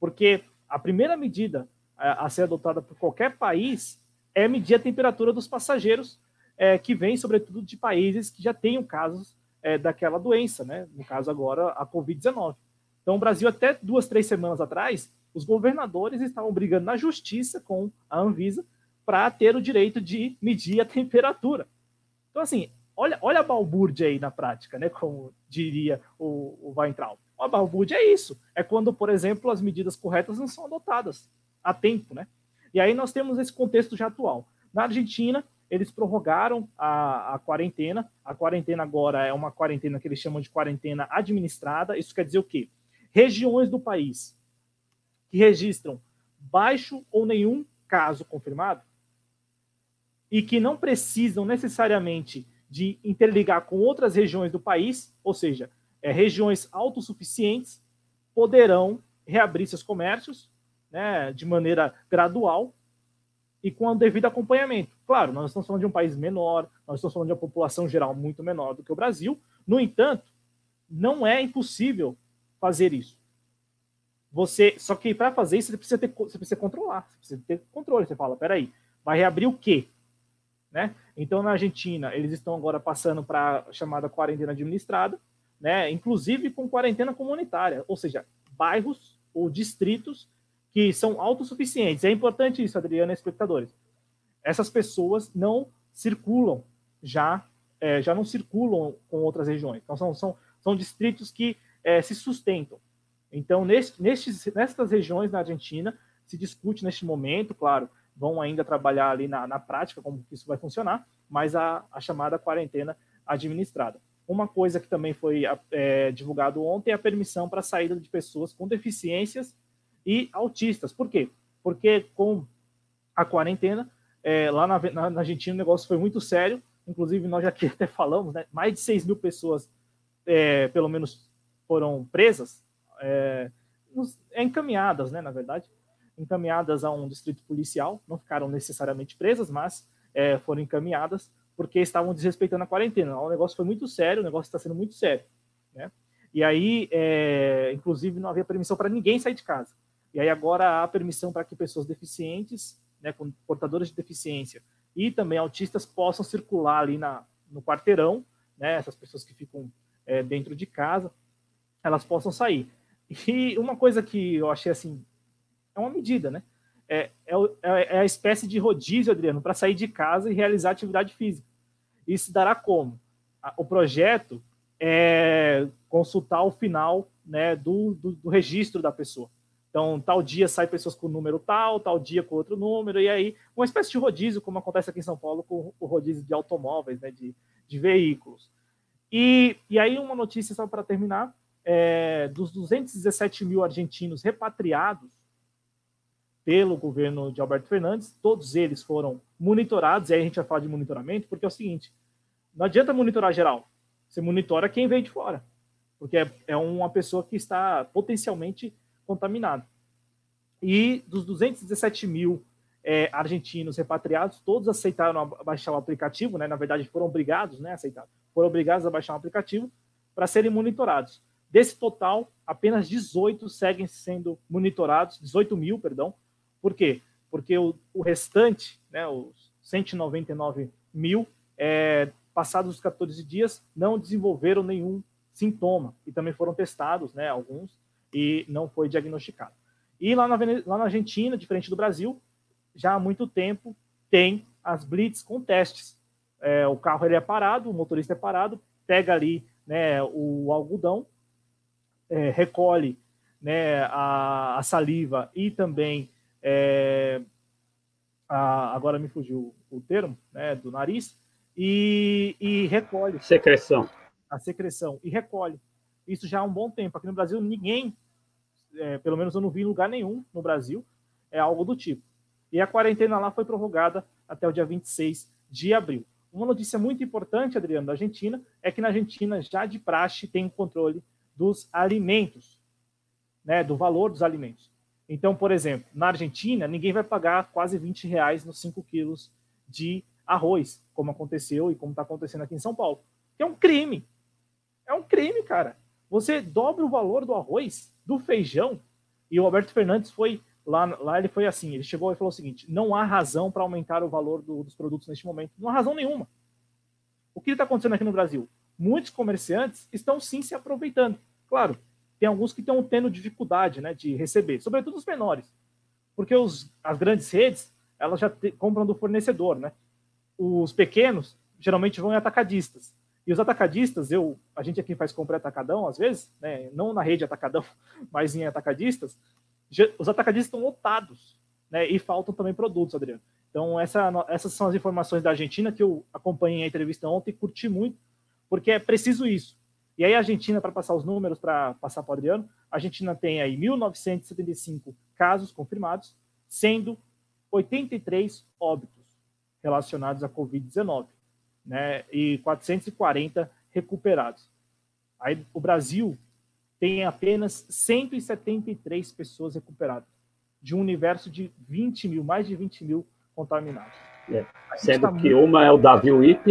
Porque a primeira medida a, a ser adotada por qualquer país é medir a temperatura dos passageiros é, que vêm, sobretudo, de países que já tenham casos é, daquela doença, né? No caso agora, a Covid-19. Então, o Brasil, até duas, três semanas atrás, os governadores estavam brigando na justiça com a Anvisa para ter o direito de medir a temperatura. Então, assim, olha, olha a balbúrdia aí na prática, né? Como diria o, o Weintraub. A balbúrdia é isso. É quando, por exemplo, as medidas corretas não são adotadas a tempo, né? E aí nós temos esse contexto já atual. Na Argentina, eles prorrogaram a, a quarentena. A quarentena agora é uma quarentena que eles chamam de quarentena administrada. Isso quer dizer o quê? Regiões do país que registram baixo ou nenhum caso confirmado e que não precisam necessariamente de interligar com outras regiões do país, ou seja, é, regiões autossuficientes poderão reabrir seus comércios né, de maneira gradual e com o devido acompanhamento. Claro, nós estamos falando de um país menor, nós estamos falando de uma população geral muito menor do que o Brasil. No entanto, não é impossível fazer isso. Você, só que para fazer isso você precisa ter, você precisa controlar, você precisa ter controle. Você fala, peraí, vai reabrir o quê? Né? Então, na Argentina, eles estão agora passando para a chamada quarentena administrada, né, inclusive com quarentena comunitária, ou seja, bairros ou distritos que são autossuficientes. É importante isso, Adriana espectadores. Essas pessoas não circulam já, é, já não circulam com outras regiões. Então, são, são, são distritos que é, se sustentam. Então, neste, nestes, nestas regiões na Argentina, se discute neste momento, claro, vão ainda trabalhar ali na, na prática como isso vai funcionar, mas a, a chamada quarentena administrada. Uma coisa que também foi é, divulgado ontem é a permissão para a saída de pessoas com deficiências e autistas. Por quê? Porque com a quarentena, é, lá na, na, na, Argentina o negócio foi muito sério, inclusive nós já aqui (laughs) até falamos, né, mais de 6 mil pessoas, é, pelo menos, foram presas, é, é, encaminhadas, né, na verdade, encaminhadas a um distrito policial, não ficaram necessariamente presas, mas é, foram encaminhadas porque estavam desrespeitando a quarentena. O negócio foi muito sério, o negócio está sendo muito sério. Né? E aí, é, inclusive, não havia permissão para ninguém sair de casa. E aí agora há permissão para que pessoas deficientes, né, com portadores de deficiência e também autistas possam circular ali na, no quarteirão, né, essas pessoas que ficam é, dentro de casa, elas possam sair. E uma coisa que eu achei assim, é uma medida, né? É, é, é, é a espécie de rodízio, Adriano, para sair de casa e realizar atividade física. Isso dará como? O projeto é consultar o final né, do, do, do registro da pessoa. Então, tal dia sai pessoas com número tal, tal dia com outro número, e aí uma espécie de rodízio, como acontece aqui em São Paulo com o rodízio de automóveis, né, de, de veículos. E, e aí uma notícia só para terminar, é, dos 217 mil argentinos repatriados pelo governo de Alberto Fernandes, todos eles foram monitorados, e aí a gente vai falar de monitoramento, porque é o seguinte, não adianta monitorar geral, você monitora quem veio de fora, porque é, é uma pessoa que está potencialmente contaminado. E dos 217 mil é, argentinos repatriados, todos aceitaram baixar o aplicativo, né? na verdade foram obrigados né, aceitar, foram obrigados a baixar o aplicativo para serem monitorados. Desse total, apenas 18 seguem sendo monitorados, 18 mil, perdão. Por quê? Porque o, o restante, né, os 199 mil, é, passados os 14 dias, não desenvolveram nenhum sintoma e também foram testados, né, alguns, e não foi diagnosticado. E lá na, lá na Argentina, diferente do Brasil, já há muito tempo tem as blitz com testes. É, o carro ele é parado, o motorista é parado, pega ali né, o algodão, é, recolhe né, a, a, saliva e também é, a, agora me fugiu o termo né, do nariz e, e recolhe. Secreção. A secreção. E recolhe. Isso já há um bom tempo. Aqui no Brasil ninguém é, pelo menos eu não vi em lugar nenhum no Brasil, é algo do tipo. E a quarentena lá foi prorrogada até o dia 26 de abril. Uma notícia muito importante, Adriano, da Argentina, é que na Argentina já de praxe tem o controle dos alimentos, né, do valor dos alimentos. Então, por exemplo, na Argentina, ninguém vai pagar quase 20 reais nos 5 quilos de arroz, como aconteceu e como está acontecendo aqui em São Paulo. Que é um crime. É um crime, cara. Você dobra o valor do arroz do feijão. E o Alberto Fernandes foi lá, lá ele foi assim, ele chegou e falou o seguinte: não há razão para aumentar o valor do, dos produtos neste momento, não há razão nenhuma. O que está acontecendo aqui no Brasil? Muitos comerciantes estão sim se aproveitando. Claro, tem alguns que estão tendo dificuldade, né, de receber, sobretudo os menores, porque os, as grandes redes elas já te, compram do fornecedor, né? Os pequenos geralmente vão em atacadistas. E os atacadistas, eu, a gente aqui faz compra atacadão às vezes, né? não na rede atacadão, (laughs) mas em atacadistas, os atacadistas estão lotados, né? E faltam também produtos, Adriano. Então, essa, essas são as informações da Argentina que eu acompanhei a entrevista ontem e curti muito, porque é preciso isso. E aí, a Argentina, para passar os números, para passar para o Adriano, a Argentina tem aí 1.975 casos confirmados, sendo 83 óbitos relacionados à Covid-19 né, e 440 recuperados. Aí o Brasil tem apenas 173 pessoas recuperadas, de um universo de 20 mil, mais de 20 mil contaminados. É. Sendo tá que muito... uma é o Davi Wip,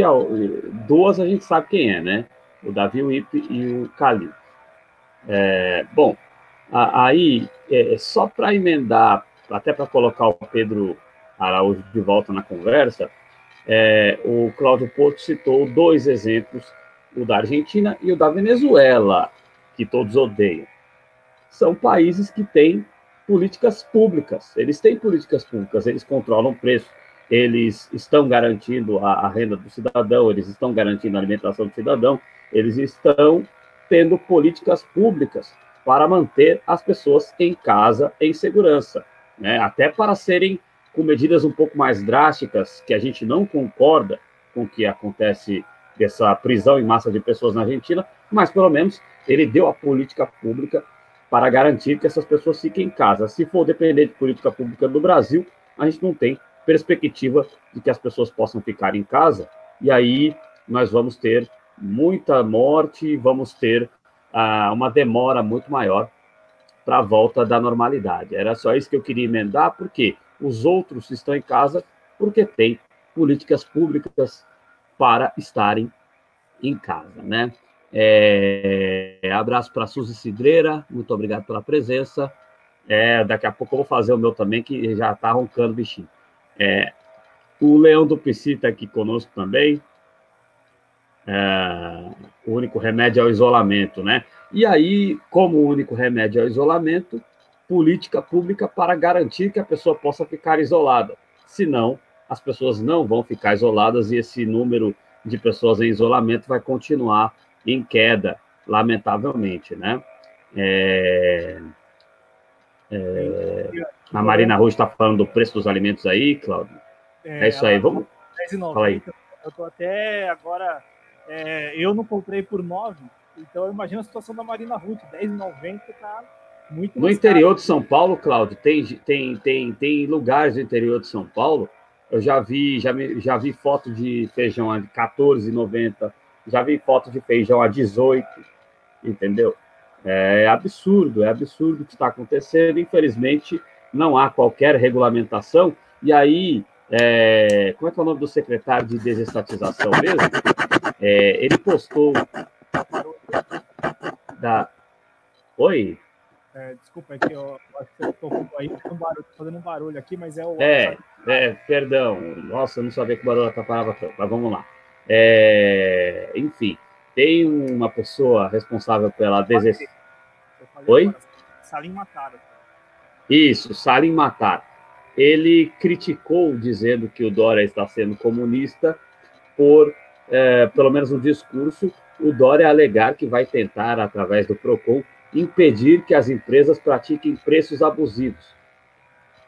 duas a gente sabe quem é, né? O Davi Wip e o Calil. É, bom, aí, é, só para emendar, até para colocar o Pedro Araújo de volta na conversa, é, o Cláudio Porto citou dois exemplos, o da Argentina e o da Venezuela, que todos odeiam. São países que têm políticas públicas. Eles têm políticas públicas, eles controlam preço, eles estão garantindo a, a renda do cidadão, eles estão garantindo a alimentação do cidadão, eles estão tendo políticas públicas para manter as pessoas em casa em segurança, né? até para serem com medidas um pouco mais drásticas, que a gente não concorda com o que acontece dessa prisão em massa de pessoas na Argentina, mas pelo menos ele deu a política pública para garantir que essas pessoas fiquem em casa. Se for depender de política pública do Brasil, a gente não tem perspectiva de que as pessoas possam ficar em casa, e aí nós vamos ter muita morte, vamos ter ah, uma demora muito maior para a volta da normalidade. Era só isso que eu queria emendar, porque os outros estão em casa porque tem políticas públicas para estarem em casa, né? É, abraço para Suzy Cidreira, muito obrigado pela presença. É, daqui a pouco eu vou fazer o meu também, que já está roncando bichinho. É, o Leão do Psi está aqui conosco também. É, o único remédio é o isolamento, né? E aí, como o único remédio é o isolamento, política pública para garantir que a pessoa possa ficar isolada. Senão, as pessoas não vão ficar isoladas e esse número de pessoas em isolamento vai continuar em queda, lamentavelmente, né? É... É, a Marina Rui está falando do preço dos alimentos aí, Cláudio. É, é isso aí, vamos. 10,90. Fala aí. Eu tô até agora. É, eu não comprei por 9, então eu imagino a situação da Marina Ruth. 10,90 tá muito No interior caro. de São Paulo, Cláudio, tem, tem, tem, tem lugares do interior de São Paulo. Eu já vi, já, já vi foto de feijão a 14,90, já vi foto de feijão a 18, entendeu? É absurdo, é absurdo o que está acontecendo. Infelizmente, não há qualquer regulamentação. E aí, é, como é que é o nome do secretário de desestatização mesmo? É, ele postou da. Oi? É, desculpa, é que eu acho que eu tô aí um barulho, fazendo um barulho aqui, mas é o. É, é, perdão. Nossa, eu não sabia que o barulho atrapalhava tanto, mas vamos lá. É, enfim, tem uma pessoa responsável pela desestatização. Oi? Salim Matar. Isso, Salim Matar. Ele criticou dizendo que o Dória está sendo comunista por, é, pelo menos no discurso, o Dória alegar que vai tentar, através do PROCON, impedir que as empresas pratiquem preços abusivos.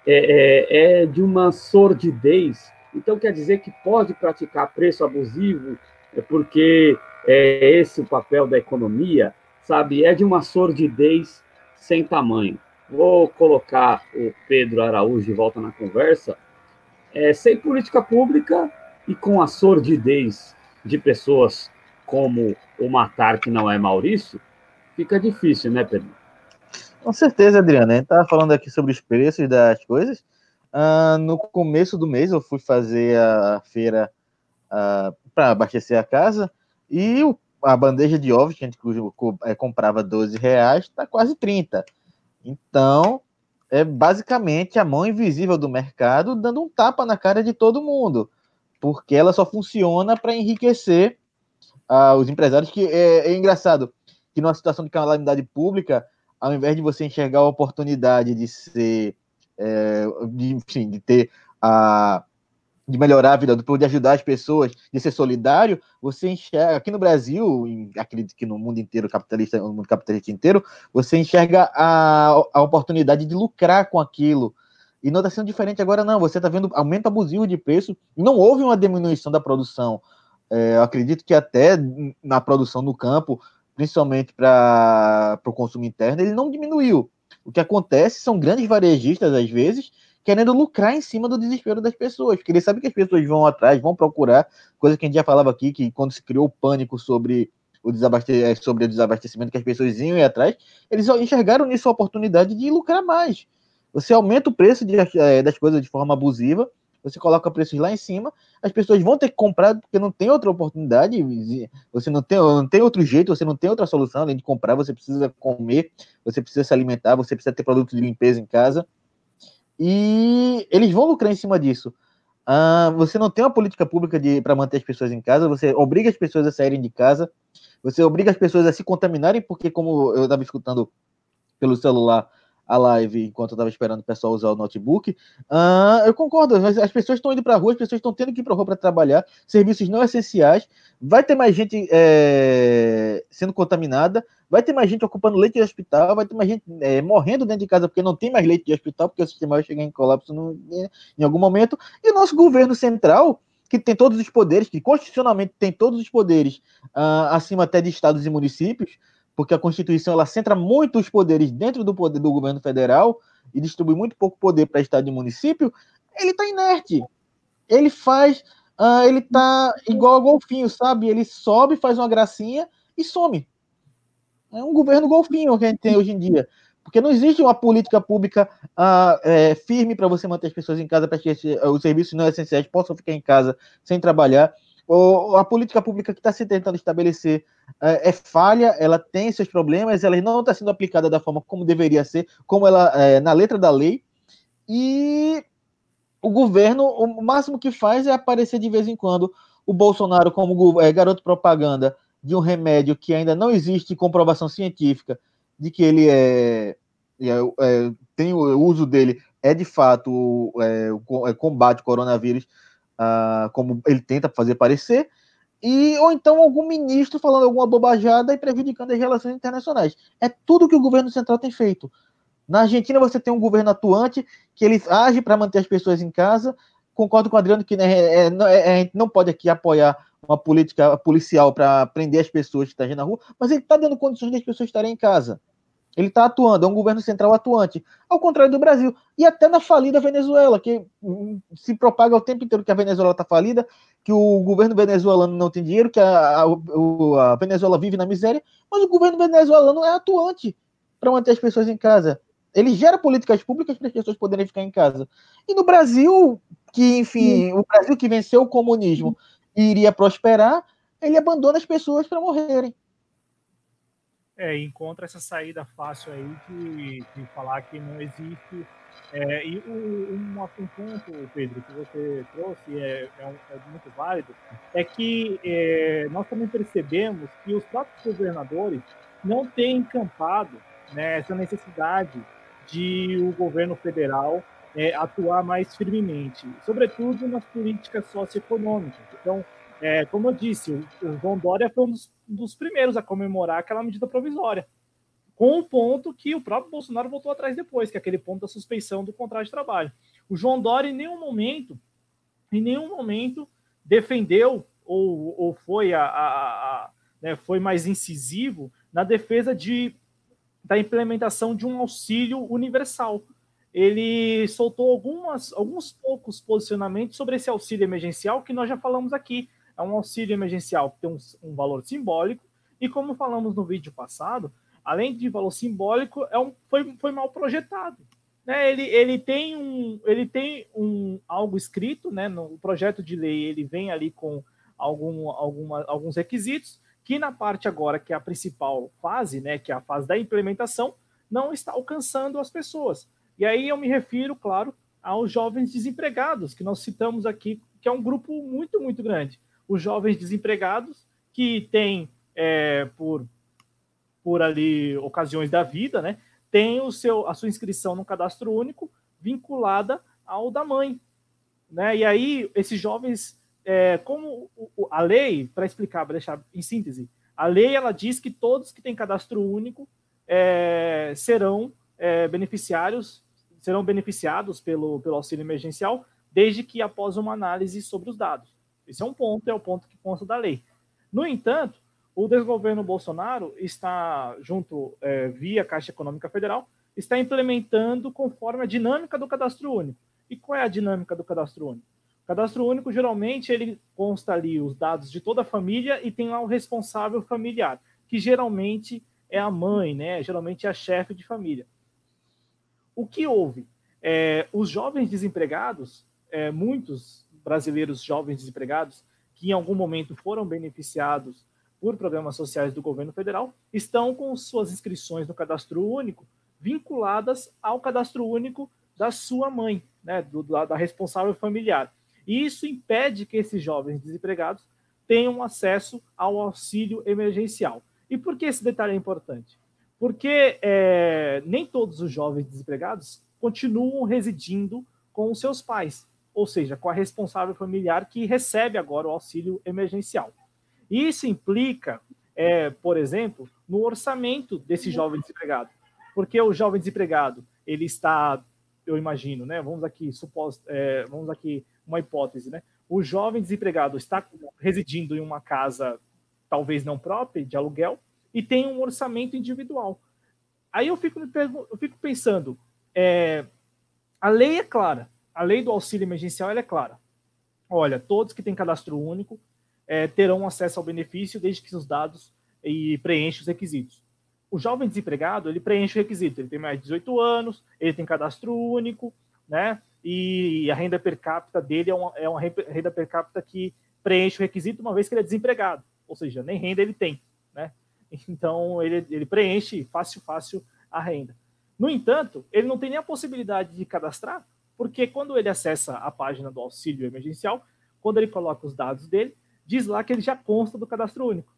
É, é, é de uma sordidez. Então, quer dizer que pode praticar preço abusivo é porque é esse o papel da economia, sabe? É de uma sordidez sem tamanho. Vou colocar o Pedro Araújo de volta na conversa. É, sem política pública e com a sordidez de pessoas como o Matar, que não é Maurício, fica difícil, né, Pedro? Com certeza, Adriana. A gente estava falando aqui sobre os preços das coisas. Uh, no começo do mês, eu fui fazer a feira uh, ah, para abastecer a casa e o, a bandeja de ovos que a gente é, comprava 12 reais está quase 30. Então, é basicamente a mão invisível do mercado dando um tapa na cara de todo mundo, porque ela só funciona para enriquecer uh, os empresários. Que é, é engraçado que numa situação de calamidade pública, ao invés de você enxergar a oportunidade de ser, é, de, enfim, de ter a de melhorar a vida, de ajudar as pessoas, de ser solidário, você enxerga aqui no Brasil, acredito que no mundo inteiro capitalista, no mundo capitalista inteiro, você enxerga a, a oportunidade de lucrar com aquilo. E não está sendo diferente agora, não. Você está vendo aumento abusivo de preço. Não houve uma diminuição da produção. É, eu acredito que até na produção no campo principalmente para o consumo interno, ele não diminuiu. O que acontece são grandes varejistas, às vezes, querendo lucrar em cima do desespero das pessoas, porque eles sabem que as pessoas vão atrás, vão procurar, coisa que a gente já falava aqui, que quando se criou o pânico sobre o, desabaste eh, sobre o desabastecimento, que as pessoas iam ir atrás, eles enxergaram nisso a oportunidade de lucrar mais. Você aumenta o preço de, eh, das coisas de forma abusiva, você coloca preços lá em cima, as pessoas vão ter que comprar porque não tem outra oportunidade, você não tem, não tem outro jeito, você não tem outra solução além de comprar, você precisa comer, você precisa se alimentar, você precisa ter produtos de limpeza em casa. E eles vão lucrar em cima disso. Ah, você não tem uma política pública para manter as pessoas em casa, você obriga as pessoas a saírem de casa, você obriga as pessoas a se contaminarem, porque, como eu estava escutando pelo celular, a live enquanto eu estava esperando o pessoal usar o notebook. Uh, eu concordo, as pessoas estão indo para a rua, as pessoas estão tendo que ir para a rua para trabalhar, serviços não essenciais, vai ter mais gente é, sendo contaminada, vai ter mais gente ocupando leite de hospital, vai ter mais gente é, morrendo dentro de casa porque não tem mais leite de hospital, porque o sistema vai chegar em colapso no, em algum momento, e o nosso governo central que tem todos os poderes, que constitucionalmente tem todos os poderes, uh, acima até de estados e municípios, porque a Constituição ela centra muito os poderes dentro do poder do governo federal e distribui muito pouco poder para estado e município, ele está inerte. Ele faz, uh, ele está igual ao golfinho, sabe? Ele sobe, faz uma gracinha e some. É um governo golfinho que a gente tem hoje em dia. Porque não existe uma política pública uh, é, firme para você manter as pessoas em casa, para que os serviços não essenciais possam ficar em casa sem trabalhar a política pública que está se tentando estabelecer é, é, falha, ela tem seus problemas, ela não está sendo aplicada da forma como deveria ser, como ela é, na letra da lei, e o governo, o máximo que faz é aparecer de vez em quando o Bolsonaro como é, garoto propaganda de um remédio que ainda não existe comprovação científica de que ele é, é, é tem o uso dele é de fato é, o combate ao coronavírus uh, como ele tenta fazer parecer, e ou então algum ministro falando alguma bobajada e prejudicando as relações internacionais. É tudo que o governo central tem feito. Na Argentina você tem um governo atuante que ele age para manter as pessoas em casa. Concordo com o Adriano que né, é, é, a gente não pode aqui apoiar uma política policial para prender as pessoas que estão na rua, mas ele está dando condições das pessoas estarem em casa. Ele está atuando, é um governo central atuante, ao contrário do Brasil. E até na falida Venezuela, que hum, se propaga o tempo inteiro que a Venezuela está falida, que o governo venezuelano não tem dinheiro, que a, a, a Venezuela vive na miséria, mas o governo venezuelano é atuante para manter as pessoas em casa. Ele gera políticas públicas para as pessoas poderem ficar em casa. E no Brasil, que, enfim, Sim. o Brasil que venceu o comunismo e iria prosperar, ele abandona as pessoas para morrerem é, encontra essa saída fácil aí de, de falar que não existe. É, e um, um ponto, Pedro, que você trouxe é, é, um, é muito válido, é que é, nós também percebemos que os próprios governadores não têm encampado né, essa necessidade de o governo federal é, atuar mais firmemente, sobretudo nas políticas socioeconômicas. Então, é, como eu disse, o, o João Dória foi um dos, dos, primeiros a comemorar aquela medida provisória, com o ponto que o próprio Bolsonaro voltou atrás depois, que é aquele ponto da suspeição do contrato de trabalho. O João Dória, em nenhum momento, em nenhum momento, defendeu ou, ou foi, a, a, a né, foi mais incisivo na defesa de, da implementação de um auxílio universal. Ele soltou algumas, alguns poucos posicionamentos sobre esse auxílio emergencial que nós já falamos aqui é um auxílio emergencial que tem um, um valor simbólico, e como falamos no vídeo passado, além de valor simbólico, é um, foi, foi mal projetado. Né? Ele, ele tem, um, ele tem um, algo escrito, né? no projeto de lei ele vem ali com algum, alguma, alguns requisitos, que na parte agora, que é a principal fase, né? que é a fase da implementação, não está alcançando as pessoas. E aí eu me refiro, claro, aos jovens desempregados, que nós citamos aqui, que é um grupo muito, muito grande os jovens desempregados que têm, é, por, por ali ocasiões da vida, né, tem o seu, a sua inscrição no cadastro único vinculada ao da mãe. Né? E aí, esses jovens, é, como a lei, para explicar, para deixar em síntese, a lei ela diz que todos que têm cadastro único é, serão é, beneficiários, serão beneficiados pelo, pelo auxílio emergencial, desde que após uma análise sobre os dados. Esse é um ponto, é o ponto que consta da lei. No entanto, o desgoverno Bolsonaro está, junto é, via Caixa Econômica Federal, está implementando conforme a dinâmica do cadastro único. E qual é a dinâmica do cadastro único? O cadastro único, geralmente, ele consta ali os dados de toda a família e tem lá o responsável familiar, que geralmente é a mãe, né? Geralmente é a chefe de família. O que houve? É, os jovens desempregados, é, muitos brasileiros jovens desempregados que em algum momento foram beneficiados por programas sociais do governo federal estão com suas inscrições no cadastro único vinculadas ao cadastro único da sua mãe, né, do, da responsável familiar. E isso impede que esses jovens desempregados tenham acesso ao auxílio emergencial. E por que esse detalhe é importante? Porque é, nem todos os jovens desempregados continuam residindo com os seus pais ou seja, com a responsável familiar que recebe agora o auxílio emergencial. Isso implica, é, por exemplo, no orçamento desse jovem desempregado, porque o jovem desempregado ele está, eu imagino, né? Vamos aqui supos, é, vamos aqui uma hipótese, né? O jovem desempregado está residindo em uma casa talvez não própria de aluguel e tem um orçamento individual. Aí eu fico, eu fico pensando, é, a lei é clara, a lei do auxílio emergencial é clara. Olha, todos que têm cadastro único é, terão acesso ao benefício desde que os dados e preenchem os requisitos. O jovem desempregado, ele preenche o requisito, ele tem mais de 18 anos, ele tem cadastro único, né? E a renda per capita dele é uma, é uma renda per capita que preenche o requisito uma vez que ele é desempregado, ou seja, nem renda ele tem, né? (laughs) Então ele, ele preenche fácil, fácil a renda. No entanto, ele não tem nem a possibilidade de cadastrar, porque quando ele acessa a página do auxílio emergencial, quando ele coloca os dados dele, diz lá que ele já consta do cadastro único.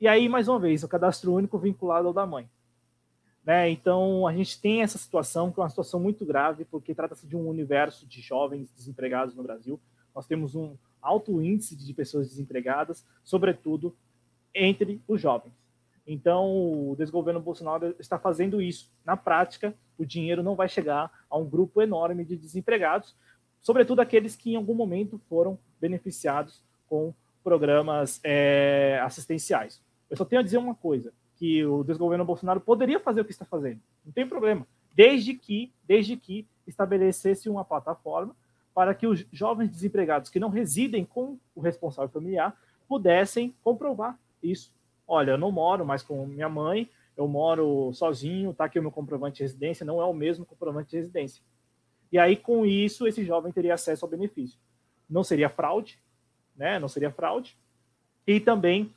E aí, mais uma vez, o cadastro único vinculado ao da mãe. Né? Então, a gente tem essa situação, que é uma situação muito grave, porque trata-se de um universo de jovens desempregados no Brasil. Nós temos um alto índice de pessoas desempregadas, sobretudo entre os jovens. Então, o desgoverno Bolsonaro está fazendo isso. Na prática, o dinheiro não vai chegar a um grupo enorme de desempregados, sobretudo aqueles que em algum momento foram beneficiados com programas é, assistenciais. Eu só tenho a dizer uma coisa, que o desgoverno Bolsonaro poderia fazer o que está fazendo, não tem problema, desde que, desde que estabelecesse uma plataforma para que os jovens desempregados que não residem com o responsável familiar pudessem comprovar isso. Olha, eu não moro mais com minha mãe, eu moro sozinho, tá aqui o meu comprovante de residência, não é o mesmo comprovante de residência. E aí, com isso, esse jovem teria acesso ao benefício. Não seria fraude, né? Não seria fraude. E também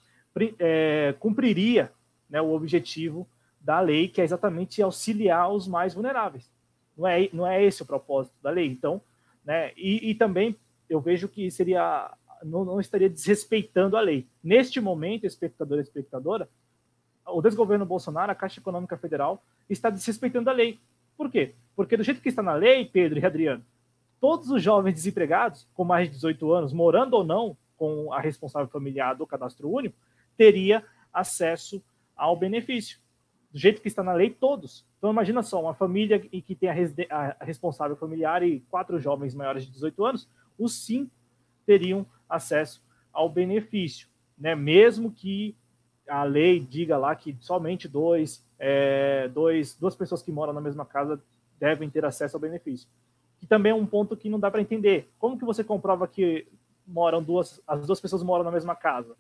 é, cumpriria né, o objetivo da lei, que é exatamente auxiliar os mais vulneráveis. Não é, não é esse o propósito da lei. Então, né, e, e também eu vejo que seria não, não, estaria desrespeitando a lei. Neste momento, espectador e espectadora, o desgoverno Bolsonaro, a Caixa Econômica Federal, está desrespeitando a lei. Por quê? Porque do jeito que está na lei, Pedro e Adriano, todos os jovens desempregados com mais de 18 anos, morando ou não com a responsável familiar do cadastro único, teria acesso ao benefício. Do jeito que está na lei, todos. Então imagina só, uma família que tem a, a responsável familiar e quatro jovens maiores de 18 anos, os cinco teriam acesso ao benefício, né? Mesmo que a lei diga lá que somente dois, é, dois, duas pessoas que moram na mesma casa devem ter acesso ao benefício. Que também é um ponto que não dá para entender. Como que você comprova que moram duas, as duas pessoas moram na mesma casa,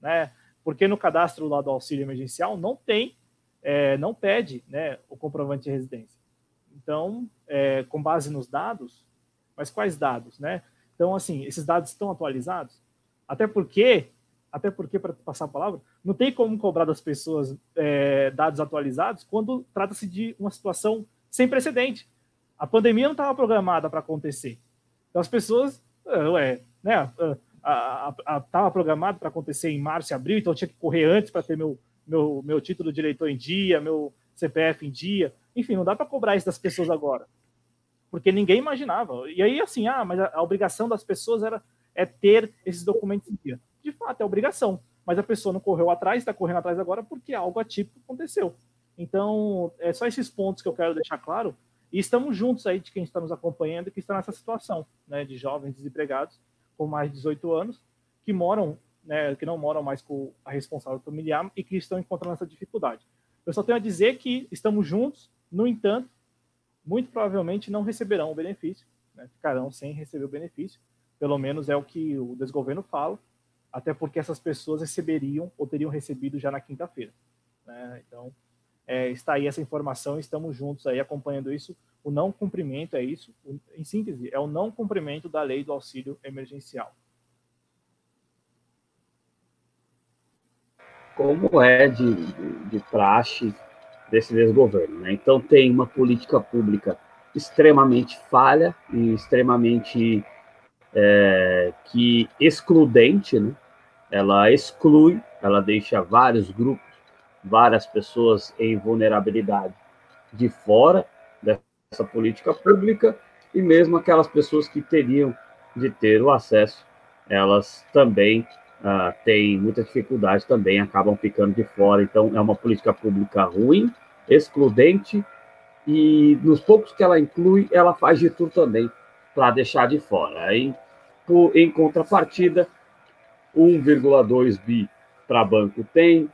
né? Porque no cadastro lá do auxílio emergencial não tem, é, não pede, né, o comprovante de residência. Então, é, com base nos dados, mas quais dados, né? Então, assim, esses dados estão atualizados? Até porque, até porque, para passar a palavra, não tem como cobrar das pessoas é, dados atualizados quando trata-se de uma situação sem precedente. A pandemia não estava programada para acontecer. Então, as pessoas, é, ué, né, estava programado para acontecer em março e abril, então eu tinha que correr antes para ter meu, meu, meu título de eleitor em dia, meu CPF em dia. Enfim, não dá para cobrar isso das pessoas agora porque ninguém imaginava. E aí, assim, ah, mas a, a obrigação das pessoas era é ter esses documentos em dia. De fato, é obrigação, mas a pessoa não correu atrás, está correndo atrás agora porque algo atípico aconteceu. Então, é só esses pontos que eu quero deixar claro. E estamos juntos aí de quem está nos acompanhando e que está nessa situação, né, de jovens desempregados com mais de 18 anos que moram, né, que não moram mais com a responsável familiar e que estão encontrando essa dificuldade. Eu só tenho a dizer que estamos juntos, no entanto, muito provavelmente não receberão o benefício, né? ficarão sem receber o benefício, pelo menos é o que o desgoverno fala, até porque essas pessoas receberiam ou teriam recebido já na quinta-feira. Né? Então, é, está aí essa informação, estamos juntos aí acompanhando isso. O não cumprimento é isso, em síntese, é o não cumprimento da lei do auxílio emergencial. Como é de, de, de praxe desse desgoverno. Né? Então, tem uma política pública extremamente falha e extremamente é, que excludente, né? ela exclui, ela deixa vários grupos, várias pessoas em vulnerabilidade de fora dessa política pública e mesmo aquelas pessoas que teriam de ter o acesso, elas também uh, têm muita dificuldade, também acabam ficando de fora. Então, é uma política pública ruim, excludente, e nos poucos que ela inclui, ela faz de tudo também para deixar de fora. Aí, por, em contrapartida, 1,2 bi para banco tem,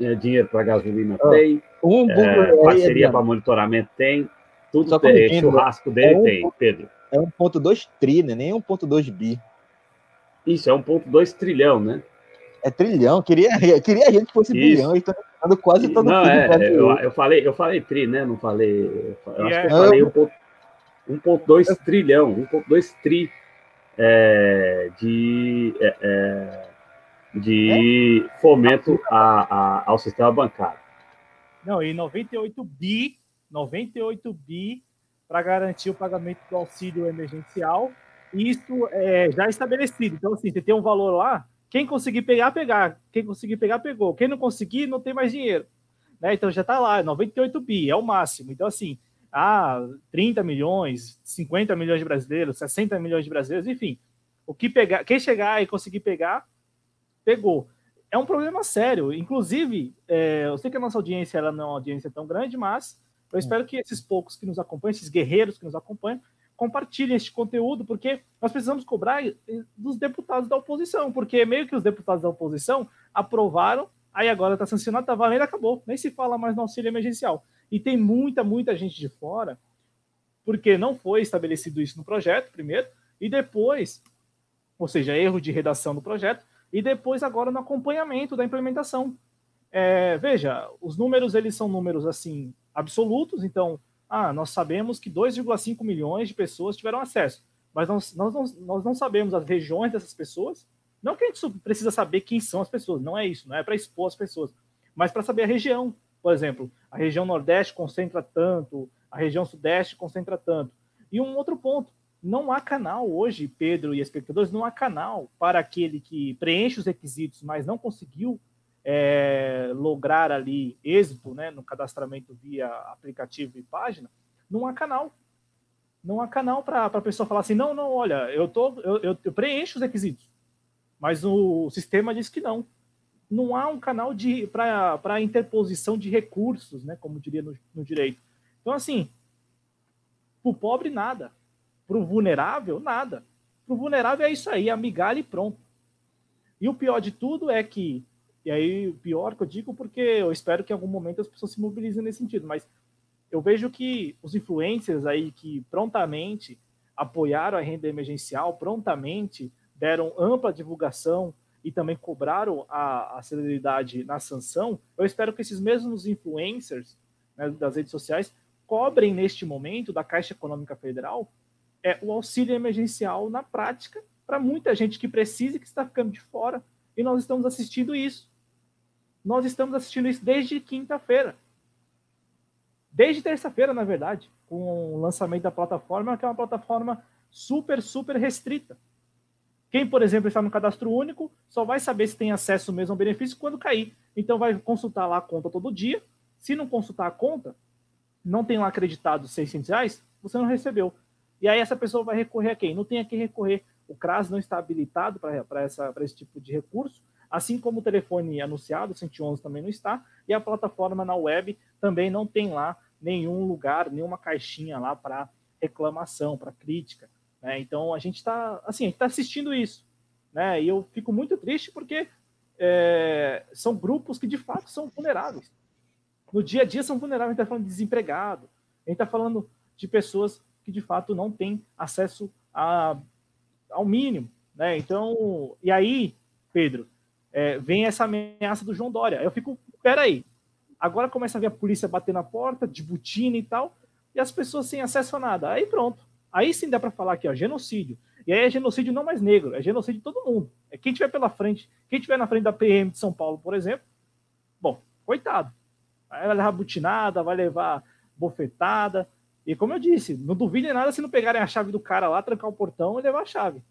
é, dinheiro para gasolina ah, tem, um, é, parceria para monitoramento tem, tudo Só tem, churrasco dele é um, tem, Pedro. É 1,2 tri, né? nem 1,2 bi. Isso, é 1,2 trilhão, né? É trilhão, queria, (laughs) queria a gente que fosse Isso. bilhão, então falando quase todo Não, é, eu, eu, falei, eu falei tri, né? Não falei. Eu acho que eu falei 1,2 trilhão, 1,2 tri é, de, é, é, de fomento a, a, ao sistema bancário. Não, e 98 bi, 98 bi para garantir o pagamento do auxílio emergencial. Isso é já estabelecido. Então, assim, você tem um valor lá, quem conseguir pegar, pegar. Quem conseguir pegar, pegou. Quem não conseguir, não tem mais dinheiro. Né? Então já está lá, 98 bi, é o máximo. Então, assim, ah, 30 milhões, 50 milhões de brasileiros, 60 milhões de brasileiros, enfim. O que pegar, quem chegar e conseguir pegar, pegou. é um problema sério. Inclusive, é, eu sei que a nossa audiência ela não é uma audiência tão grande, mas eu espero que esses poucos que nos acompanham, esses guerreiros que nos acompanham, compartilhem este conteúdo, porque nós precisamos cobrar dos deputados da oposição, porque meio que os deputados da oposição aprovaram, aí agora está sancionado, está valendo, acabou. Nem se fala mais no auxílio emergencial. E tem muita, muita gente de fora, porque não foi estabelecido isso no projeto, primeiro, e depois, ou seja, erro de redação do projeto, e depois agora no acompanhamento da implementação. É, veja, os números eles são números assim absolutos, então ah, nós sabemos que 2,5 milhões de pessoas tiveram acesso, mas nós, nós, não, nós não sabemos as regiões dessas pessoas. Não que a gente precisa saber quem são as pessoas, não é isso, não é para expor as pessoas, mas para saber a região. Por exemplo, a região Nordeste concentra tanto, a região Sudeste concentra tanto. E um outro ponto, não há canal hoje, Pedro e espectadores, não há canal para aquele que preenche os requisitos, mas não conseguiu é, lograr ali êxito né, no cadastramento via aplicativo e página, não há canal. Não há canal para a pessoa falar assim, não, não, olha, eu, tô, eu, eu, eu, preencho os requisitos, mas o sistema diz que não. Não há um canal para interposição de recursos, né, como diria no, no direito. Então, assim, para o pobre, nada. Para o vulnerável, nada. Para o vulnerável é isso aí, a migalha e pronto. E o pior de tudo é que e aí, pior que eu digo, porque eu espero que em algum momento as pessoas se mobilizem nesse sentido, mas eu vejo que os influencers aí que prontamente apoiaram a renda emergencial, prontamente deram ampla divulgação e também cobraram a, a celeridade na sanção, eu espero que esses mesmos influencers né, das redes sociais cobrem neste momento da Caixa Econômica Federal é, o auxílio emergencial na prática para muita gente que precisa e que está ficando de fora. E nós estamos assistindo isso. Nós estamos assistindo isso desde quinta-feira. Desde terça-feira, na verdade, com o lançamento da plataforma, que é uma plataforma super, super restrita. Quem, por exemplo, está no cadastro único, só vai saber se tem acesso mesmo ao benefício quando cair. Então, vai consultar lá a conta todo dia. Se não consultar a conta, não tem lá acreditado 600 reais, você não recebeu. E aí, essa pessoa vai recorrer a quem? Não tem a quem recorrer. O CRAS não está habilitado para esse tipo de recurso. Assim como o telefone anunciado, 111 também não está, e a plataforma na web também não tem lá nenhum lugar, nenhuma caixinha lá para reclamação, para crítica. Né? Então a gente está assim, está assistindo isso. Né? E eu fico muito triste porque é, são grupos que de fato são vulneráveis. No dia a dia são vulneráveis, a gente está falando de desempregado, a gente está falando de pessoas que de fato não têm acesso a, ao mínimo. Né? Então, e aí, Pedro, é, vem essa ameaça do João Dória. Eu fico, peraí, agora começa a ver a polícia bater na porta, de botina e tal, e as pessoas sem acesso a nada. Aí pronto. Aí sim dá para falar aqui, ó, genocídio. E aí é genocídio não mais negro, é genocídio de todo mundo. É quem tiver pela frente, quem tiver na frente da PM de São Paulo, por exemplo, bom, coitado. Vai levar butinada, vai levar bofetada. E como eu disse, não duvidem nada se não pegarem a chave do cara lá, trancar o portão e levar a chave.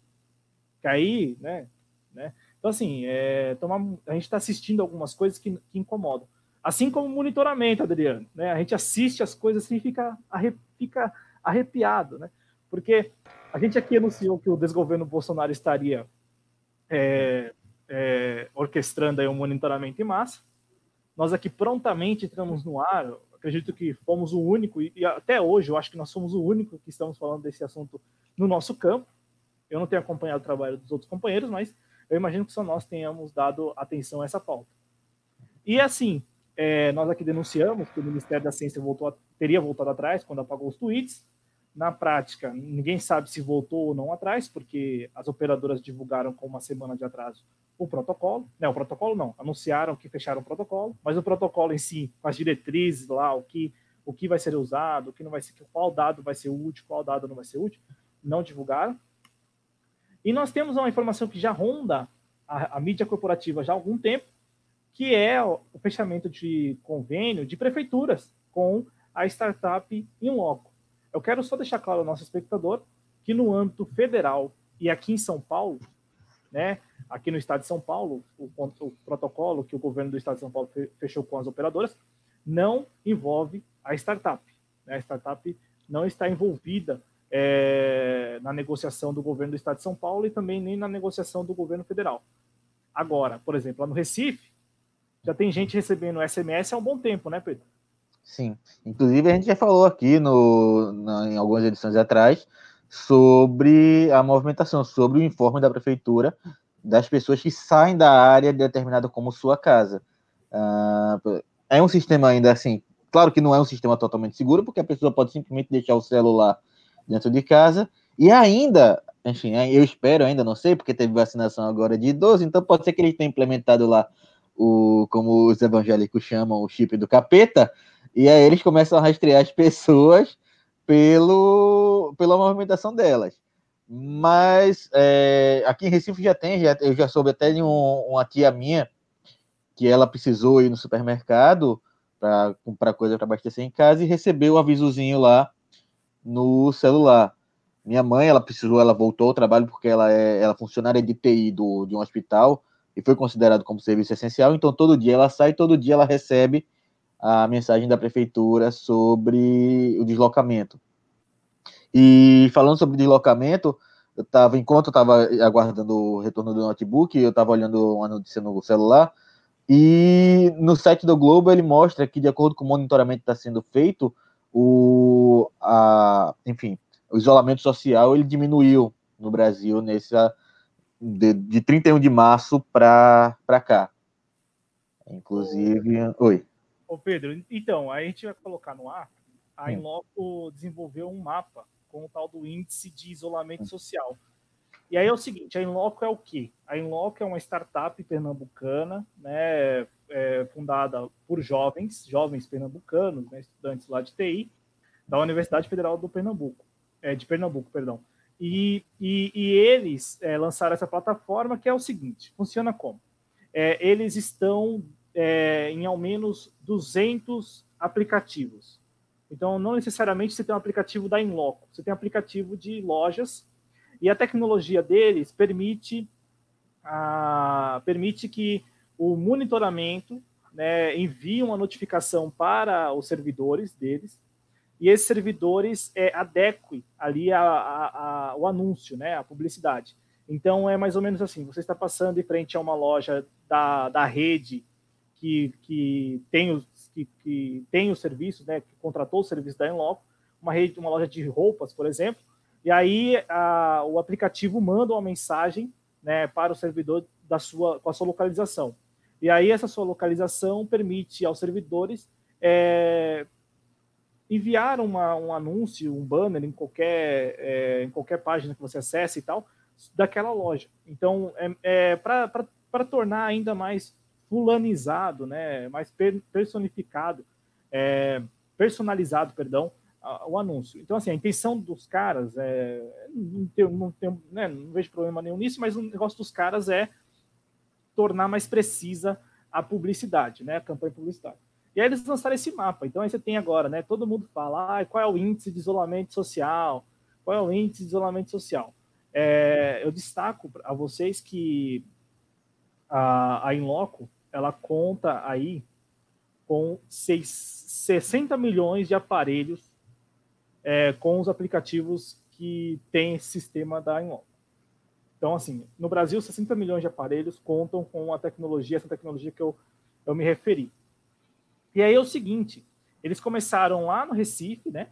Aí, né, né? Então, assim, é, tomar, a gente está assistindo algumas coisas que, que, incomodam. Assim como monitoramento, Adriano. Né? A gente assiste as coisas e fica, arre, fica arrepiado, né? Porque a gente aqui anunciou que o desgoverno Bolsonaro estaria é, é, orquestrando aí um monitoramento em massa. Nós aqui prontamente entramos no ar. Acredito que fomos o único, e até hoje eu acho que nós somos o único que estamos falando desse assunto no nosso campo. Eu não tenho acompanhado o trabalho dos outros companheiros, mas eu imagino que só nós tenhamos dado atenção a essa pauta. E assim, é, nós aqui denunciamos que o Ministério da Ciência voltou teria voltado atrás quando apagou os tweets. Na prática, ninguém sabe se voltou ou não atrás, porque as operadoras divulgaram com uma semana de atraso o protocolo. Não, o protocolo não, anunciaram que fecharam o protocolo, mas o protocolo em si, com as diretrizes lá, o que, o que vai ser usado, o que não vai ser, qual dado vai ser útil, qual dado não vai ser útil, não divulgaram. E nós temos uma informação que já ronda a, a mídia corporativa já há algum tempo, que é o, o fechamento de convênio de prefeituras com a startup Inloco. Eu quero só deixar claro ao nosso espectador que no âmbito federal e aqui em São Paulo, né, aqui no estado de São Paulo, o, o protocolo que o governo do estado de São Paulo fechou com as operadoras não envolve a startup. Né? A startup não está envolvida é, na negociação do governo do Estado de São Paulo e também nem na negociação do governo federal. Agora, por exemplo, lá no Recife, já tem gente recebendo SMS há um bom tempo, né, Pedro? Sim. Inclusive, a gente já falou aqui no, na, em algumas edições atrás sobre a movimentação, sobre o informe da prefeitura das pessoas que saem da área determinada como sua casa. Uh, é um sistema ainda assim, claro que não é um sistema totalmente seguro, porque a pessoa pode simplesmente deixar o celular dentro de casa, e ainda, enfim, eu espero, ainda não sei, porque teve vacinação agora de idoso, então pode ser que eles tenham implementado lá o, como os evangélicos chamam, o chip do capeta, e aí eles começam a rastrear as pessoas pelo, pela movimentação delas. Mas é, aqui em Recife já tem, já, eu já soube até de um, uma tia minha que ela precisou ir no supermercado para comprar coisa para abastecer em casa e recebeu o avisozinho lá no celular. Minha mãe, ela precisou, ela voltou ao trabalho porque ela é, ela é funcionária de TI do, de um hospital e foi considerado como serviço essencial, então todo dia ela sai, todo dia ela recebe a mensagem da prefeitura sobre o deslocamento. E falando sobre deslocamento, eu estava, enquanto eu estava aguardando o retorno do notebook, eu estava olhando uma notícia no celular, e no site do Globo ele mostra que, de acordo com o monitoramento que está sendo feito, o, a, enfim, o isolamento social ele diminuiu no Brasil nessa de, de 31 de março para cá. Inclusive, oi. Ô Pedro, então, aí a gente vai colocar no ar, a Inloco desenvolveu um mapa com o tal do índice de isolamento hum. social. E aí é o seguinte, a Inloco é o quê? A Inloco é uma startup pernambucana, né, é, fundada por jovens, jovens pernambucanos, né, estudantes lá de TI, da Universidade Federal do Pernambuco é, de Pernambuco, perdão. E, e, e eles é, lançaram essa plataforma que é o seguinte: funciona como? É, eles estão é, em ao menos 200 aplicativos. Então, não necessariamente você tem um aplicativo da Inloco, você tem um aplicativo de lojas e a tecnologia deles permite, a, permite que o monitoramento né, envie uma notificação para os servidores deles e esses servidores é, adequem ali a, a, a, o anúncio, né, a publicidade. Então é mais ou menos assim: você está passando em frente a uma loja da, da rede que, que, tem os, que, que tem o serviço, né, que contratou o serviço da Enloco, uma rede, uma loja de roupas, por exemplo, e aí a, o aplicativo manda uma mensagem né, para o servidor da sua, com a sua localização. E aí essa sua localização permite aos servidores é, enviar uma, um anúncio, um banner em qualquer, é, em qualquer página que você acesse e tal, daquela loja. Então, é, é para tornar ainda mais fulanizado, né, mais per, personificado, é, personalizado, perdão, o anúncio. Então, assim, a intenção dos caras é. Não, tem, não, tem, né, não vejo problema nenhum nisso, mas o negócio dos caras é tornar mais precisa a publicidade, né, a campanha publicitária. E aí eles lançaram esse mapa. Então aí você tem agora, né? Todo mundo fala, ah, qual é o índice de isolamento social? Qual é o índice de isolamento social? É, eu destaco a vocês que a, a Inloco, ela conta aí com seis, 60 milhões de aparelhos é, com os aplicativos que tem esse sistema da Inloco. Então, assim, no Brasil, 60 milhões de aparelhos contam com a tecnologia, essa tecnologia que eu, eu me referi. E aí é o seguinte, eles começaram lá no Recife, né?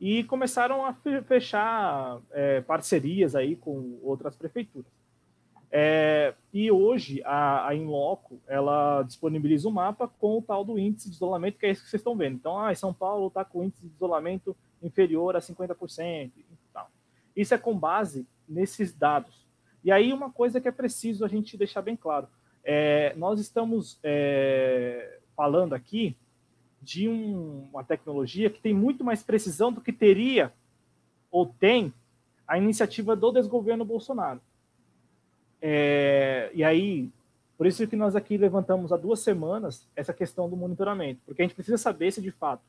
E começaram a fechar é, parcerias aí com outras prefeituras. É, e hoje a, a Inloco ela disponibiliza um mapa com o tal do índice de isolamento, que é isso que vocês estão vendo. Então, ah, São Paulo está com índice de isolamento inferior a 50%. E tal. Isso é com base nesses dados. E aí, uma coisa que é preciso a gente deixar bem claro: é, nós estamos é, falando aqui de um, uma tecnologia que tem muito mais precisão do que teria ou tem a iniciativa do desgoverno Bolsonaro. É, e aí, por isso que nós aqui levantamos há duas semanas essa questão do monitoramento, porque a gente precisa saber se de fato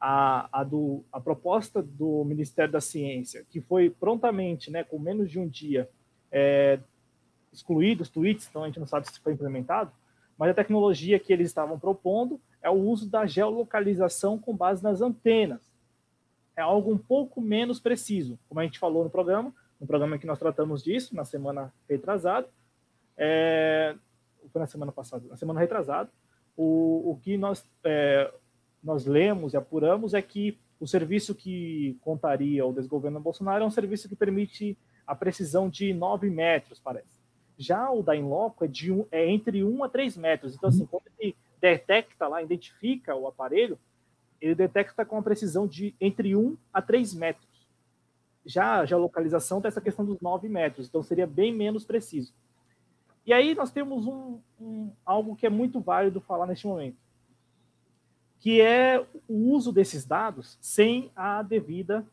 a, a, do, a proposta do Ministério da Ciência, que foi prontamente, né, com menos de um dia, é, excluído os tweets, então a gente não sabe se foi implementado, mas a tecnologia que eles estavam propondo é o uso da geolocalização com base nas antenas. É algo um pouco menos preciso, como a gente falou no programa, no programa que nós tratamos disso, na semana retrasada. é, foi na semana passada, na semana retrasada, o, o que nós, é, nós lemos e apuramos é que o serviço que contaria o desgoverno Bolsonaro é um serviço que permite a precisão de 9 metros, parece. Já o da Inloco é, de um, é entre 1 a 3 metros. Então, assim, quando ele detecta lá, identifica o aparelho, ele detecta com a precisão de entre 1 a 3 metros. Já a geolocalização tem essa questão dos 9 metros, então seria bem menos preciso. E aí nós temos um, um, algo que é muito válido falar neste momento, que é o uso desses dados sem a devida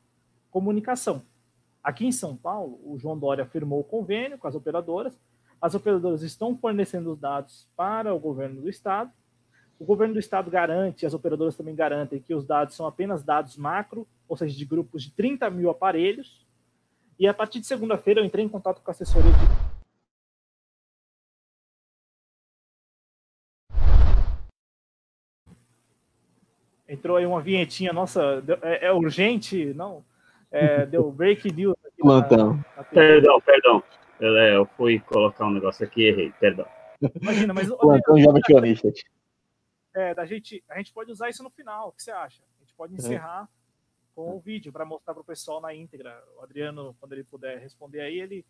comunicação. Aqui em São Paulo, o João Dória firmou o convênio com as operadoras, as operadoras estão fornecendo os dados para o governo do estado, o governo do estado garante, as operadoras também garantem que os dados são apenas dados macro, ou seja, de grupos de 30 mil aparelhos, e a partir de segunda-feira eu entrei em contato com a assessoria de Entrou aí uma vinhetinha, nossa, é, é urgente? Não. É, deu (laughs) break news. Aqui Plantão. Na, na perdão, perdão. Eu, é, eu, fui colocar um negócio aqui e errei, perdão. Imagina, mas. (laughs) Plantão. É, da gente, a gente pode usar isso no final. O que você acha? A gente pode encerrar é. Com o vídeo para mostrar para o pessoal na íntegra. O Adriano, quando ele puder responder aí, ele.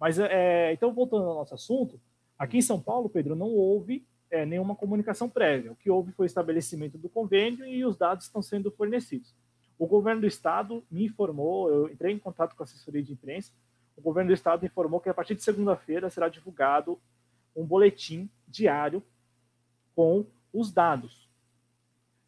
Mas, é, então, voltando ao nosso assunto, aqui em São Paulo, Pedro, não houve é, nenhuma comunicação prévia. O que houve foi o estabelecimento do convênio e os dados estão sendo fornecidos. O governo do estado me informou, eu entrei em contato com a assessoria de imprensa, o governo do estado informou que a partir de segunda-feira será divulgado um boletim diário com os dados.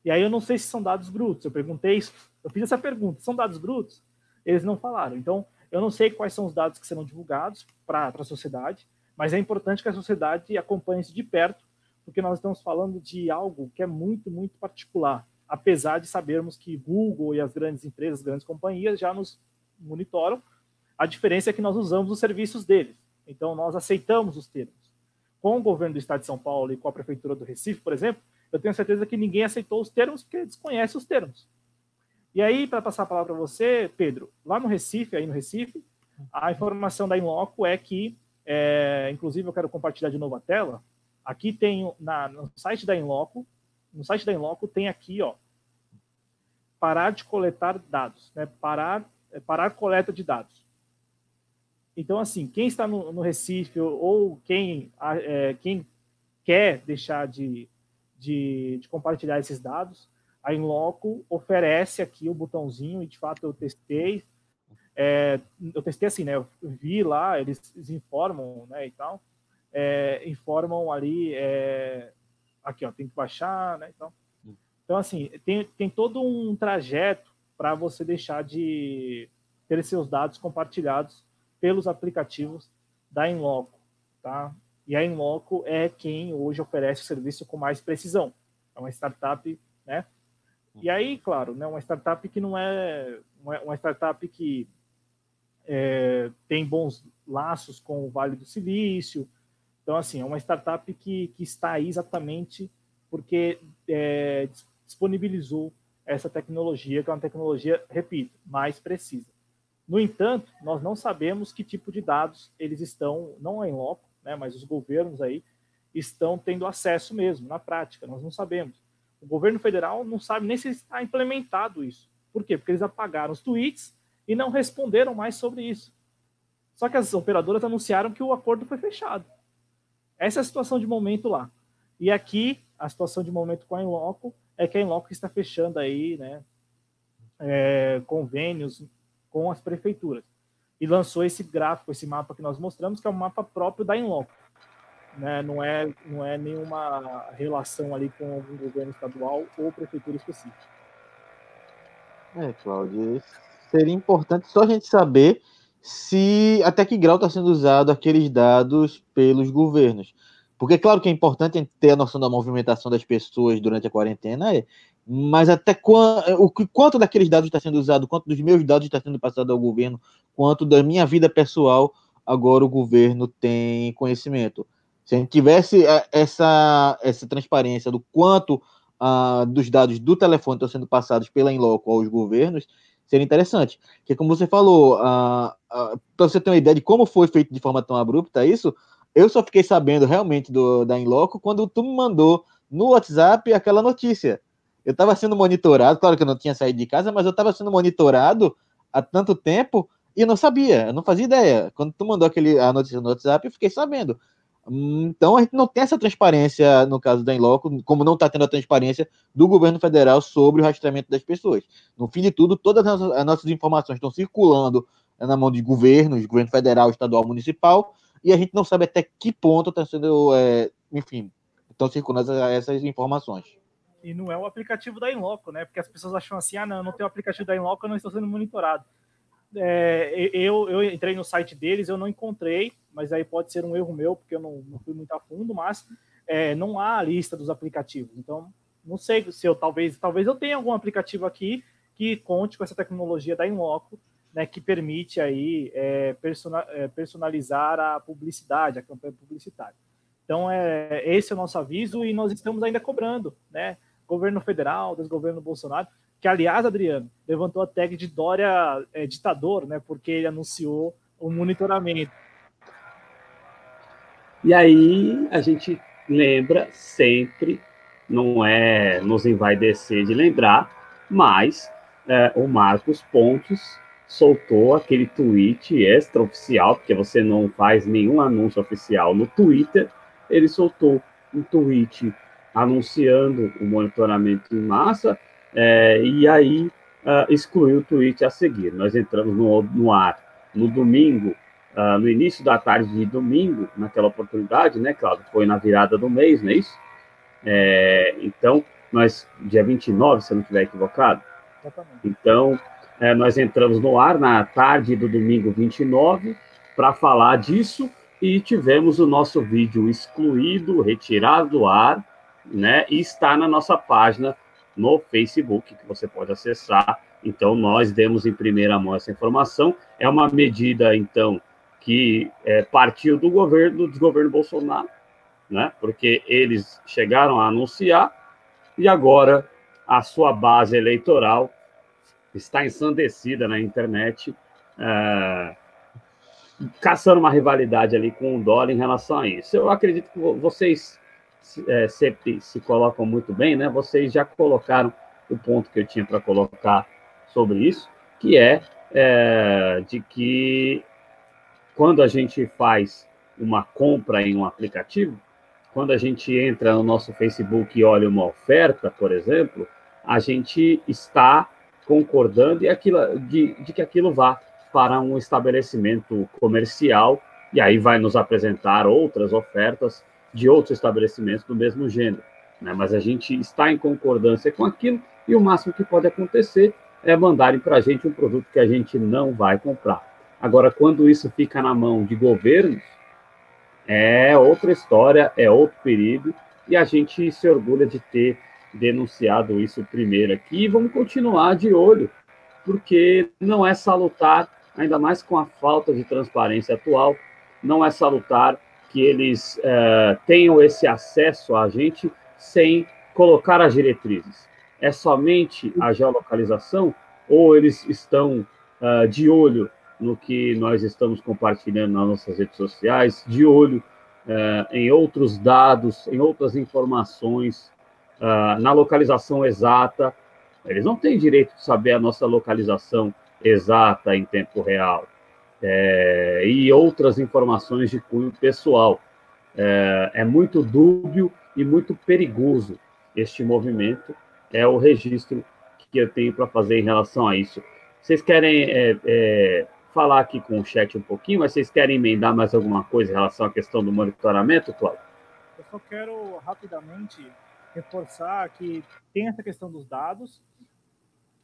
E aí eu não sei se são dados brutos. Eu perguntei, eu fiz essa pergunta, são dados brutos? Eles não falaram. Então, eu não sei quais são os dados que serão divulgados para a sociedade, mas é importante que a sociedade acompanhe isso de perto porque nós estamos falando de algo que é muito, muito particular, apesar de sabermos que Google e as grandes empresas, as grandes companhias já nos monitoram, a diferença é que nós usamos os serviços deles. Então, nós aceitamos os termos. Com o governo do Estado de São Paulo e com a Prefeitura do Recife, por exemplo, eu tenho certeza que ninguém aceitou os termos porque desconhece os termos. E aí, para passar a palavra para você, Pedro, lá no Recife, aí no Recife, a informação da Inloco é que, é, inclusive eu quero compartilhar de novo a tela, Aqui tem na, no site da Inloco, no site da Inloco tem aqui, ó, parar de coletar dados, né? Parar, é, parar coleta de dados. Então, assim, quem está no, no Recife ou quem, é, quem quer deixar de, de, de, compartilhar esses dados, a Inloco oferece aqui o botãozinho, e de fato eu testei. É, eu testei assim, né? Eu vi lá, eles, eles informam, né, e tal é, informam ali, é, aqui ó, tem que baixar, né? Então, então assim, tem, tem todo um trajeto para você deixar de ter seus dados compartilhados pelos aplicativos da Inloco, tá? E a Inloco é quem hoje oferece o serviço com mais precisão. É uma startup, né? E aí, claro, né, uma startup que não é uma startup que é, tem bons laços com o Vale do Silício, então, assim, é uma startup que, que está aí exatamente porque é, disponibilizou essa tecnologia, que é uma tecnologia, repito, mais precisa. No entanto, nós não sabemos que tipo de dados eles estão, não em loco, né, mas os governos aí estão tendo acesso mesmo, na prática, nós não sabemos. O governo federal não sabe nem se está implementado isso. Por quê? Porque eles apagaram os tweets e não responderam mais sobre isso. Só que as operadoras anunciaram que o acordo foi fechado. Essa é a situação de momento lá. E aqui, a situação de momento com a Enloco é que a Enloco está fechando aí, né, é, convênios com as prefeituras. E lançou esse gráfico, esse mapa que nós mostramos, que é um mapa próprio da Enloco. Né? Não, é, não é nenhuma relação ali com algum governo estadual ou prefeitura específica. É, Cláudio, seria importante só a gente saber se até que grau está sendo usado aqueles dados pelos governos. Porque, claro que é importante ter a noção da movimentação das pessoas durante a quarentena, é, mas até quando, o quanto daqueles dados está sendo usado, quanto dos meus dados está sendo passado ao governo, quanto da minha vida pessoal, agora o governo tem conhecimento. Se a gente tivesse é, essa, essa transparência do quanto uh, dos dados do telefone estão sendo passados pela Inloco aos governos, seria interessante. Que como você falou, uh, uh, para você ter uma ideia de como foi feito de forma tão abrupta isso, Eu só fiquei sabendo realmente do, da Inloco quando tu me mandou no WhatsApp aquela notícia. Eu estava sendo monitorado, claro que eu não tinha saído de casa, mas eu estava sendo monitorado há tanto tempo e eu não sabia, eu não fazia ideia. Quando tu mandou aquele, a notícia no WhatsApp, eu fiquei sabendo. Então a gente não tem essa transparência no caso da Inloco, como não está tendo a transparência do governo federal sobre o rastreamento das pessoas. No fim de tudo, todas as nossas, as nossas informações estão circulando na mão de governos, governo federal, estadual, municipal, e a gente não sabe até que ponto está sendo, é, enfim, estão circulando essas informações. E não é o aplicativo da Inloco, né? Porque as pessoas acham assim, ah, não, não tem o aplicativo da Inloco, eu não estou sendo monitorado. É, eu, eu entrei no site deles, eu não encontrei, mas aí pode ser um erro meu, porque eu não, não fui muito a fundo, mas é, não há a lista dos aplicativos. Então, não sei se eu talvez, talvez eu tenha algum aplicativo aqui que conte com essa tecnologia da Inloco, né, que permite aí é, é personalizar a publicidade, a campanha publicitária. Então, é, esse é o nosso aviso e nós estamos ainda cobrando, né? Governo federal, desgoverno Bolsonaro, que, aliás, Adriano, levantou a tag de Dória é, ditador, né? Porque ele anunciou o monitoramento. E aí a gente lembra sempre, não é nos envaidecer de lembrar, mas é, o Marcos Pontes soltou aquele tweet extraoficial, porque você não faz nenhum anúncio oficial no Twitter, ele soltou um tweet anunciando o monitoramento em massa, é, e aí uh, excluiu o tweet a seguir. Nós entramos no, no ar no domingo, uh, no início da tarde de domingo, naquela oportunidade, né, Claudio? Foi na virada do mês, não é isso? É, então, nós, dia 29, se eu não estiver equivocado. Exatamente. Então, é, nós entramos no ar na tarde do domingo 29 para falar disso e tivemos o nosso vídeo excluído, retirado do ar, né? E está na nossa página no Facebook, que você pode acessar. Então, nós demos em primeira mão essa informação. É uma medida, então, que é, partiu do governo, do desgoverno Bolsonaro, né? Porque eles chegaram a anunciar e agora a sua base eleitoral está ensandecida na internet, é, caçando uma rivalidade ali com o dólar em relação a isso. Eu acredito que vocês é, sempre se colocam muito bem, né? Vocês já colocaram o ponto que eu tinha para colocar sobre isso, que é, é de que quando a gente faz uma compra em um aplicativo, quando a gente entra no nosso Facebook e olha uma oferta, por exemplo, a gente está concordando de, aquilo, de, de que aquilo vá para um estabelecimento comercial e aí vai nos apresentar outras ofertas de outros estabelecimentos do mesmo gênero. Né? Mas a gente está em concordância com aquilo e o máximo que pode acontecer é mandarem para a gente um produto que a gente não vai comprar. Agora, quando isso fica na mão de governos, é outra história, é outro perigo, e a gente se orgulha de ter denunciado isso primeiro aqui, e vamos continuar de olho, porque não é salutar, ainda mais com a falta de transparência atual, não é salutar que eles é, tenham esse acesso a gente sem colocar as diretrizes. É somente a geolocalização ou eles estão uh, de olho no que nós estamos compartilhando nas nossas redes sociais, de olho uh, em outros dados, em outras informações, uh, na localização exata. Eles não têm direito de saber a nossa localização exata em tempo real. É, e outras informações de cunho pessoal. É, é muito dúbio e muito perigoso este movimento. É o registro que eu tenho para fazer em relação a isso. Vocês querem é, é, falar aqui com o chat um pouquinho, mas vocês querem emendar mais alguma coisa em relação à questão do monitoramento, Cláudio? Eu só quero rapidamente reforçar que tem essa questão dos dados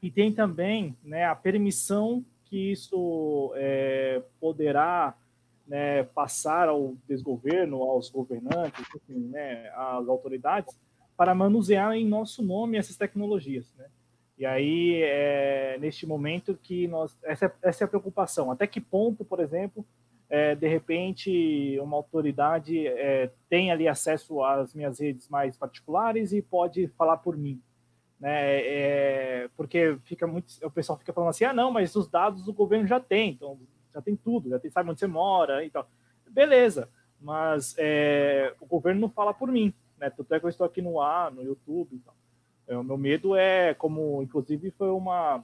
e tem também né, a permissão que isso é, poderá né, passar ao desgoverno, aos governantes, enfim, né, às autoridades, para manusear em nosso nome essas tecnologias. Né? E aí, é neste momento que nós. Essa, essa é a preocupação. Até que ponto, por exemplo, é, de repente, uma autoridade é, tem ali acesso às minhas redes mais particulares e pode falar por mim. Né? É, porque fica muito, o pessoal fica falando assim: ah, não, mas os dados o governo já tem, então já tem tudo, já tem, sabe onde você mora e tal. Beleza, mas é, o governo não fala por mim, né? Tanto é que eu estou aqui no ar, no YouTube. Então. É, o meu medo é, como inclusive foi uma,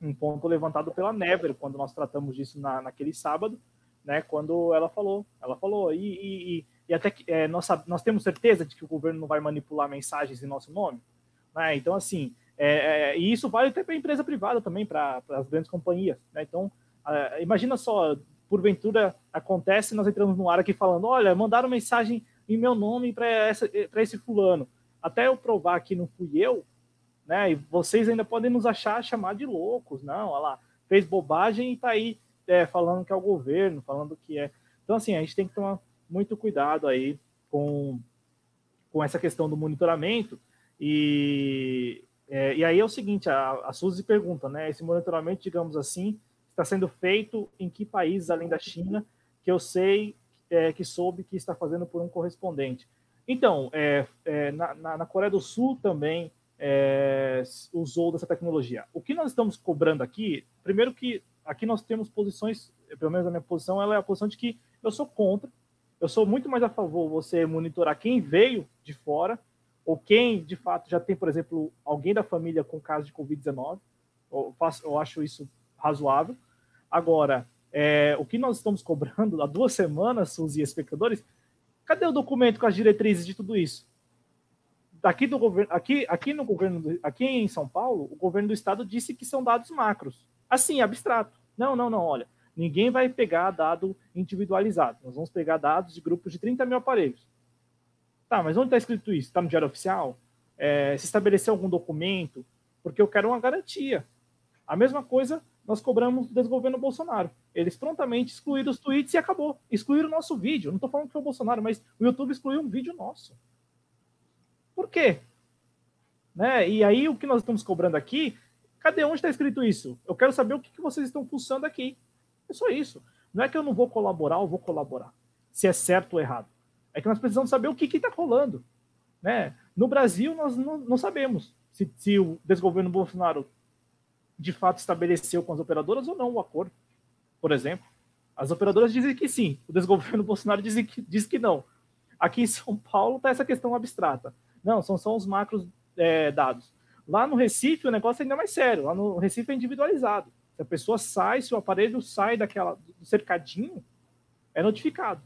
um ponto levantado pela Never quando nós tratamos disso na, naquele sábado, né? Quando ela falou, ela falou e, e, e até que é, nós, nós temos certeza de que o governo não vai manipular mensagens em nosso nome, né? Então assim, é, é, e isso vale até para a empresa privada também, para as grandes companhias, né? Então imagina só porventura acontece, nós entramos no ar aqui falando, olha, mandaram mensagem em meu nome para esse fulano. Até eu provar que não fui eu, né? E vocês ainda podem nos achar, chamar de loucos, não, olha lá, fez bobagem e está aí é, falando que é o governo, falando que é. Então, assim, a gente tem que tomar muito cuidado aí com, com essa questão do monitoramento. E, é, e aí é o seguinte, a, a Suzy pergunta, né? Esse monitoramento, digamos assim, está sendo feito em que países além da China, que eu sei é, que soube que está fazendo por um correspondente. Então, é, é, na, na, Coreia do Sul também é, usou dessa tecnologia. O que nós estamos cobrando aqui, primeiro que aqui nós temos posições, pelo menos a minha posição, ela é a posição de que eu sou contra, eu sou muito mais a favor você monitorar quem veio de fora, ou quem de fato já tem, por exemplo, alguém da família com caso de Covid-19, eu, eu acho isso razoável, Agora, é, o que nós estamos cobrando (laughs) há duas semanas, Suzy e espectadores, cadê o documento com as diretrizes de tudo isso? Daqui do governo, aqui, aqui no governo, aqui em São Paulo, o governo do estado disse que são dados macros, assim, abstrato. Não, não, não, olha, ninguém vai pegar dado individualizado. Nós vamos pegar dados de grupos de 30 mil aparelhos. Tá, mas onde está escrito isso? Está no diário oficial? É, se estabeleceu algum documento? Porque eu quero uma garantia. A mesma coisa nós cobramos do desgoverno Bolsonaro. Eles prontamente excluíram os tweets e acabou. Excluíram o nosso vídeo. Não estou falando que foi o Bolsonaro, mas o YouTube excluiu um vídeo nosso. Por quê? Né? E aí, o que nós estamos cobrando aqui, cadê onde está escrito isso? Eu quero saber o que, que vocês estão pulsando aqui. É só isso. Não é que eu não vou colaborar ou vou colaborar, se é certo ou errado. É que nós precisamos saber o que está rolando. Né? No Brasil, nós não, não sabemos se, se o desgoverno Bolsonaro de fato estabeleceu com as operadoras ou não o acordo, por exemplo. As operadoras dizem que sim, o desgoverno (laughs) Bolsonaro diz que, diz que não. Aqui em São Paulo está essa questão abstrata. Não, são só os macros é, dados. Lá no Recife o negócio é ainda mais sério. Lá no Recife é individualizado. Se a pessoa sai, se o aparelho sai daquela do cercadinho, é notificado.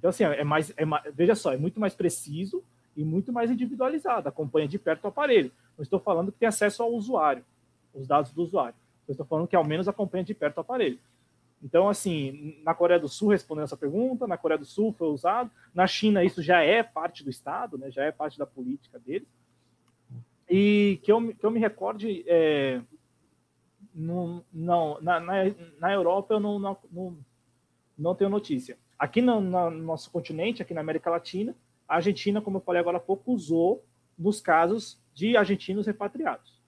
Então, assim, é mais, é mais, veja só, é muito mais preciso e muito mais individualizado. Acompanha de perto o aparelho. Não estou falando que tem acesso ao usuário os dados do usuário. Eu estou falando que ao menos acompanha de perto o aparelho. Então, assim, na Coreia do Sul, respondendo essa pergunta, na Coreia do Sul foi usado, na China isso já é parte do Estado, né, já é parte da política deles. E que eu, que eu me recorde, é, não, não na, na, na, Europa eu não, não, não, tenho notícia. Aqui no, no, nosso continente, aqui na América Latina, a Argentina, como eu falei agora há pouco, usou nos casos de argentinos repatriados.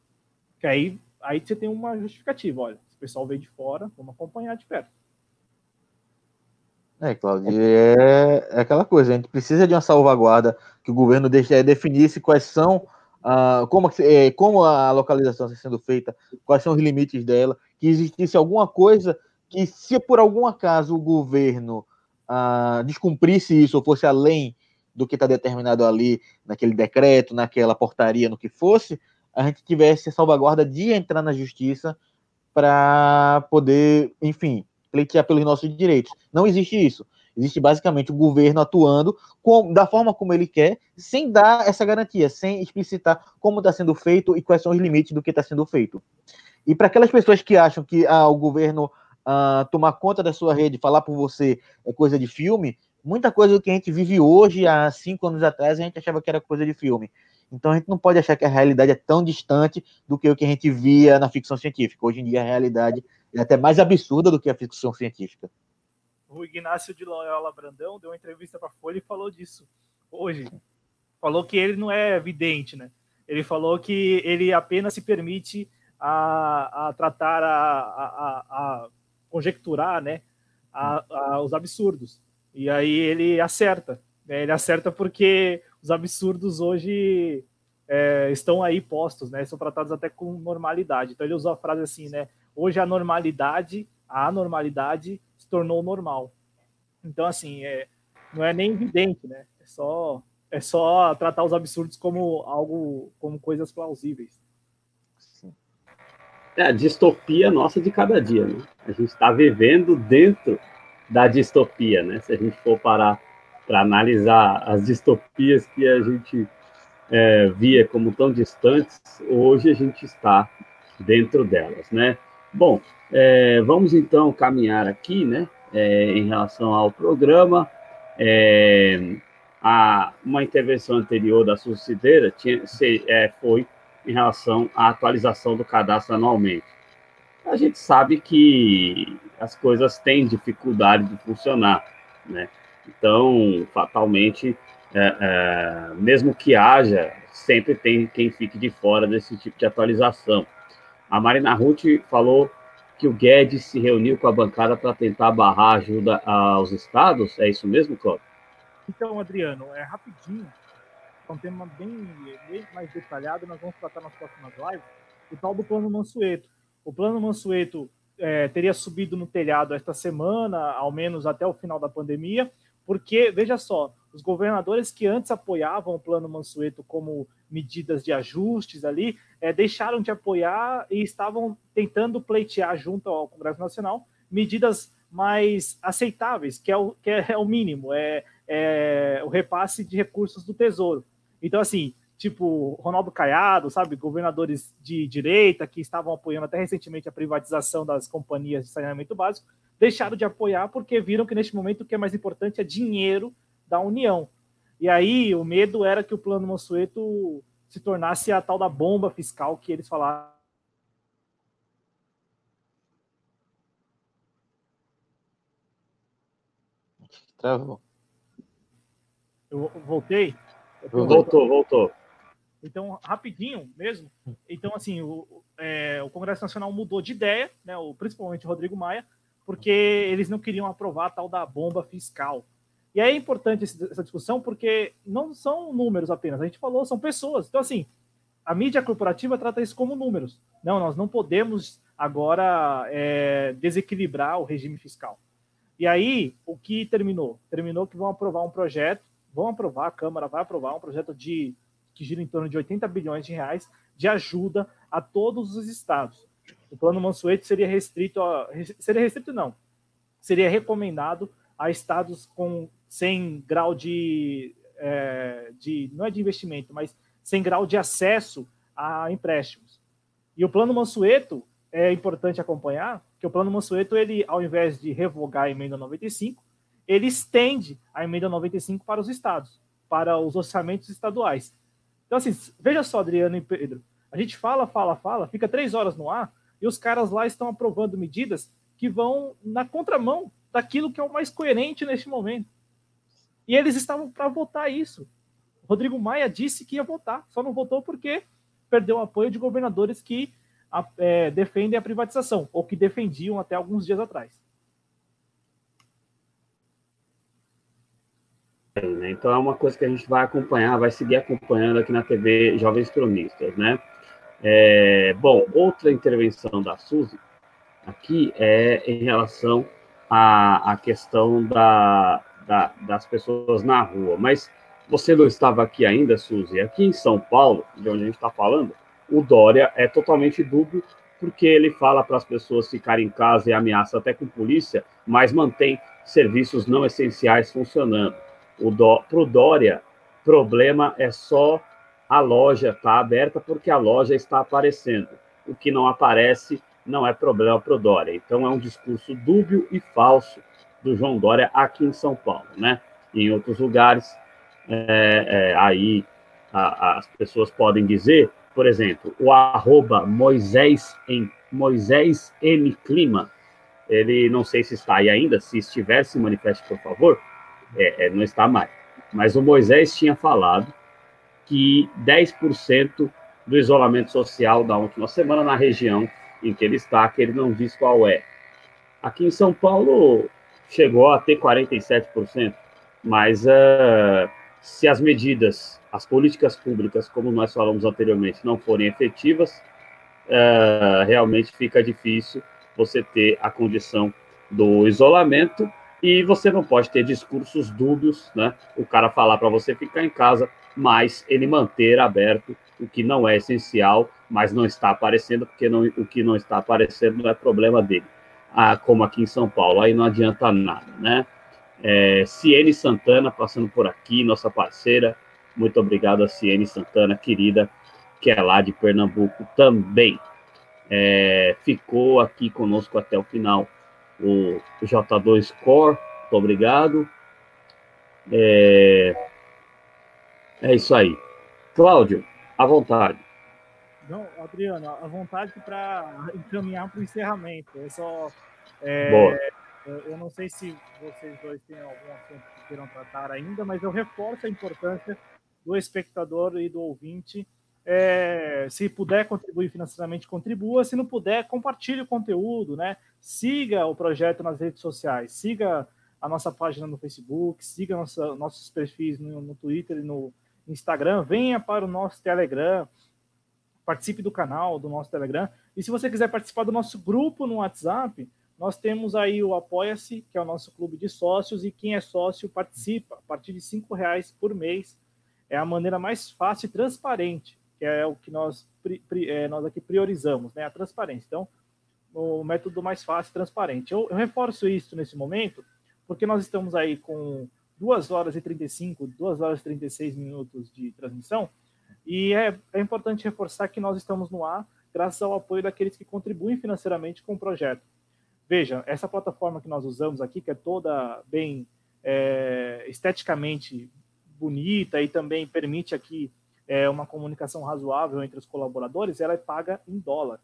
Que aí aí você tem uma justificativa, olha, o pessoal veio de fora, vamos acompanhar de perto. É, Claudio, é, é, aquela coisa, a gente precisa de uma salvaguarda que o governo deixe, é, definisse quais são, ah, como, é, como a localização está sendo feita, quais são os limites dela, que existisse alguma coisa que, se por algum acaso o governo descumprisse isso ou fosse além do que está determinado ali naquele decreto, naquela portaria, no que fosse, a gente tivesse a salvaguarda de entrar na justiça para poder, enfim, pleitear pelos nossos direitos. Não existe isso. Existe basicamente o governo atuando com, da forma como ele quer, sem dar essa garantia, sem explicitar como está sendo feito e quais são os limites do que está sendo feito. E para aquelas pessoas que acham que ah, o governo ah, tomar conta da sua rede, falar por você é coisa de filme, muita coisa que a gente vive hoje, há cinco anos atrás, a gente achava que era coisa de filme. Então a gente não pode achar que a realidade é tão distante do que o que a gente via na ficção científica. Hoje em dia a realidade é até mais absurda do que a ficção científica. O Ignácio de Loyola Brandão deu uma entrevista para a Folha e falou disso hoje. Falou que ele não é vidente, né? Ele falou que ele apenas se permite a, a tratar, a, a, a conjecturar, né? A, a, os absurdos. E aí ele acerta. Né? Ele acerta porque os absurdos hoje é, estão aí postos, né? São tratados até com normalidade. Então ele usou a frase assim, né? Hoje a normalidade, a anormalidade se tornou normal. Então, assim, é, não é nem evidente, né? É só, é só tratar os absurdos como algo, como coisas plausíveis. É a distopia nossa de cada dia, né? A gente está vivendo dentro da distopia, né? Se a gente for parar para analisar as distopias que a gente é, via como tão distantes, hoje a gente está dentro delas, né? Bom, é, vamos então caminhar aqui, né? É, em relação ao programa, é, a, uma intervenção anterior da Sucideira tinha, se, é, foi em relação à atualização do cadastro anualmente. A gente sabe que as coisas têm dificuldade de funcionar, né? Então, fatalmente, é, é, mesmo que haja, sempre tem quem fique de fora desse tipo de atualização. A Marina Ruth falou que o Guedes se reuniu com a bancada para tentar barrar ajuda aos estados. É isso mesmo, Cláudio? Então, Adriano, é rapidinho. É um tema bem, bem mais detalhado. Nós vamos tratar nas próximas lives. O tal do Plano Mansueto. O Plano Mansueto é, teria subido no telhado esta semana, ao menos até o final da pandemia, porque, veja só, os governadores que antes apoiavam o Plano Mansueto como medidas de ajustes ali, é, deixaram de apoiar e estavam tentando pleitear junto ao Congresso Nacional medidas mais aceitáveis, que é o, que é, o mínimo, é, é o repasse de recursos do Tesouro. Então, assim, tipo Ronaldo Caiado, sabe, governadores de direita que estavam apoiando até recentemente a privatização das companhias de saneamento básico, deixaram de apoiar porque viram que neste momento o que é mais importante é dinheiro da União. E aí o medo era que o plano Mansueto se tornasse a tal da bomba fiscal que eles falaram. Travou. Eu voltei? Eu voltou, voltou. Então, rapidinho mesmo. Então, assim, o, é, o Congresso Nacional mudou de ideia, né, o, principalmente o Rodrigo Maia, porque eles não queriam aprovar a tal da bomba fiscal. E é importante essa discussão porque não são números apenas, a gente falou, são pessoas. Então, assim, a mídia corporativa trata isso como números. Não, nós não podemos agora é, desequilibrar o regime fiscal. E aí, o que terminou? Terminou que vão aprovar um projeto, vão aprovar, a Câmara vai aprovar um projeto de que gira em torno de 80 bilhões de reais de ajuda a todos os estados. O plano Mansueto seria restrito a, seria restrito não, seria recomendado a estados com 100 grau de, é, de não é de investimento, mas sem grau de acesso a empréstimos. E o plano Mansueto é importante acompanhar que o plano Mansueto ele ao invés de revogar a emenda 95, ele estende a emenda 95 para os estados, para os orçamentos estaduais. Então, assim, veja só, Adriano e Pedro, a gente fala, fala, fala, fica três horas no ar e os caras lá estão aprovando medidas que vão na contramão daquilo que é o mais coerente neste momento. E eles estavam para votar isso. Rodrigo Maia disse que ia votar, só não votou porque perdeu o apoio de governadores que é, defendem a privatização, ou que defendiam até alguns dias atrás. Né? Então é uma coisa que a gente vai acompanhar, vai seguir acompanhando aqui na TV Jovens Cronistas, né? É, bom, outra intervenção da Suzy aqui é em relação à, à questão da, da, das pessoas na rua. Mas você não estava aqui ainda, Suzy? Aqui em São Paulo, de onde a gente está falando, o Dória é totalmente dúbio, porque ele fala para as pessoas ficarem em casa e ameaça até com polícia, mas mantém serviços não essenciais funcionando o Dória, problema é só a loja estar tá aberta porque a loja está aparecendo. O que não aparece não é problema para o Dória. Então é um discurso dúbio e falso do João Dória aqui em São Paulo, né? Em outros lugares, é, é, aí a, as pessoas podem dizer, por exemplo, o arroba Moisés em Moisés M Clima, ele não sei se está aí ainda, se estiver, se manifeste, por favor é, é, não está mais. Mas o Moisés tinha falado que 10% do isolamento social da última semana na região em que ele está, que ele não diz qual é. Aqui em São Paulo chegou a ter 47%, mas uh, se as medidas, as políticas públicas, como nós falamos anteriormente, não forem efetivas, uh, realmente fica difícil você ter a condição do isolamento E você não pode ter discursos dúbios, né? O cara falar para você ficar em casa, mas ele manter aberto o que não é essencial, mas não está aparecendo, porque não, o que não está aparecendo não é problema dele. Ah, como aqui em São Paulo, aí não adianta nada, né? É, Ciene Santana passando por aqui, nossa parceira. Muito obrigado a Ciene Santana, querida, que é lá de Pernambuco também. É, ficou aqui conosco até o final o J2 Core, muito obrigado. É, é isso aí. Cláudio, à vontade. Não, Adriano, à vontade para encaminhar para o encerramento. É só. É, Boa. Eu não sei se vocês dois têm algum assunto que queiram tratar ainda, mas eu reforço a importância do espectador e do ouvinte. É, se puder contribuir financeiramente, contribua. Se não puder, compartilhe o conteúdo, né? Siga o projeto nas redes sociais, siga a nossa página no Facebook, siga nossa, nossos perfis no, no Twitter e no Instagram, venha para o nosso Telegram, participe do canal do nosso Telegram. E se você quiser participar do nosso grupo no WhatsApp, nós temos aí o Apoia-se, que é o nosso clube de sócios, e quem é sócio participa a partir de R$ reais por mês. É a maneira mais fácil e transparente, que é o que nós, é, nós aqui priorizamos, né? A transparência. Então, o método mais fácil transparente. Eu, eu reforço isso nesse momento, porque nós estamos aí com 2 horas e 35, 2 horas e 36 minutos de transmissão, e é, é importante reforçar que nós estamos no ar graças ao apoio daqueles que contribuem financeiramente com o projeto. Veja, essa plataforma que nós usamos aqui, que é toda bem é, esteticamente bonita e também permite aqui é, uma comunicação razoável entre os colaboradores, ela é paga em dólar.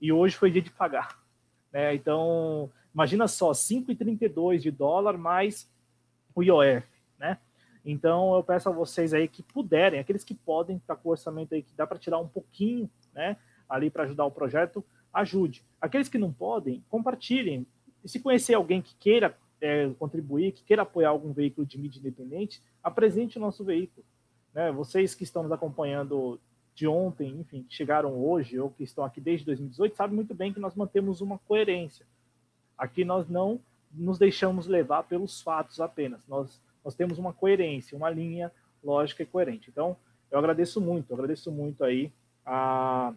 E hoje foi dia de pagar. Né? Então, imagina só, 5,32 de dólar mais o IOF. Né? Então, eu peço a vocês aí que puderem, aqueles que podem, tá com o orçamento aí que dá para tirar um pouquinho né, ali para ajudar o projeto, ajude. Aqueles que não podem, compartilhem. E se conhecer alguém que queira é, contribuir, que queira apoiar algum veículo de mídia independente, apresente o nosso veículo. Né? Vocês que estão nos acompanhando de ontem, enfim, que chegaram hoje ou que estão aqui desde 2018, sabem muito bem que nós mantemos uma coerência. Aqui nós não nos deixamos levar pelos fatos apenas. Nós, nós temos uma coerência, uma linha lógica e coerente. Então, eu agradeço muito, agradeço muito aí a,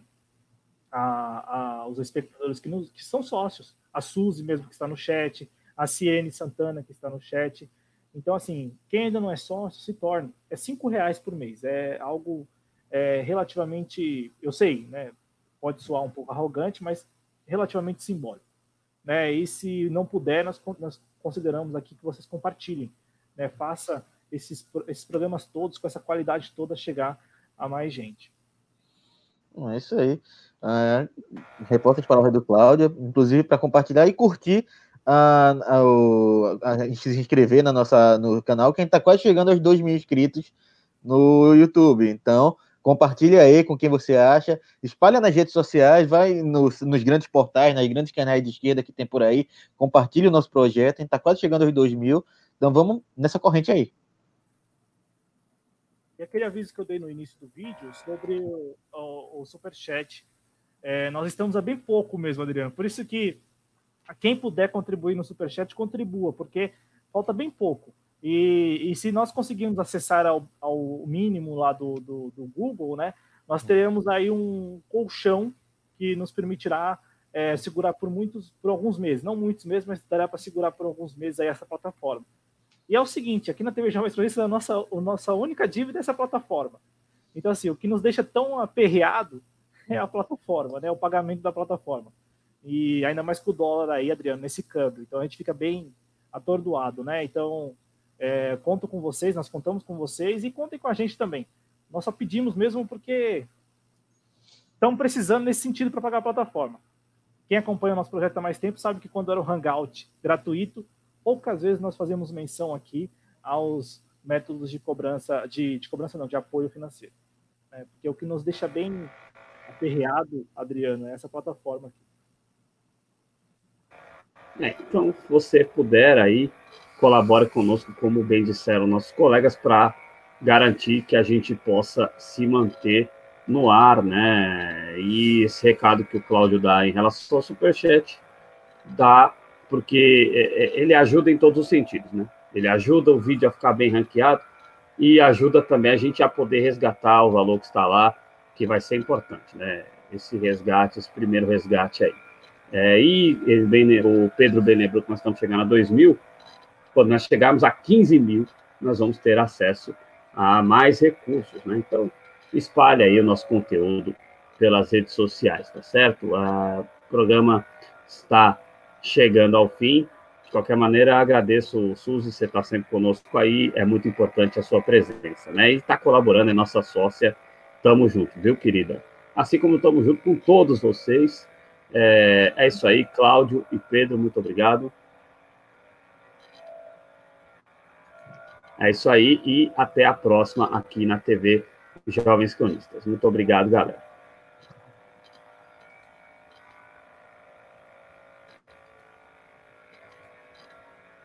a, a, os espectadores que, nos, que são sócios, a Suzy mesmo que está no chat, a Ciene Santana que está no chat. Então, assim, quem ainda não é sócio, se torne. É cinco reais por mês. É algo é, relativamente, eu sei, né? Pode soar um pouco arrogante, mas relativamente simbólico. Né? E se não puder, nós, nós consideramos aqui que vocês compartilhem. Né? Faça esses, esses programas todos com essa qualidade toda chegar a mais gente. É isso aí. Uh, repórter de palavra do Cláudio, inclusive para compartilhar e curtir a, a, a, gente se inscrever na nossa, no canal, que a gente está quase chegando aos 2 mil inscritos no YouTube. Então, compartilha aí com quem você acha, espalha nas redes sociais, vai nos, nos grandes portais, nas grandes canais de esquerda que tem por aí, compartilha o nosso projeto, a gente está quase chegando aos 2 mil, então vamos nessa corrente aí. E aquele aviso que eu dei no início do vídeo sobre o, o, o Superchat. É, nós estamos a bem pouco mesmo, Adriano. Por isso que quem puder contribuir no Superchat, contribua, porque falta bem pouco. E, e se nós conseguirmos acessar ao, ao mínimo lá do, do, do, Google, né, nós teremos aí um colchão que nos permitirá é, segurar por muitos, por alguns meses, não muitos meses, mas dará para segurar por alguns meses aí essa plataforma. E é o seguinte, aqui na TV Jovem Expressista, a nossa, a nossa única dívida é essa plataforma. Então, assim, o que nos deixa tão aperreado é a plataforma, né? O pagamento da plataforma. E ainda mais com o dólar aí, Adriano, nesse câmbio. Então, a gente fica bem atordoado, né? Então, é, conto com vocês, nós contamos com vocês e contem com a gente também. Nós só pedimos mesmo porque estamos precisando nesse sentido para pagar a plataforma. Quem acompanha o nosso projeto há mais tempo sabe que quando era o Hangout gratuito, poucas vezes nós fazemos menção aqui aos métodos de cobrança, de, de cobrança não, de apoio financeiro. Né? Porque o que nos deixa bem aperreado, Adriano, é essa plataforma aqui. É, então, se você puder aí, colabore conosco, como bem disseram nossos colegas, para garantir que a gente possa se manter no ar, né? E esse recado que o Cláudio dá em relação ao Superchat dá porque é, é, ele ajuda em todos os sentidos, né? Ele ajuda o vídeo a ficar bem ranqueado e ajuda também a gente a poder resgatar o valor que está lá, que vai ser importante, né? Esse resgate, esse primeiro resgate aí. É, e o Pedro Benebro, que nós estamos chegando a 2 mil, quando nós chegarmos a 15 mil, nós vamos ter acesso a mais recursos, né? Então, espalhe aí o nosso conteúdo pelas redes sociais, tá certo? O programa está chegando ao fim. De qualquer maneira, agradeço Suzy, você está sempre conosco aí, é muito importante a sua presença, né? E está colaborando, é nossa sócia, tamo junto, viu, querida? Assim como estamos junto com todos vocês. É, é isso aí, Cláudio e Pedro, muito obrigado. É isso aí e até a próxima aqui na TV Jovens Cronistas. Muito obrigado, galera.